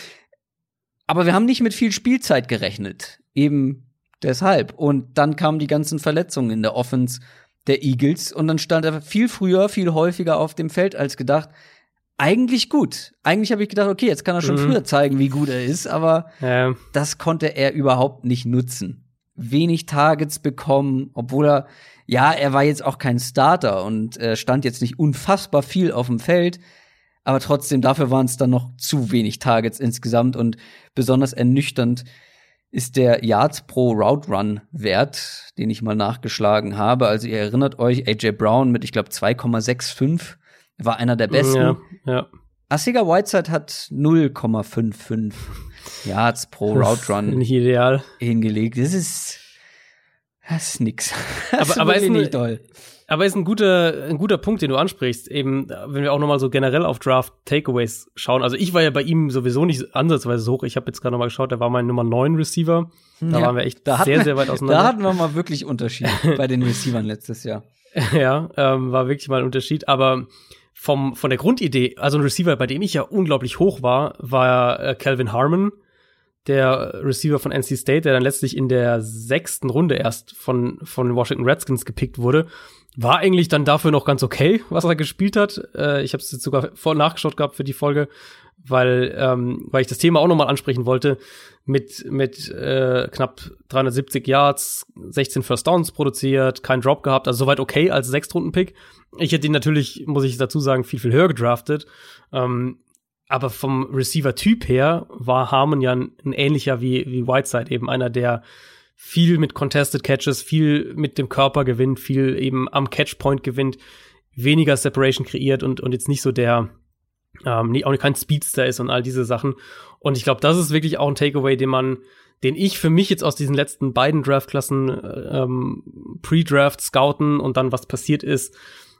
Aber wir haben nicht mit viel Spielzeit gerechnet, eben deshalb. Und dann kamen die ganzen Verletzungen in der Offense der Eagles und dann stand er viel früher, viel häufiger auf dem Feld als gedacht. Eigentlich gut. Eigentlich habe ich gedacht, okay, jetzt kann er schon Mhm. früher zeigen, wie gut er ist, aber Ja, das konnte er überhaupt nicht nutzen. Wenig Targets bekommen, obwohl er, ja, er war jetzt auch kein Starter und äh, stand jetzt nicht unfassbar viel auf dem Feld, aber trotzdem, dafür waren es dann noch zu wenig Targets insgesamt und besonders ernüchternd ist der Yards pro Route Run Wert, den ich mal nachgeschlagen habe. Also ihr erinnert euch, AJ Brown mit, ich glaube, 2,65 war einer der besten. ja, ja. Asiga Whiteside hat 0,55 Yards pro Route Run Nicht ideal. hingelegt. Das ist, das ist nix. (laughs) Das Aber- aber ist ein- nicht toll. Aber ist ein guter, ein guter Punkt, den du ansprichst. Eben, wenn wir auch noch mal so generell auf Draft Takeaways schauen. Also ich war ja bei ihm sowieso nicht ansatzweise so hoch. Ich habe jetzt gerade noch mal geschaut, der war mein Nummer 9 Receiver. Da Ja, waren wir echt da sehr, wir- sehr weit Da auseinander. hatten wir mal wirklich Unterschiede (laughs) bei den Receivern letztes Jahr. ja, ähm, war wirklich mal ein Unterschied. Aber vom, von der Grundidee, also ein Receiver, bei dem ich ja unglaublich hoch war, war äh, Calvin Harmon, der Receiver von NC State, der dann letztlich in der sechsten Runde erst von, von den Washington Redskins gepickt wurde. War eigentlich dann dafür noch ganz okay, was er gespielt hat. Äh, ich habe es jetzt sogar vor nachgeschaut gehabt für die Folge, weil, ähm, weil ich das Thema auch noch mal ansprechen wollte. Mit, mit äh, knapp 370 Yards, 16 First Downs produziert, kein Drop gehabt, also soweit okay als Sechstrunden-Pick. Ich hätte ihn natürlich, muss ich dazu sagen, viel, viel höher gedraftet. Ähm, aber vom Receiver-Typ her war Harmon ja ein, ein ähnlicher wie, wie Whiteside, eben einer, der viel mit Contested Catches, viel mit dem Körper gewinnt, viel eben am Catchpoint gewinnt, weniger Separation kreiert und, und jetzt nicht so der, ähm, nie- auch kein Speedster ist und all diese Sachen. Und ich glaube, das ist wirklich auch ein Takeaway, den man, den ich für mich jetzt aus diesen letzten beiden Draftklassen ähm, Pre-Draft scouten und dann was passiert ist,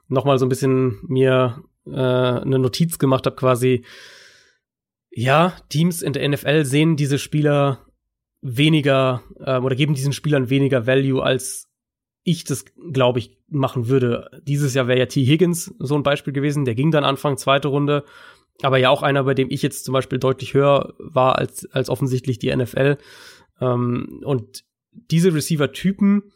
noch mal so ein bisschen mir äh, eine Notiz gemacht habe quasi. Ja, Teams in der NFL sehen diese Spieler weniger ähm, oder geben diesen Spielern weniger Value, als ich das, glaube ich, machen würde. Dieses Jahr wäre ja T. Higgins so ein Beispiel gewesen. Der ging dann Anfang zweite Runde, aber ja auch einer, bei dem ich jetzt zum Beispiel deutlich höher war als, als offensichtlich die NFL. Ähm, und diese Receiver-Typen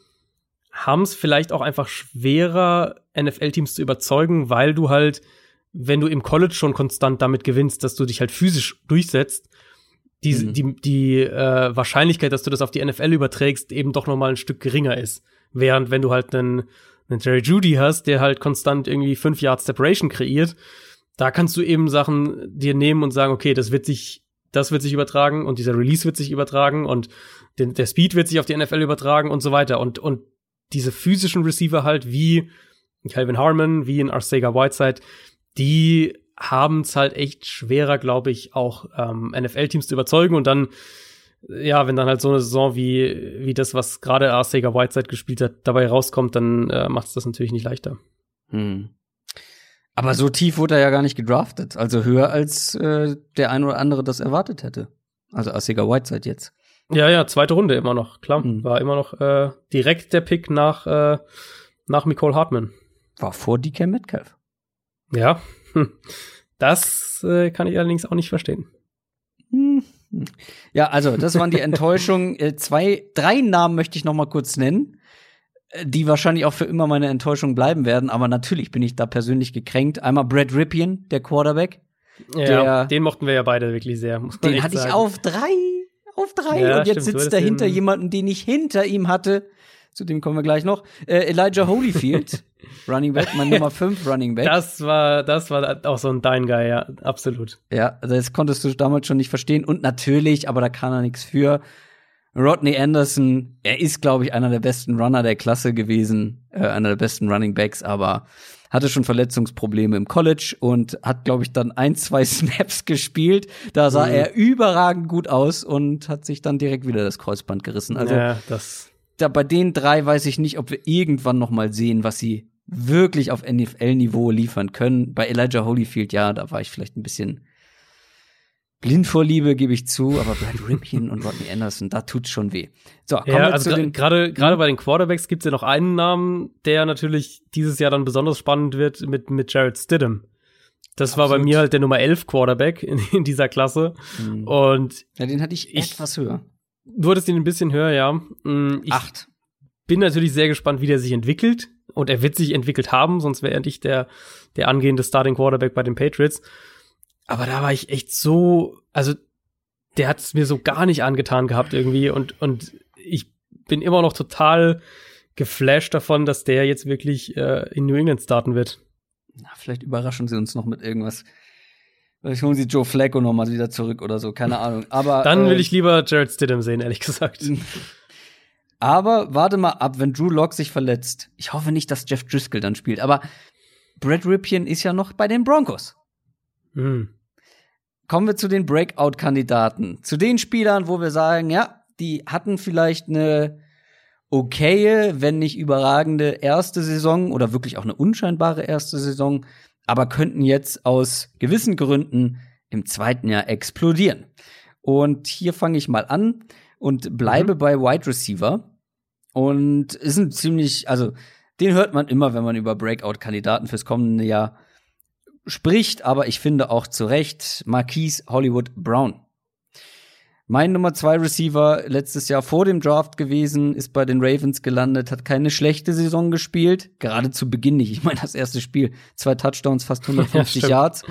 haben es vielleicht auch einfach schwerer, NFL-Teams zu überzeugen, weil du halt, wenn du im College schon konstant damit gewinnst, dass du dich halt physisch durchsetzt, die, Mhm. die, die äh, Wahrscheinlichkeit, dass du das auf die NFL überträgst, eben doch noch mal ein Stück geringer ist. Während wenn du halt einen, einen Jerry Judy hast, der halt konstant irgendwie fünf Yards Separation kreiert, da kannst du eben Sachen dir nehmen und sagen, okay, das wird sich, das wird sich übertragen und dieser Release wird sich übertragen und den, der Speed wird sich auf die NFL übertragen und so weiter. Und, und diese physischen Receiver halt wie Calvin Harmon, wie in Arcega Whiteside, die haben es halt echt schwerer, glaube ich, auch ähm, NFL-Teams zu überzeugen und dann, ja, wenn dann halt so eine Saison wie, wie das, was gerade Arcega Whiteside gespielt hat, dabei rauskommt, dann äh, macht es das natürlich nicht leichter. Hm. Aber so tief wurde er ja gar nicht gedraftet. Also höher als äh, der ein oder andere das erwartet hätte. Also Asiga Whiteside jetzt. Ja, ja, zweite Runde immer noch, klar. Mhm. War immer noch äh, direkt der Pick nach, äh, nach Nicole Hartman. War vor DK Metcalf. Ja, hm. (laughs) das äh, kann ich allerdings auch nicht verstehen. Hm. Ja, also das waren die Enttäuschungen. Äh, zwei, drei Namen möchte ich noch mal kurz nennen, äh, die wahrscheinlich auch für immer meine Enttäuschung bleiben werden. Aber natürlich bin ich da persönlich gekränkt. Einmal Brad Ripien, der Quarterback. Ja, Der- den mochten wir ja beide wirklich sehr. Den hatte ich sagen. auf drei, auf drei. Ja, und jetzt stimmt, sitzt dahinter den- jemanden, den ich hinter ihm hatte. Zu dem kommen wir gleich noch. Äh, Elijah Holyfield, (laughs) Running Back, mein (laughs) Nummer 5 Running Back. Das war, das war auch so ein Dein Guy, ja, absolut. Ja, also das konntest du damals schon nicht verstehen. Und natürlich, aber da kann er nichts für. Rodney Anderson, er ist, glaube ich, einer der besten Runner der Klasse gewesen, äh, einer der besten Running Backs, aber hatte schon Verletzungsprobleme im College und hat, glaube ich, dann ein, zwei (laughs) Snaps gespielt. Da sah Mhm. er überragend gut aus und hat sich dann direkt wieder das Kreuzband gerissen. Also ja, das. Da, bei den drei weiß ich nicht, ob wir irgendwann noch mal sehen, was sie wirklich auf NFL-Niveau liefern können. Bei Elijah Holyfield, ja, da war ich vielleicht ein bisschen blind vor Liebe, gebe ich zu, aber Brad Ripien und Rodney Anderson, da tut's schon weh. So, kommen Ja, wir also zu gra- den gerade gerade Mhm. bei den Quarterbacks gibt's ja noch einen Namen, der natürlich dieses Jahr dann besonders spannend wird mit mit Jared Stidham. Das war bei Absolut. mir halt der Nummer 11 Quarterback in, in dieser Klasse Mhm. und Ja, den hatte ich, Ich- etwas höher. Du hattest ihn ein bisschen höher, ja. Mm, Ich Acht. bin natürlich sehr gespannt, wie der sich entwickelt. Und er wird sich entwickelt haben, sonst wäre er nicht der, der angehende Starting Quarterback bei den Patriots. Aber da war ich echt so, also der hat es mir so gar nicht angetan gehabt irgendwie. Und, und ich bin immer noch total geflasht davon, dass der jetzt wirklich äh, in New England starten wird. Na, vielleicht überraschen sie uns noch mit irgendwas. Vielleicht holen sie Joe Flacco noch mal wieder zurück oder so, keine Ahnung. Aber Dann will äh, ich lieber Jared Stidham sehen, ehrlich gesagt. (laughs) Aber warte mal ab, wenn Drew Lock sich verletzt. Ich hoffe nicht, dass Jeff Driscoll dann spielt. Aber Brad Ripien ist ja noch bei den Broncos. Hm. Kommen wir zu den Breakout-Kandidaten. Zu den Spielern, wo wir sagen, ja, die hatten vielleicht eine okaye, wenn nicht überragende erste Saison oder wirklich auch eine unscheinbare erste Saison, aber könnten jetzt aus gewissen Gründen im zweiten Jahr explodieren. Und hier fange ich mal an und bleibe bei Wide Receiver. Und ist ein ziemlich, also den hört man immer, wenn man über Breakout-Kandidaten fürs kommende Jahr spricht, aber ich finde auch zu Recht Marquise Hollywood Brown. Mein Nummer zwei Receiver letztes Jahr vor dem Draft gewesen, ist bei den Ravens gelandet, hat keine schlechte Saison gespielt, gerade zu Beginn nicht. Ich meine, das erste Spiel, zwei Touchdowns, fast (laughs) 150 stimmt. Yards.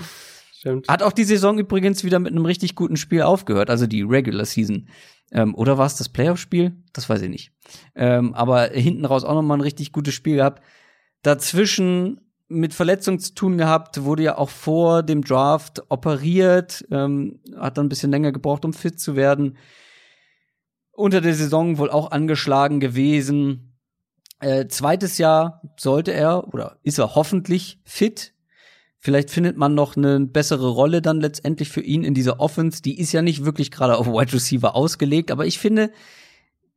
Stimmt. Hat auch die Saison übrigens wieder mit einem richtig guten Spiel aufgehört, also die Regular Season. Ähm, oder war es das Playoff-Spiel? Das weiß ich nicht. Ähm, aber hinten raus auch noch mal ein richtig gutes Spiel gehabt. Dazwischen mit Verletzung zu tun gehabt, wurde ja auch vor dem Draft operiert, ähm, hat dann ein bisschen länger gebraucht, um fit zu werden. Unter der Saison wohl auch angeschlagen gewesen. Äh, zweites Jahr sollte er oder ist er hoffentlich fit. Vielleicht findet man noch eine bessere Rolle dann letztendlich für ihn in dieser Offense. Die ist ja nicht wirklich gerade auf Wide Receiver ausgelegt, aber ich finde,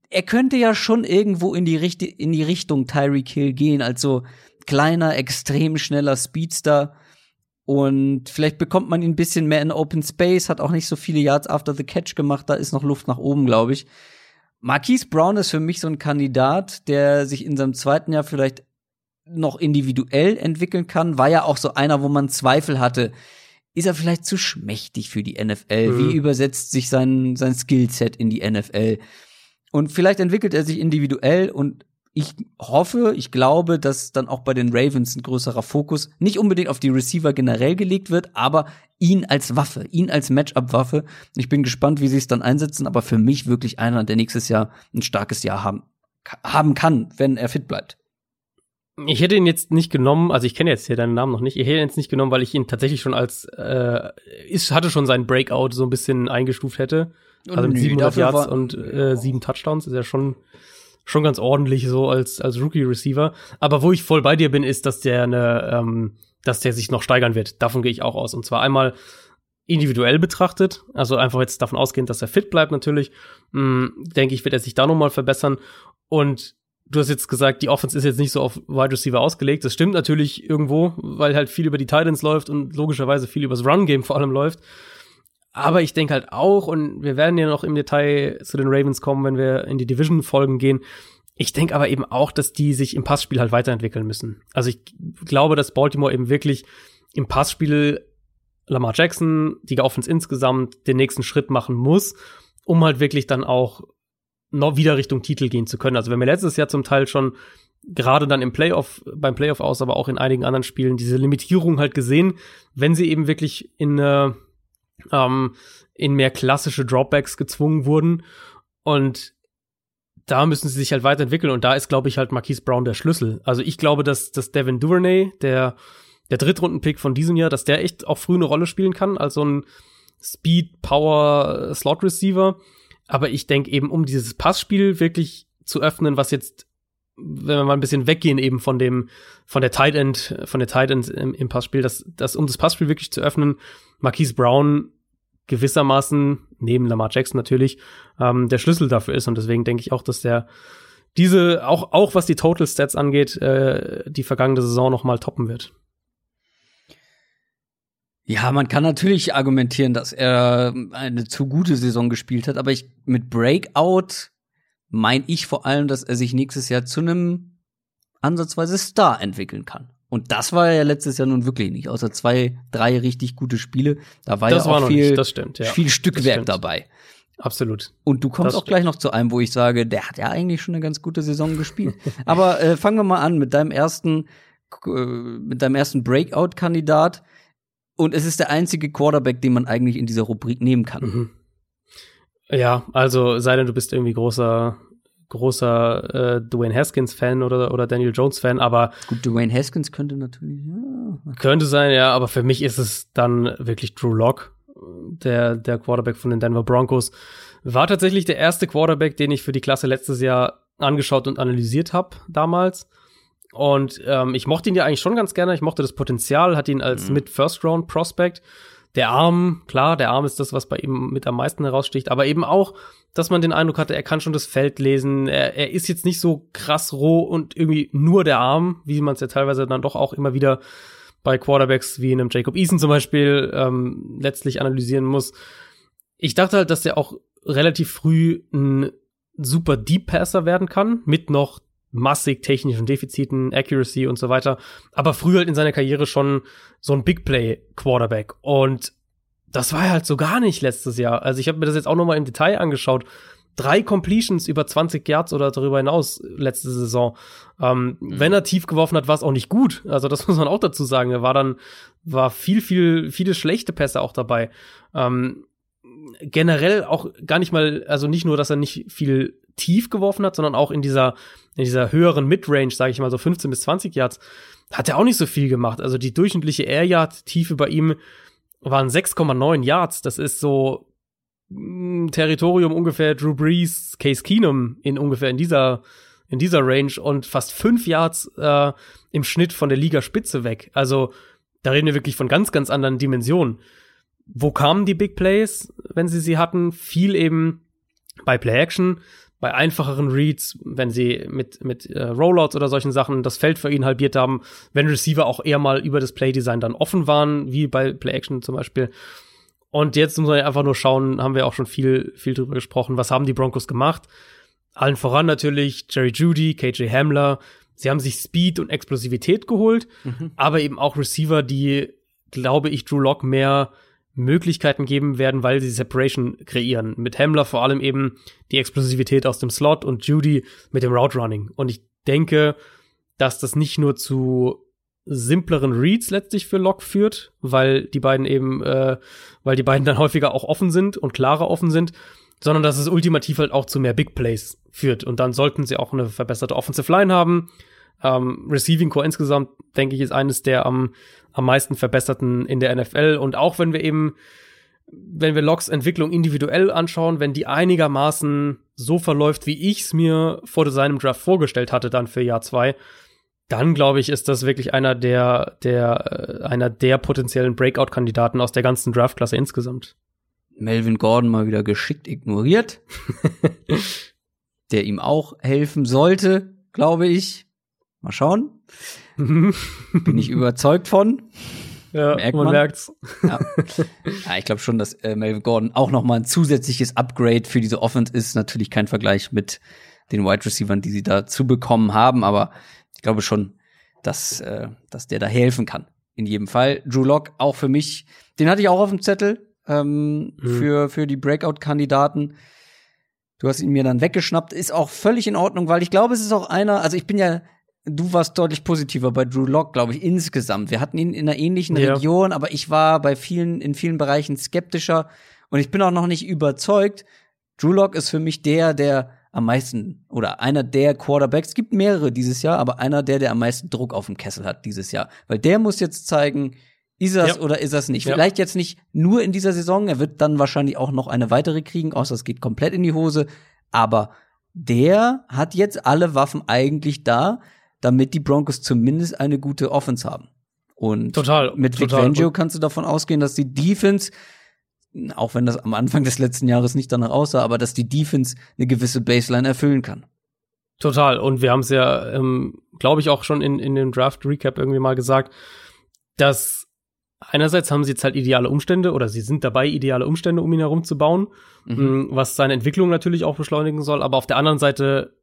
er könnte ja schon irgendwo in die, Richt in die Richtung Tyreek Hill gehen, als so kleiner, extrem schneller Speedster. Und vielleicht bekommt man ihn ein bisschen mehr in Open Space, hat auch nicht so viele Yards after the catch gemacht, da ist noch Luft nach oben, glaube ich. Marquise Brown ist für mich so ein Kandidat, der sich in seinem zweiten Jahr vielleicht noch individuell entwickeln kann, war ja auch so einer, wo man Zweifel hatte. Ist er vielleicht zu schmächtig für die NFL? Mhm. Wie übersetzt sich sein, sein Skillset in die NFL? Und vielleicht entwickelt er sich individuell und ich hoffe, ich glaube, dass dann auch bei den Ravens ein größerer Fokus nicht unbedingt auf die Receiver generell gelegt wird, aber ihn als Waffe, ihn als Matchup-Waffe. Ich bin gespannt, wie sie es dann einsetzen, aber für mich wirklich einer, der nächstes Jahr ein starkes Jahr haben, haben kann, wenn er fit bleibt. Ich hätte ihn jetzt nicht genommen, also ich kenne jetzt hier deinen Namen noch nicht, ich hätte ihn jetzt nicht genommen, weil ich ihn tatsächlich schon als, äh, ist, hatte schon seinen Breakout so ein bisschen eingestuft hätte. Also mit Nö, 700 dafür Yards war- und äh, sieben Touchdowns ist ja schon, schon ganz ordentlich so als, als Rookie-Receiver. Aber wo ich voll bei dir bin, ist, dass der eine, ähm, dass der sich noch steigern wird. Davon gehe ich auch aus. Und zwar einmal individuell betrachtet, also einfach jetzt davon ausgehend, dass er fit bleibt natürlich, mh, denke ich, wird er sich da noch mal verbessern. Und du hast jetzt gesagt, die Offense ist jetzt nicht so auf Wide Receiver ausgelegt. Das stimmt natürlich irgendwo, weil halt viel über die Titans läuft und logischerweise viel übers Run-Game vor allem läuft. Aber ich denke halt auch, und wir werden ja noch im Detail zu den Ravens kommen, wenn wir in die Division-Folgen gehen. Ich denke aber eben auch, dass die sich im Passspiel halt weiterentwickeln müssen. Also ich glaube, dass Baltimore eben wirklich im Passspiel Lamar Jackson, die Offense insgesamt, den nächsten Schritt machen muss, um halt wirklich dann auch noch wieder Richtung Titel gehen zu können. Also wenn wir letztes Jahr zum Teil schon gerade dann im Playoff, beim Playoff aus, aber auch in einigen anderen Spielen diese Limitierung halt gesehen, wenn sie eben wirklich in, äh, ähm, in mehr klassische Dropbacks gezwungen wurden. Und da müssen sie sich halt weiterentwickeln. Und da ist, glaube ich, halt Marquise Brown der Schlüssel. Also ich glaube, dass, dass Devin Duvernay, der, der Drittrunden-Pick von diesem Jahr, dass der echt auch früh eine Rolle spielen kann, als so ein Speed, Power, Slot Receiver. Aber ich denke eben, um dieses Passspiel wirklich zu öffnen, was jetzt, wenn wir mal ein bisschen weggehen eben von dem, von der Tight End, von der Tight End im, im Passspiel, dass, dass um das Passspiel wirklich zu öffnen, Marquise Brown gewissermaßen, neben Lamar Jackson natürlich, ähm, der Schlüssel dafür ist. Und deswegen denke ich auch, dass der diese, auch, auch was die Total Stats angeht, äh, die vergangene Saison noch mal toppen wird. Ja, man kann natürlich argumentieren, dass er eine zu gute Saison gespielt hat, aber ich mit Breakout meine ich vor allem, dass er sich nächstes Jahr zu einem ansatzweise Star entwickeln kann. Und das war ja letztes Jahr nun wirklich nicht, außer zwei, drei richtig gute Spiele. Da war das ja auch viel, das stimmt, ja. viel Stückwerk dabei. Absolut. Und du kommst das auch gleich noch zu einem, wo ich sage, der hat ja eigentlich schon eine ganz gute Saison gespielt. (laughs) Aber äh, fangen wir mal an mit deinem ersten, äh, mit deinem ersten Breakout-Kandidat. Und es ist der einzige Quarterback, den man eigentlich in dieser Rubrik nehmen kann. Mhm. Ja, also sei denn, du bist irgendwie großer, großer äh, Dwayne Haskins-Fan oder, oder Daniel Jones-Fan, aber. Gut, Dwayne Haskins könnte natürlich, ja. Könnte sein, ja, aber für mich ist es dann wirklich Drew Lock, der, der Quarterback von den Denver Broncos. War tatsächlich der erste Quarterback, den ich für die Klasse letztes Jahr angeschaut und analysiert habe damals. Und ähm, ich mochte ihn ja eigentlich schon ganz gerne. Ich mochte das Potenzial, hatte ihn als mhm. mit First Round Prospect. Der Arm, klar, der Arm ist das, was bei ihm mit am meisten heraussticht, aber eben auch, dass man den Eindruck hatte, er kann schon das Feld lesen. Er, er ist jetzt nicht so krass roh und irgendwie nur der Arm, wie man es ja teilweise dann doch auch immer wieder bei Quarterbacks wie einem Jacob Eason zum Beispiel ähm, letztlich analysieren muss. Ich dachte halt, dass der auch relativ früh ein super Deep Passer werden kann, mit noch massig technischen Defiziten, Accuracy und so weiter. Aber früher halt in seiner Karriere schon so ein Big Play Quarterback. Und das war halt so gar nicht letztes Jahr. Also ich habe mir das jetzt auch noch mal im Detail angeschaut. Drei Completions über 20 Yards oder darüber hinaus letzte Saison. Ähm, mhm. Wenn er tief geworfen hat, war es auch nicht gut. Also das (laughs) muss man auch dazu sagen. Er war dann, war viel, viel, viele schlechte Pässe auch dabei. Ähm, generell auch gar nicht mal, also nicht nur, dass er nicht viel tief geworfen hat, sondern auch in dieser, in dieser höheren Midrange, sage ich mal so 15 bis 20 Yards, hat er auch nicht so viel gemacht. Also die durchschnittliche Air Yard Tiefe bei ihm waren 6,9 Yards. Das ist so mh, mm, Territorium ungefähr Drew Brees, Case Keenum in ungefähr in dieser in dieser Range und fast fünf Yards äh, im Schnitt von der Ligaspitze weg. Also da reden wir wirklich von ganz, ganz anderen Dimensionen. Wo kamen die Big Plays, wenn sie sie hatten? Viel eben bei Play Action, bei einfacheren Reads, wenn sie mit, mit äh, Rollouts oder solchen Sachen das Feld für ihn halbiert haben, wenn Receiver auch eher mal über das Playdesign dann offen waren, wie bei Play Action zum Beispiel. Und jetzt muss man einfach nur schauen, haben wir auch schon viel, viel drüber gesprochen, was haben die Broncos gemacht? Allen voran natürlich Jerry Judy, KJ Hamler. Sie haben sich Speed und Explosivität geholt, mhm. aber eben auch Receiver, die, glaube ich, Drew Lock mehr Möglichkeiten geben werden, weil sie Separation kreieren. Mit Hamler vor allem eben die Explosivität aus dem Slot und Judy mit dem Route Running. Und ich denke, dass das nicht nur zu simpleren Reads letztlich für Lock führt, weil die beiden eben, äh, weil die beiden dann häufiger auch offen sind und klarer offen sind, sondern dass es ultimativ halt auch zu mehr Big Plays führt. Und dann sollten sie auch eine verbesserte Offensive Line haben. Ähm, Receiving Core insgesamt, denke ich, ist eines der am am meisten verbesserten in der NFL. Und auch wenn wir eben, wenn wir Locks Entwicklung individuell anschauen, wenn die einigermaßen so verläuft, wie ich es mir vor seinem Draft vorgestellt hatte, dann für Jahr zwei, dann glaube ich, ist das wirklich einer der, der, äh, einer der potenziellen Breakout-Kandidaten aus der ganzen Draftklasse insgesamt. Melvin Gordon mal wieder geschickt ignoriert, (laughs) der ihm auch helfen sollte. glaube ich. Mal schauen. (laughs) Bin ich überzeugt von. Ja, Merkt man, man merkt's. Ja, ja ich glaube schon, dass äh, Melvin Gordon auch noch mal ein zusätzliches Upgrade für diese Offense ist. Natürlich kein Vergleich mit den Wide Receivers, die sie da zu bekommen haben, aber ich glaube schon, dass, äh, dass der da helfen kann. In jedem Fall. Drew Lock auch für mich, den hatte ich auch auf dem Zettel ähm, mhm. für, für die Breakout-Kandidaten. Du hast ihn mir dann weggeschnappt. Ist auch völlig in Ordnung, weil ich glaube, es ist auch einer, also ich bin ja, du warst deutlich positiver bei Drew Lock, glaube ich, insgesamt. Wir hatten ihn in einer ähnlichen ja. Region, aber ich war bei vielen, in vielen Bereichen skeptischer und ich bin auch noch nicht überzeugt. Drew Lock ist für mich der, der am meisten oder einer der Quarterbacks, es gibt mehrere dieses Jahr, aber einer der, der am meisten Druck auf dem Kessel hat dieses Jahr. Weil der muss jetzt zeigen, ist das ja. oder ist das nicht? Ja. Vielleicht jetzt nicht nur in dieser Saison, er wird dann wahrscheinlich auch noch eine weitere kriegen, außer es geht komplett in die Hose. Aber der hat jetzt alle Waffen eigentlich da, damit die Broncos zumindest eine gute Offense haben. Und total, mit Vic Fangio kannst du davon ausgehen, dass die Defense auch wenn das am Anfang des letzten Jahres nicht danach aussah, aber dass die Defense eine gewisse Baseline erfüllen kann. Total. Und wir haben es ja, ähm, glaube ich, auch schon in, in dem Draft-Recap irgendwie mal gesagt, dass einerseits haben sie jetzt halt ideale Umstände oder sie sind dabei, ideale Umstände um ihn herum zu bauen, mhm. Mm, was seine Entwicklung natürlich auch beschleunigen soll. Aber auf der anderen Seite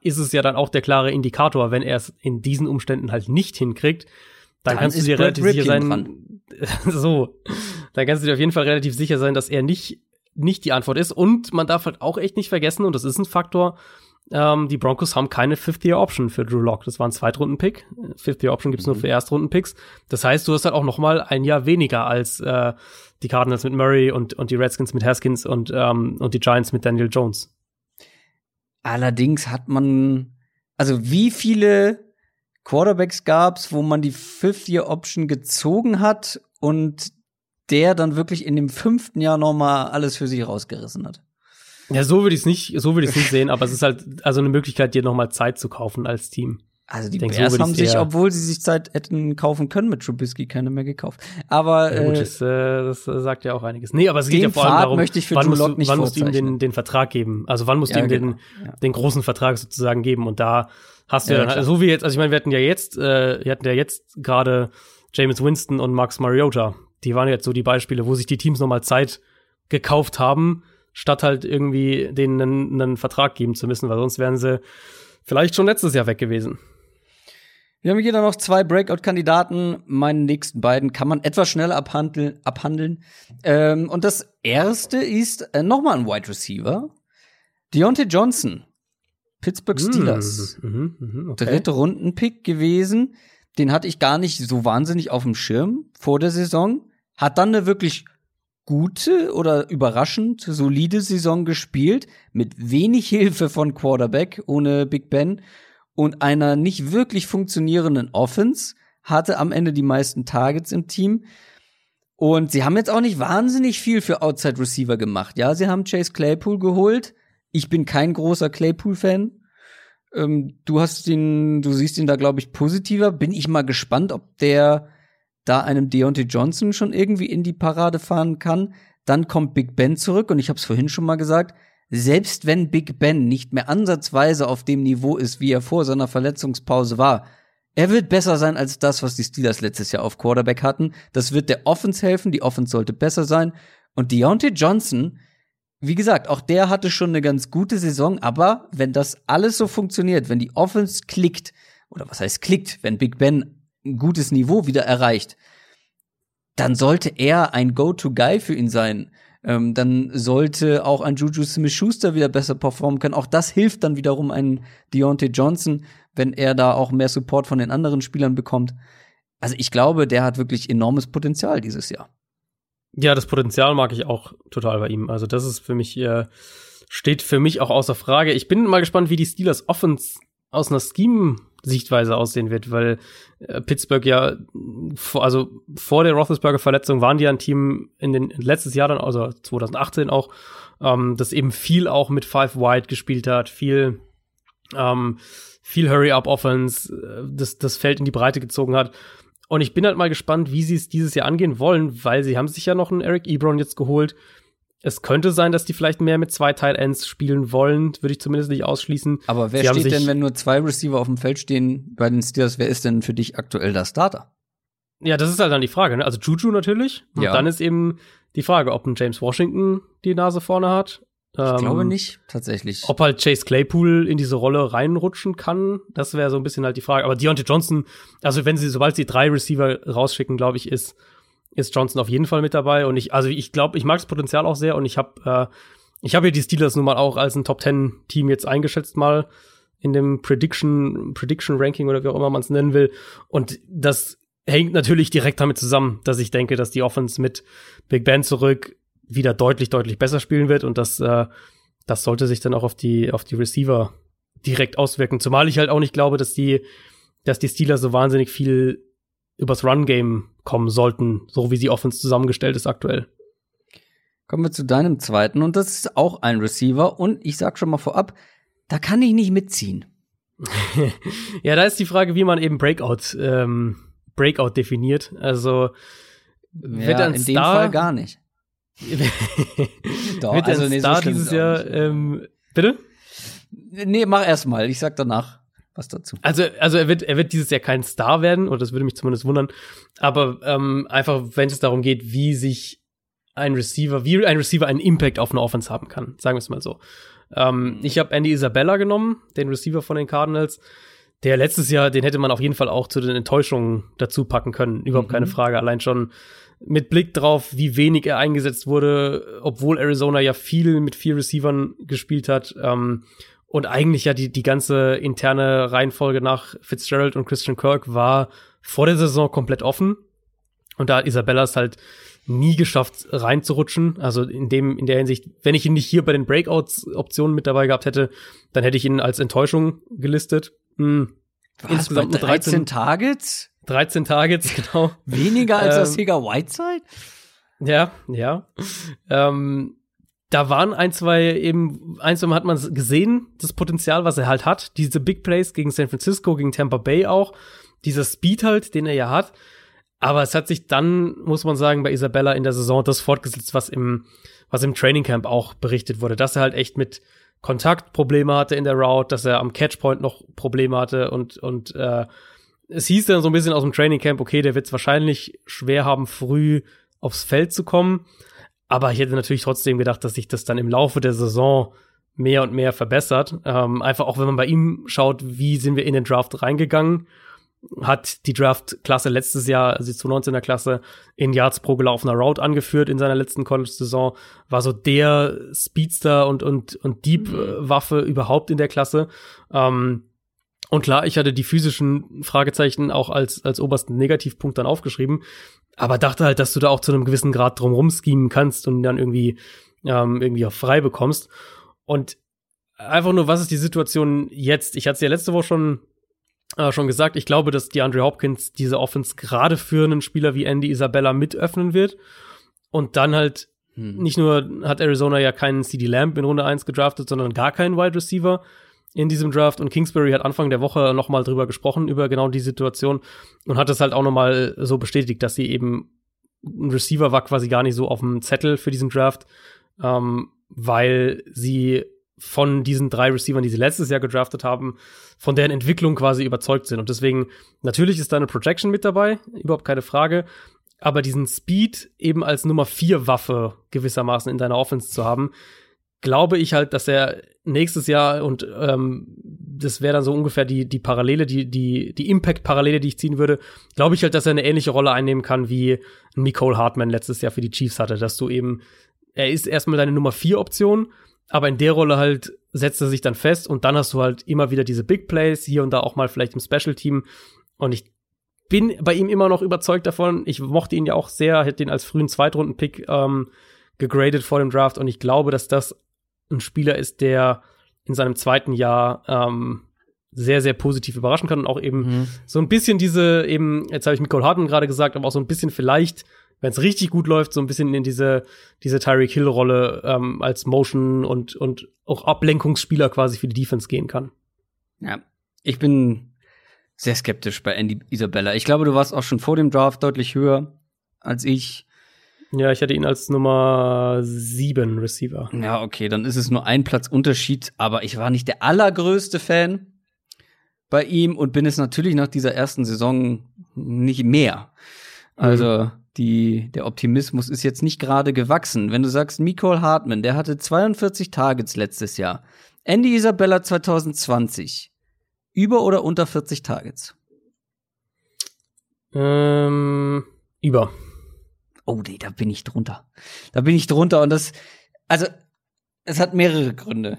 ist es ja dann auch der klare Indikator, wenn er es in diesen Umständen halt nicht hinkriegt, dann, dann kannst du dir relativ sicher sein, (laughs) so, dann kannst du dir auf jeden Fall relativ sicher sein, dass er nicht, nicht die Antwort ist. Und man darf halt auch echt nicht vergessen, und das ist ein Faktor, ähm, die Broncos haben keine Fifth-Year-Option für Drew Lock. Das war ein Zweitrunden-Pick. Fifth-Year-Option gibt's mhm. nur für Erstrunden-Picks. Das heißt, du hast halt auch noch mal ein Jahr weniger als äh, die Cardinals mit Murray und, und die Redskins mit Haskins und, ähm, und die Giants mit Daniel Jones. Allerdings hat man, also wie viele Quarterbacks gab's, wo man die Fifth-Year-Option gezogen hat und der dann wirklich in dem fünften Jahr nochmal alles für sich rausgerissen hat. Ja, so würde ich es nicht, so würde ich nicht sehen, aber es ist halt also eine Möglichkeit, dir nochmal Zeit zu kaufen als Team. Also die denke, Bears so haben sich, obwohl sie sich Zeit hätten kaufen können mit Trubisky, keine mehr gekauft. Aber ja, gut, äh, das, äh, das sagt ja auch einiges. Nee, aber es geht ja vor allem darum, möchte ich für wann, musst du, wann musst du ihm den, den Vertrag geben? Also wann musst ja, du ihm genau. den, ja. den großen Vertrag sozusagen geben? Und da hast du ja, dann, so wie jetzt, also ich meine, wir hatten ja jetzt, äh, wir hatten ja jetzt gerade James Winston und Max Mariota. Die waren jetzt so die Beispiele, wo sich die Teams nochmal Zeit gekauft haben, statt halt irgendwie denen einen, einen Vertrag geben zu müssen, weil sonst wären sie vielleicht schon letztes Jahr weg gewesen. Wir haben hier dann noch zwei Breakout-Kandidaten. Meine nächsten beiden kann man etwas schneller abhandeln. abhandeln. Ähm, und das erste ist äh, nochmal ein Wide Receiver. Deontay Johnson. Pittsburgh hm, Steelers. Mm, mm, okay. Dritte Rundenpick gewesen. Den hatte ich gar nicht so wahnsinnig auf dem Schirm vor der Saison. Hat dann eine wirklich gute oder überraschend solide Saison gespielt. Mit wenig Hilfe von Quarterback, ohne Big Ben und einer nicht wirklich funktionierenden Offense, hatte am Ende die meisten Targets im Team. Und sie haben jetzt auch nicht wahnsinnig viel für Outside Receiver gemacht. Ja, sie haben Chase Claypool geholt. Ich bin kein großer Claypool-Fan. Ähm, du hast ihn, du siehst ihn da, glaube ich, positiver. Bin ich mal gespannt, ob der da einem Deontay Johnson schon irgendwie in die Parade fahren kann. Dann kommt Big Ben zurück und ich habe es vorhin schon mal gesagt selbst wenn Big Ben nicht mehr ansatzweise auf dem Niveau ist, wie er vor seiner Verletzungspause war, er wird besser sein als das, was die Steelers letztes Jahr auf Quarterback hatten. Das wird der Offense helfen. Die Offense sollte besser sein. Und Deontay Johnson, wie gesagt, auch der hatte schon eine ganz gute Saison. Aber wenn das alles so funktioniert, wenn die Offense klickt, oder was heißt klickt, wenn Big Ben ein gutes Niveau wieder erreicht, dann sollte er ein Go-to-Guy für ihn sein ähm, dann sollte auch ein Juju Smith-Schuster wieder besser performen können. Auch das hilft dann wiederum ein Deontay Johnson, wenn er da auch mehr Support von den anderen Spielern bekommt. Also ich glaube, der hat wirklich enormes Potenzial dieses Jahr. Ja, das Potenzial mag ich auch total bei ihm. Also das ist für mich äh, steht für mich auch außer Frage. Ich bin mal gespannt, wie die Steelers Offense aus einer Scheme Sichtweise aussehen wird, weil äh, Pittsburgh ja, also vor der Roethlisberger Verletzung waren die ja ein Team in den letztes Jahr dann, also 2018 auch, ähm, das eben viel auch mit Five Wide gespielt hat, viel ähm, viel Hurry-Up-Offense, äh, das, das Feld in die Breite gezogen hat. Und ich bin halt mal gespannt, wie sie es dieses Jahr angehen wollen, weil sie haben sich ja noch einen Eric Ebron jetzt geholt. Es könnte sein, dass die vielleicht mehr mit zwei Tight Ends spielen wollen, würde ich zumindest nicht ausschließen. Aber wer Sie steht denn, wenn nur zwei Receiver auf dem Feld stehen bei den Steelers? Wer ist denn für dich aktuell der Starter? Ja, das ist halt dann die Frage. Ne? Also Juju natürlich. Und Ja. dann ist eben die Frage, ob ein James Washington die Nase vorne hat. Ich Ähm, glaube nicht, tatsächlich. Ob halt Chase Claypool in diese Rolle reinrutschen kann, das wäre so ein bisschen halt die Frage. Aber Deontay Johnson, also wenn sie, sobald sie drei Receiver rausschicken, glaube ich, ist, ist Johnson auf jeden Fall mit dabei. Und ich, also ich glaube, ich mag das Potenzial auch sehr und ich habe äh, ich habe hier die Steelers nun mal auch als ein Top Ten Team jetzt eingeschätzt mal in dem Prediction, Prediction Ranking oder wie auch immer man es nennen will. Und das hängt natürlich direkt damit zusammen, dass ich denke, dass die Offense mit Big Ben zurück wieder deutlich, deutlich besser spielen wird und das, äh, das sollte sich dann auch auf die, auf die Receiver direkt auswirken. Zumal ich halt auch nicht glaube, dass die, dass die Steelers so wahnsinnig viel übers Run-Game kommen sollten, so wie sie Offense zusammengestellt ist aktuell. Kommen wir zu deinem zweiten und das ist auch ein Receiver und ich sag schon mal vorab, da kann ich nicht mitziehen. (laughs) ja, da ist die Frage, wie man eben Breakout, ähm, Breakout definiert. Also wird Ja, ein in dem Star, Fall gar nicht. (laughs) Doch, wird also ein nee, so Star schlimm dieses Jahr, ähm, bitte? Nee, mach erst mal, ich sag danach was dazu. Also, also er wird, er wird dieses Jahr kein Star werden, oder das würde mich zumindest wundern. Aber ähm, einfach, wenn es darum geht, wie sich ein Receiver, wie ein Receiver einen Impact auf eine Offense haben kann, sagen wir es mal so. Ähm, ich habe Andy Isabella genommen, den Receiver von den Cardinals. Der letztes Jahr, den hätte man auf jeden Fall auch zu den Enttäuschungen dazu packen können. Überhaupt Mhm. keine Frage. Allein schon mit Blick drauf, wie wenig er eingesetzt wurde, obwohl Arizona ja viel mit vier Receivern gespielt hat. Ähm, und eigentlich ja die, die ganze interne Reihenfolge nach Fitzgerald und Christian Kirk war vor der Saison komplett offen. Und da hat Isabella es halt nie geschafft, reinzurutschen. Also in dem, in der Hinsicht, wenn ich ihn nicht hier bei den Breakouts-Optionen mit dabei gehabt hätte, dann hätte ich ihn als Enttäuschung gelistet. Hm. Was, Insgesamt bei nur 13, 13 Targets? 13 Targets, (laughs) genau. Weniger als das Ähm, Sega Whiteside? Ja, ja. Ähm, da waren ein, zwei eben, ein, zwei Mal hat man gesehen, das Potenzial, was er halt hat. Diese Big Plays gegen San Francisco, gegen Tampa Bay auch. Dieser Speed halt, den er ja hat. Aber es hat sich dann, muss man sagen, bei Isabella in der Saison das fortgesetzt, was im, was im Training Camp auch berichtet wurde, dass er halt echt mit Kontaktprobleme hatte in der Route, dass er am Catchpoint noch Probleme hatte und, und äh, es hieß dann so ein bisschen aus dem Training Camp, okay, der wird es wahrscheinlich schwer haben, früh aufs Feld zu kommen. Aber ich hätte natürlich trotzdem gedacht, dass sich das dann im Laufe der Saison mehr und mehr verbessert. Ähm, einfach auch, wenn man bei ihm schaut, wie sind wir in den Draft reingegangen, hat die Draft-Klasse letztes Jahr, also die 2019er Klasse, in Yards pro gelaufener Route angeführt in seiner letzten College-Saison, war so der Speedster und, und, und Deep-Waffe überhaupt in der Klasse. Ähm, und klar, ich hatte die physischen Fragezeichen auch als, als obersten Negativpunkt dann aufgeschrieben, aber dachte halt, dass du da auch zu einem gewissen Grad drumrum schemen kannst und dann irgendwie, ähm, irgendwie auch frei bekommst. Und einfach nur, was ist die Situation jetzt? Ich hatte es ja letzte Woche schon, äh, schon gesagt, ich glaube, dass DeAndre Hopkins diese Offense gerade für einen Spieler wie Andy Isabella mit öffnen wird. Und dann halt Hm. nicht nur hat Arizona ja keinen CD Lamb in Runde 1 gedraftet, sondern gar keinen Wide Receiver in diesem Draft. Und Kingsbury hat Anfang der Woche noch mal drüber gesprochen, über genau die Situation und hat es halt auch noch mal so bestätigt, dass sie eben ein Receiver war quasi gar nicht so auf dem Zettel für diesen Draft, ähm, weil sie von diesen drei Receivern, die sie letztes Jahr gedraftet haben, von deren Entwicklung quasi überzeugt sind. Und deswegen, natürlich ist da eine Projection mit dabei, überhaupt keine Frage. Aber diesen Speed eben als Nummer vier Waffe gewissermaßen in deiner Offense zu haben, glaube ich halt, dass er nächstes Jahr und ähm, das wäre dann so ungefähr die, die Parallele, die, die, die Impact-Parallele, die ich ziehen würde, glaube ich halt, dass er eine ähnliche Rolle einnehmen kann, wie Nicole Hartman letztes Jahr für die Chiefs hatte, dass du eben, er ist erstmal deine Nummer vier Option, aber in der Rolle halt setzt er sich dann fest und dann hast du halt immer wieder diese Big Plays, hier und da auch mal vielleicht im Special Team und ich bin bei ihm immer noch überzeugt davon. Ich mochte ihn ja auch sehr, hätte ihn als frühen Zweitrunden-Pick ähm, gegradet vor dem Draft und ich glaube, dass das ein Spieler ist, der in seinem zweiten Jahr ähm, sehr, sehr positiv überraschen kann und auch eben Mhm. so ein bisschen diese, eben, jetzt habe ich Nicole Harden gerade gesagt, aber auch so ein bisschen vielleicht, wenn es richtig gut läuft, so ein bisschen in diese, diese Tyreek Hill-Rolle ähm, als Motion und, und auch Ablenkungsspieler quasi für die Defense gehen kann. Ja, ich bin sehr skeptisch bei Andy Isabella. Ich glaube, du warst auch schon vor dem Draft deutlich höher als ich. Ja, ich hatte ihn als Nummer sieben Receiver. Ja, okay, dann ist es nur ein Platz Unterschied, aber ich war nicht der allergrößte Fan bei ihm und bin es natürlich nach dieser ersten Saison nicht mehr. Also, mhm. die, der Optimismus ist jetzt nicht gerade gewachsen. Wenn du sagst, Nicole Hartman, der hatte 42 Targets letztes Jahr. Andy Isabella 2020. Über oder unter 40 Targets? Ähm, über. Oh, nee, da bin ich drunter. Da bin ich drunter und das, also, es hat mehrere Gründe.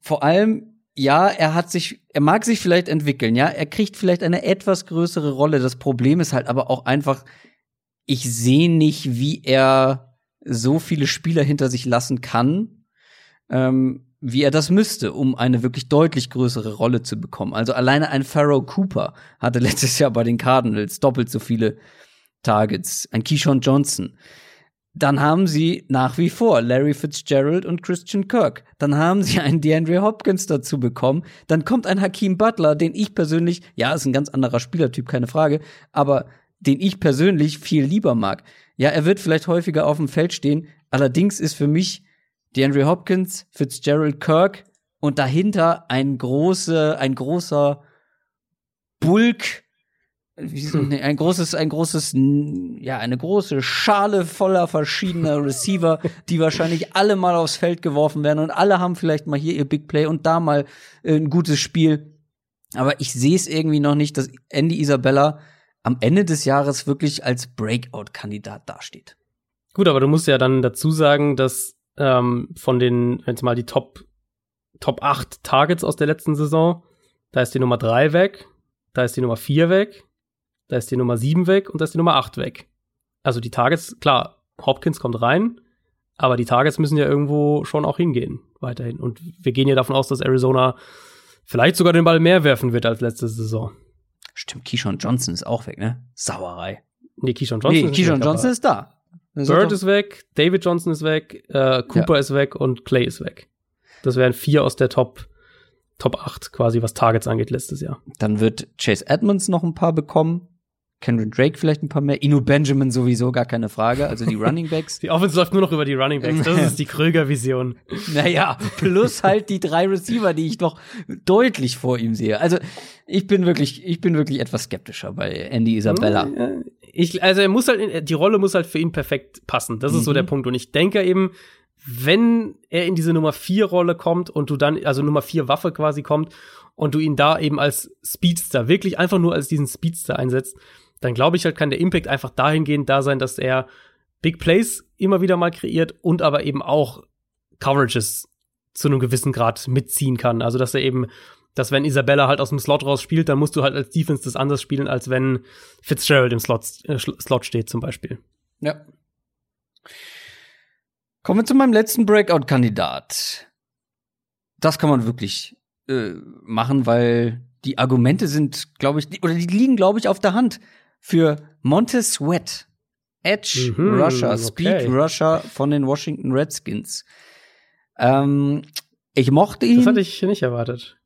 Vor allem, ja, er hat sich, er mag sich vielleicht entwickeln, ja, er kriegt vielleicht eine etwas größere Rolle. Das Problem ist halt aber auch einfach, ich sehe nicht, wie er so viele Spieler hinter sich lassen kann, ähm, wie er das müsste, um eine wirklich deutlich größere Rolle zu bekommen. Also alleine ein Pharaoh Cooper hatte letztes Jahr bei den Cardinals doppelt so viele Targets, ein Keyshawn Johnson. Dann haben sie nach wie vor Larry Fitzgerald und Christian Kirk. Dann haben sie einen DeAndre Hopkins dazu bekommen. Dann kommt ein Hakeem Butler, den ich persönlich, ja, ist ein ganz anderer Spielertyp, keine Frage, aber den ich persönlich viel lieber mag. Ja, er wird vielleicht häufiger auf dem Feld stehen. Allerdings ist für mich DeAndre Hopkins, Fitzgerald Kirk und dahinter ein große, ein großer Bulk so, nee, ein großes, ein großes, ja, eine große Schale voller verschiedener Receiver, die wahrscheinlich alle mal aufs Feld geworfen werden und alle haben vielleicht mal hier ihr Big Play und da mal äh, ein gutes Spiel. Aber ich sehe es irgendwie noch nicht, dass Andy Isabella am Ende des Jahres wirklich als Breakout-Kandidat dasteht. Gut, aber du musst ja dann dazu sagen, dass ähm, von den, wenn es mal die Top Top 8 Targets aus der letzten Saison, da ist die Nummer 3 weg, da ist die Nummer 4 weg, da ist die Nummer 7 weg und da ist die Nummer 8 weg. Also die Targets, klar, Hopkins kommt rein, aber die Targets müssen ja irgendwo schon auch hingehen, weiterhin. Und wir gehen ja davon aus, dass Arizona vielleicht sogar den Ball mehr werfen wird als letzte Saison. Stimmt, Keyshawn Johnson ist auch weg, ne? Sauerei. Nee, Keyshawn Johnson, nee, ist, Keyshawn Johnson ist da. Bird ist weg, David Johnson ist weg, äh, Cooper ja. ist weg und Clay ist weg. Das wären vier aus der Top, Top 8 quasi, was Targets angeht, letztes Jahr. Dann wird Chase Edmonds noch ein paar bekommen. Kendrick Drake vielleicht ein paar mehr. Inu Benjamin sowieso gar keine Frage. Also die (laughs) Running Backs. die Offense läuft nur noch über die Running Backs. Das ist (laughs) die Kröger-Vision. Naja, plus halt die drei Receiver, die ich doch deutlich vor ihm sehe. Also ich bin wirklich, ich bin wirklich etwas skeptischer bei Andy Isabella. Ich, also er muss halt, die Rolle muss halt für ihn perfekt passen. Das ist mhm. so der Punkt. Und ich denke eben, wenn er in diese Nummer vier Rolle kommt und du dann, also Nummer vier Waffe quasi kommt und du ihn da eben als Speedster, wirklich einfach nur als diesen Speedster einsetzt, dann glaube ich halt, kann der Impact einfach dahingehend da sein, dass er Big Plays immer wieder mal kreiert und aber eben auch Coverages zu einem gewissen Grad mitziehen kann. Also, dass er eben, dass wenn Isabella halt aus dem Slot raus spielt, dann musst du halt als Defense das anders spielen, als wenn Fitzgerald im Slot, äh, Slot steht, zum Beispiel. Ja. Kommen wir zu meinem letzten Breakout-Kandidat. Das kann man wirklich äh, machen, weil die Argumente sind, glaube ich, oder die liegen, glaube ich, auf der Hand für Montez Sweat, Edge mhm, Rusher, Speed okay. Rusher von den Washington Redskins. Ähm, ich mochte ihn. Das hatte ich nicht erwartet.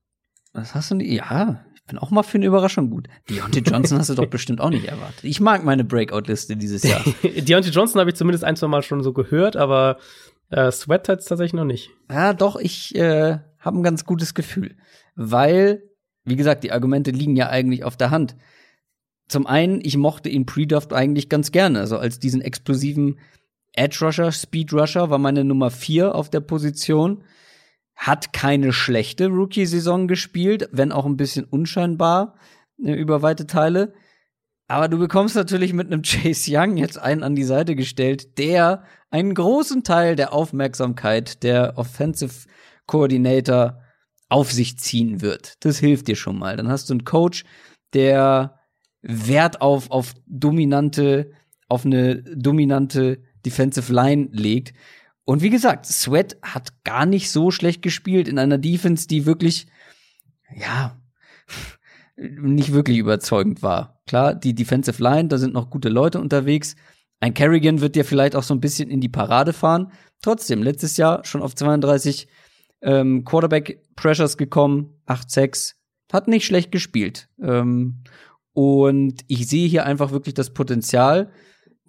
Was hast du nicht? Ja, ich bin auch mal für eine Überraschung gut. Deontay Johnson hast du doch (laughs) bestimmt auch nicht erwartet. Ich mag meine Breakout-Liste dieses Jahr. (laughs) Deontay Johnson habe ich zumindest ein, zwei Mal schon so gehört, aber äh, Sweat hat es tatsächlich noch nicht. Ja, doch, ich äh, habe ein ganz gutes Gefühl. Weil, wie gesagt, die Argumente liegen ja eigentlich auf der Hand zum einen, ich mochte ihn Pre-Draft eigentlich ganz gerne. Also als diesen explosiven Edge Rusher, Speed Rusher war meine Nummer vier auf der Position. Hat keine schlechte Rookie-Saison gespielt, wenn auch ein bisschen unscheinbar äh, über weite Teile. Aber du bekommst natürlich mit einem (laughs) Chase Young jetzt einen an die Seite gestellt, der einen großen Teil der Aufmerksamkeit der Offensive Coordinator auf sich ziehen wird. Das hilft dir schon mal. Dann hast du einen Coach, der Wert auf, auf dominante, auf eine dominante Defensive Line legt. Und wie gesagt, Sweat hat gar nicht so schlecht gespielt in einer Defense, die wirklich, ja, (laughs) nicht wirklich überzeugend war. Klar, die Defensive Line, da sind noch gute Leute unterwegs. Ein Kerrigan wird dir vielleicht auch so ein bisschen in die Parade fahren. Trotzdem, letztes Jahr schon auf 32 ähm, Quarterback Pressures gekommen, 8-6, hat nicht schlecht gespielt. Ähm, und ich sehe hier einfach wirklich das Potenzial,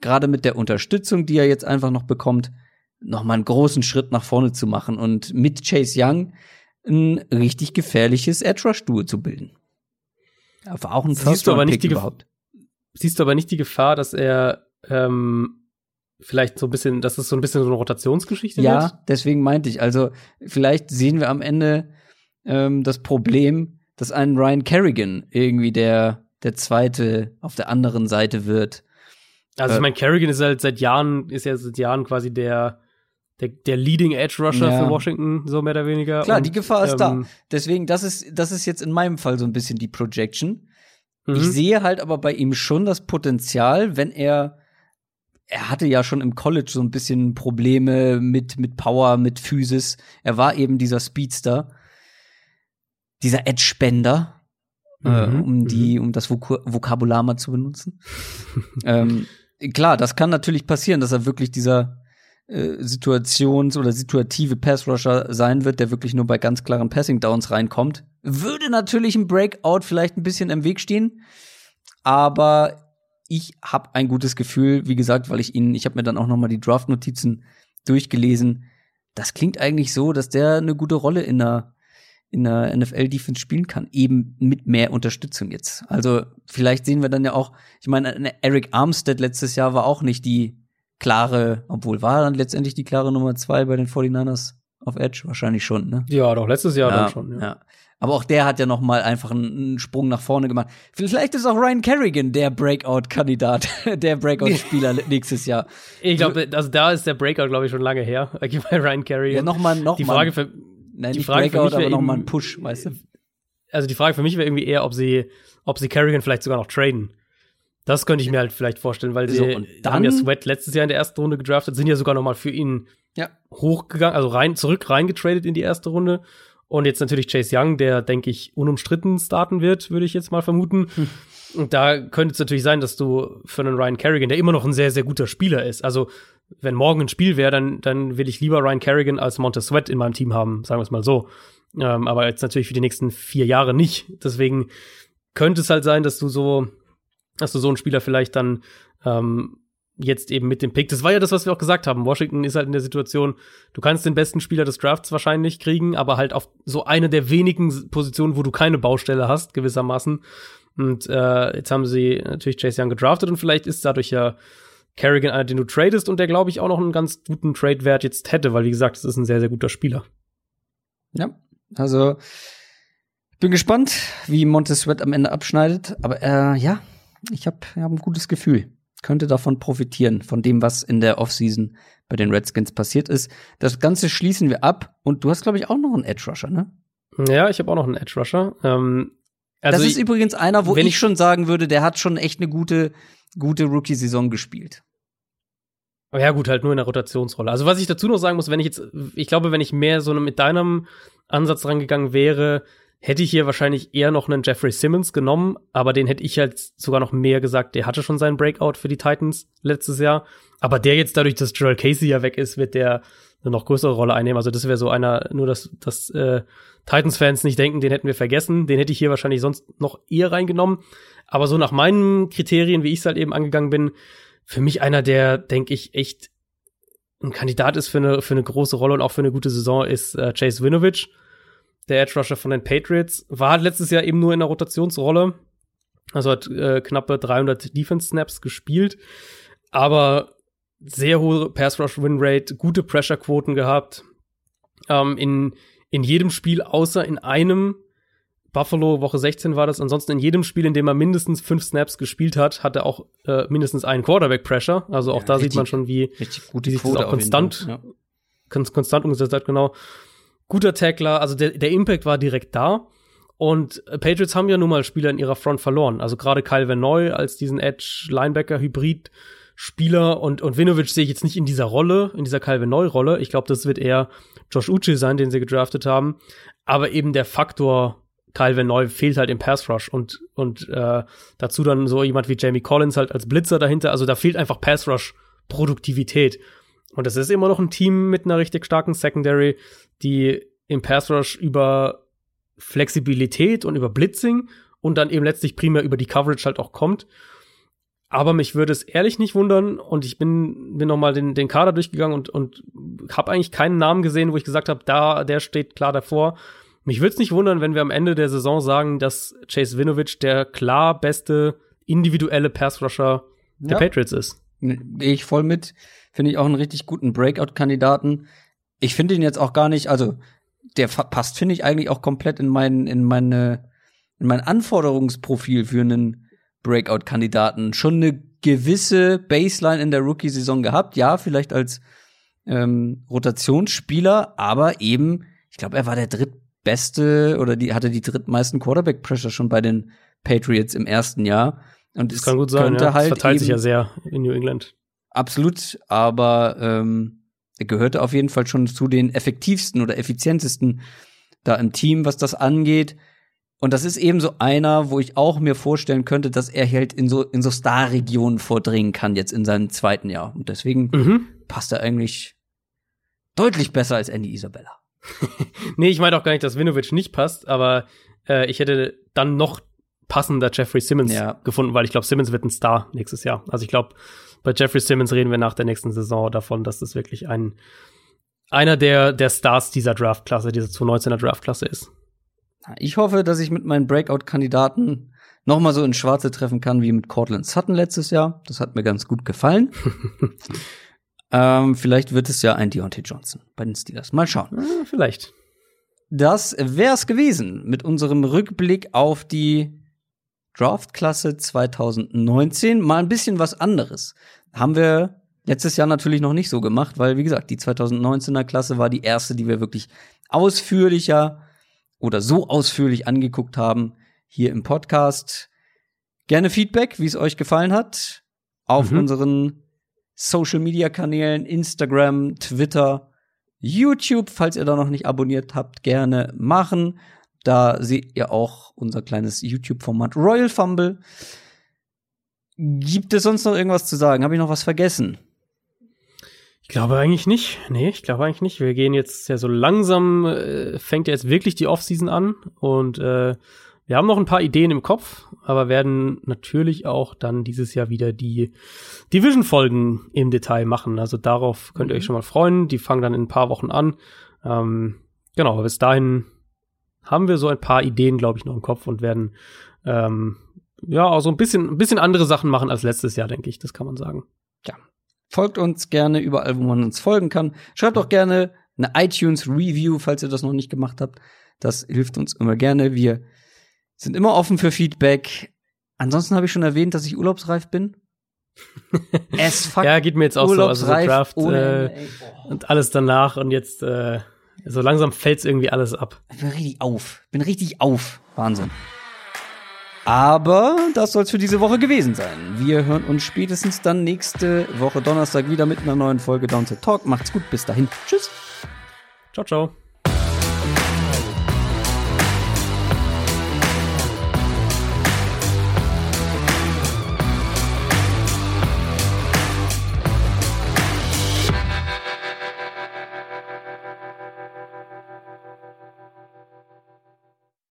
gerade mit der Unterstützung, die er jetzt einfach noch bekommt, noch mal einen großen Schritt nach vorne zu machen und mit Chase Young ein richtig gefährliches Edge Rush Duo zu bilden. Aber auch ein First nicht die überhaupt. Siehst du aber nicht die Gefahr, dass er ähm, vielleicht so ein bisschen, dass es so ein bisschen so eine Rotationsgeschichte ja, wird? Ja, deswegen meinte ich. Also vielleicht sehen wir am Ende ähm, das Problem, dass ein Ryan Kerrigan irgendwie der der zweite auf der anderen Seite wird. Also ich äh, meine, Kerrigan ist halt seit Jahren, ist ja seit Jahren quasi der der, der Leading Edge Rusher ja. für Washington, so mehr oder weniger. Klar, Und, die Gefahr ist ähm, da. Deswegen, das ist, das ist jetzt in meinem Fall so ein bisschen die Projection. Mhm. Ich sehe halt aber bei ihm schon das Potenzial, wenn er, er hatte ja schon im College so ein bisschen Probleme mit, mit Power, mit Physis. Er war eben dieser Speedster, dieser Edge-Spender, mhm. äh, um die, mhm. um das Vok Vokabular mal zu benutzen. (laughs) ähm, klar, das kann natürlich passieren, dass er wirklich dieser äh, Situations- oder situative Pass-Rusher sein wird, der wirklich nur bei ganz klaren Passing-Downs reinkommt. Würde natürlich ein Breakout vielleicht ein bisschen im Weg stehen, aber ich habe ein gutes Gefühl, wie gesagt, weil ich ihn, ich habe mir dann auch noch mal die Draft-Notizen durchgelesen. Das klingt eigentlich so, dass der eine gute Rolle in der in der NFL-Defense spielen kann, eben mit mehr Unterstützung jetzt. Also vielleicht sehen wir dann ja auch, ich meine, Eric Armstead letztes Jahr war auch nicht die klare, obwohl war dann letztendlich die klare Nummer zwei bei den 49ers auf Edge? Wahrscheinlich schon, ne? Ja, doch, letztes Jahr ja, dann schon, ja. ja. Aber auch der hat ja noch mal einfach einen, Sprung nach vorne gemacht. Vielleicht ist auch Ryan Kerrigan der Breakout-Kandidat, (laughs) der Breakout-Spieler (laughs) nächstes Jahr. Ich glaube, also da ist der Breakout, glaube ich, schon lange her. Bei Ryan Kerrigan. Ja, noch mal, noch die Frage für Nein, die Frage Breakout, aber noch mal ein Push, weißt du? Also die Frage für mich wäre irgendwie eher, ob sie, ob sie Kerrigan vielleicht sogar noch traden. Das könnte ich mir halt vielleicht vorstellen, weil sie so, dann, haben ja Sweat letztes Jahr in der ersten Runde gedraftet, sind ja sogar noch mal für ihn ja. hochgegangen, also rein zurück reingetradet in die erste Runde. Und jetzt natürlich Chase Young, der, denke ich, unumstritten starten wird, würde ich jetzt mal vermuten. Hm. Und da könnte es natürlich sein, dass du für einen Ryan Kerrigan, der immer noch ein sehr, sehr guter Spieler ist. Also, wenn morgen ein Spiel wäre, dann, dann will ich lieber Ryan Kerrigan als Montez Sweat in meinem Team haben, sagen wir es mal so. Ähm, aber jetzt natürlich für die nächsten vier Jahre nicht. Deswegen könnte es halt sein, dass du so dass du so einen Spieler vielleicht dann ähm, jetzt eben mit dem Pick. Das war ja das, was wir auch gesagt haben. Washington ist halt in der Situation, du kannst den besten Spieler des Drafts wahrscheinlich kriegen, aber halt auf so eine der wenigen Positionen, wo du keine Baustelle hast, gewissermaßen. Und äh, jetzt haben sie natürlich Chase Young gedraftet und vielleicht ist dadurch ja Kerrigan einer, den du tradest und der, glaube ich, auch noch einen ganz guten Trade-Wert jetzt hätte, weil, wie gesagt, es ist ein sehr, sehr guter Spieler. Ja, also ich bin gespannt, wie Montez Sweat am Ende abschneidet, aber äh, ja, ich habe hab ein gutes Gefühl. Könnte davon profitieren, von dem, was in der Offseason bei den Redskins passiert ist. Das Ganze schließen wir ab. Und du hast, glaube ich, auch noch einen Edge Rusher, ne? Ja, ich habe auch noch einen Edge Rusher. Ähm, also das ist ich, übrigens einer, wo ich, ich schon sagen würde, der hat schon echt eine gute, gute Rookie-Saison gespielt. Ja, gut, halt nur in der Rotationsrolle. Also, was ich dazu noch sagen muss, wenn ich jetzt, ich glaube, wenn ich mehr so mit deinem Ansatz rangegangen wäre, hätte ich hier wahrscheinlich eher noch einen Jeffrey Simmons genommen, aber den hätte ich halt sogar noch mehr gesagt, der hatte schon seinen Breakout für die Titans letztes Jahr. Aber der jetzt dadurch, dass Joel Casey ja weg ist, wird der eine noch größere Rolle einnehmen. Also das wäre so einer, nur dass, dass äh, Titans-Fans nicht denken, den hätten wir vergessen. Den hätte ich hier wahrscheinlich sonst noch eher reingenommen. Aber so nach meinen Kriterien, wie ich es halt eben angegangen bin, für mich einer, der, denke ich, echt ein Kandidat ist für eine, für eine große Rolle und auch für eine gute Saison, ist äh, Chase Winovich der Edge Rusher von den Patriots, war halt letztes Jahr eben nur in der Rotationsrolle. Also hat äh, knappe 300 Defense Snaps gespielt, aber sehr hohe Pass Rush Win Rate, gute Pressure Quoten gehabt. Ähm, in, in jedem Spiel außer in einem Buffalo Woche 16 war das. Ansonsten in jedem Spiel, in dem er mindestens fünf Snaps gespielt hat, hat er auch äh, mindestens einen Quarterback Pressure. Also auch ja, da richtig, sieht man schon, wie, wie sich das auch konstant, ja. konstant umgesetzt hat, genau guter Tackler, also der, der Impact war direkt da. Und Patriots haben ja nun mal Spieler in ihrer Front verloren. Also gerade Kyle Van Noy als diesen Edge-Linebacker-Hybrid. Spieler und, und Vinovic sehe ich jetzt nicht in dieser Rolle, in dieser Calvin Neu-Rolle. Ich glaube, das wird eher Josh Uche sein, den sie gedraftet haben. Aber eben der Faktor Calvin Neu fehlt halt im Pass Rush und, und äh, dazu dann so jemand wie Jamie Collins halt als Blitzer dahinter. Also da fehlt einfach Pass Rush Produktivität. Und das ist immer noch ein Team mit einer richtig starken Secondary, die im Pass Rush über Flexibilität und über Blitzing und dann eben letztlich primär über die Coverage halt auch kommt. Aber mich würde es ehrlich nicht wundern und ich bin, bin nochmal den, den Kader durchgegangen und, und habe eigentlich keinen Namen gesehen, wo ich gesagt habe, da, der steht klar davor. Mich würde es nicht wundern, wenn wir am Ende der Saison sagen, dass Chase Winovich der klar beste individuelle Pass-Rusher der ja. Patriots ist. Gehe ich voll mit. Finde ich auch einen richtig guten Breakout-Kandidaten. Ich finde ihn jetzt auch gar nicht, also der passt, finde ich, eigentlich auch komplett in mein, in meine, in mein Anforderungsprofil für einen Breakout-Kandidaten. Schon eine gewisse Baseline in der Rookie-Saison gehabt, ja, vielleicht als ähm, Rotationsspieler, aber eben, ich glaube, er war der drittbeste oder die hatte die drittmeisten Quarterback-Pressure schon bei den Patriots im ersten Jahr. Und das kann gut sein, ja. Halt das verteilt sich ja sehr in New England. Absolut, aber ähm, er gehörte auf jeden Fall schon zu den effektivsten oder effizientesten da im Team, was das angeht. Und das ist eben so einer, wo ich auch mir vorstellen könnte, dass er halt in so, in so Star-Regionen vordringen kann, jetzt in seinem zweiten Jahr. Und deswegen mhm. passt er eigentlich deutlich besser als Andy Isabella. (laughs) nee, ich meine auch gar nicht, dass Winovich nicht passt, aber äh, ich hätte dann noch passender Jeffrey Simmons ja. gefunden, weil ich glaube, Simmons wird ein Star nächstes Jahr. Also ich glaube, bei Jeffrey Simmons reden wir nach der nächsten Saison davon, dass das wirklich ein einer der, der Stars dieser Draftklasse, dieser 2019er Draftklasse ist. Ich hoffe, dass ich mit meinen Breakout-Kandidaten noch mal so ins Schwarze treffen kann wie mit Cortland Sutton letztes Jahr. Das hat mir ganz gut gefallen. (laughs) ähm, vielleicht wird es ja ein Deontay Johnson bei den Steelers. Mal schauen. Ja, vielleicht. Das wär's gewesen mit unserem Rückblick auf die Draftklasse 2019 mal ein bisschen was anderes. Haben wir letztes Jahr natürlich noch nicht so gemacht, weil wie gesagt, die 2019er Klasse war die erste, die wir wirklich ausführlicher oder so ausführlich angeguckt haben hier im Podcast. Gerne Feedback, wie es euch gefallen hat, auf mhm. unseren Social Media Kanälen, Instagram, Twitter, YouTube, falls ihr da noch nicht abonniert habt, gerne machen. Da seht ihr auch unser kleines YouTube-Format Royal Fumble. Gibt es sonst noch irgendwas zu sagen? Habe ich noch was vergessen? Ich glaube eigentlich nicht. Nee, ich glaube eigentlich nicht. Wir gehen jetzt ja so langsam, äh, fängt ja jetzt wirklich die Offseason an und äh, wir haben noch ein paar Ideen im Kopf, aber werden natürlich auch dann dieses Jahr wieder die Division-Folgen im Detail machen. Also darauf könnt ihr euch mhm. schon mal freuen. Die fangen dann in ein paar Wochen an. Ähm, genau, bis dahin haben wir so ein paar Ideen, glaube ich, noch im Kopf und werden ähm, ja auch so ein bisschen, ein bisschen andere Sachen machen als letztes Jahr, denke ich. Das kann man sagen. Folgt uns gerne überall, wo man uns folgen kann. Schreibt auch gerne eine iTunes-Review, falls ihr das noch nicht gemacht habt. Das hilft uns immer gerne. Wir sind immer offen für Feedback. Ansonsten habe ich schon erwähnt, dass ich urlaubsreif bin. (laughs) es fuck Ja, geht mir jetzt auch so. Also so Draft äh, und alles danach und jetzt äh, so langsam fällt's irgendwie alles ab. Ich bin richtig auf. Bin richtig auf. Wahnsinn. Aber das soll's für diese Woche gewesen sein. Wir hören uns spätestens dann nächste Woche Donnerstag wieder mit einer neuen Folge Downset Talk. Macht's gut, bis dahin. Tschüss. Ciao, ciao.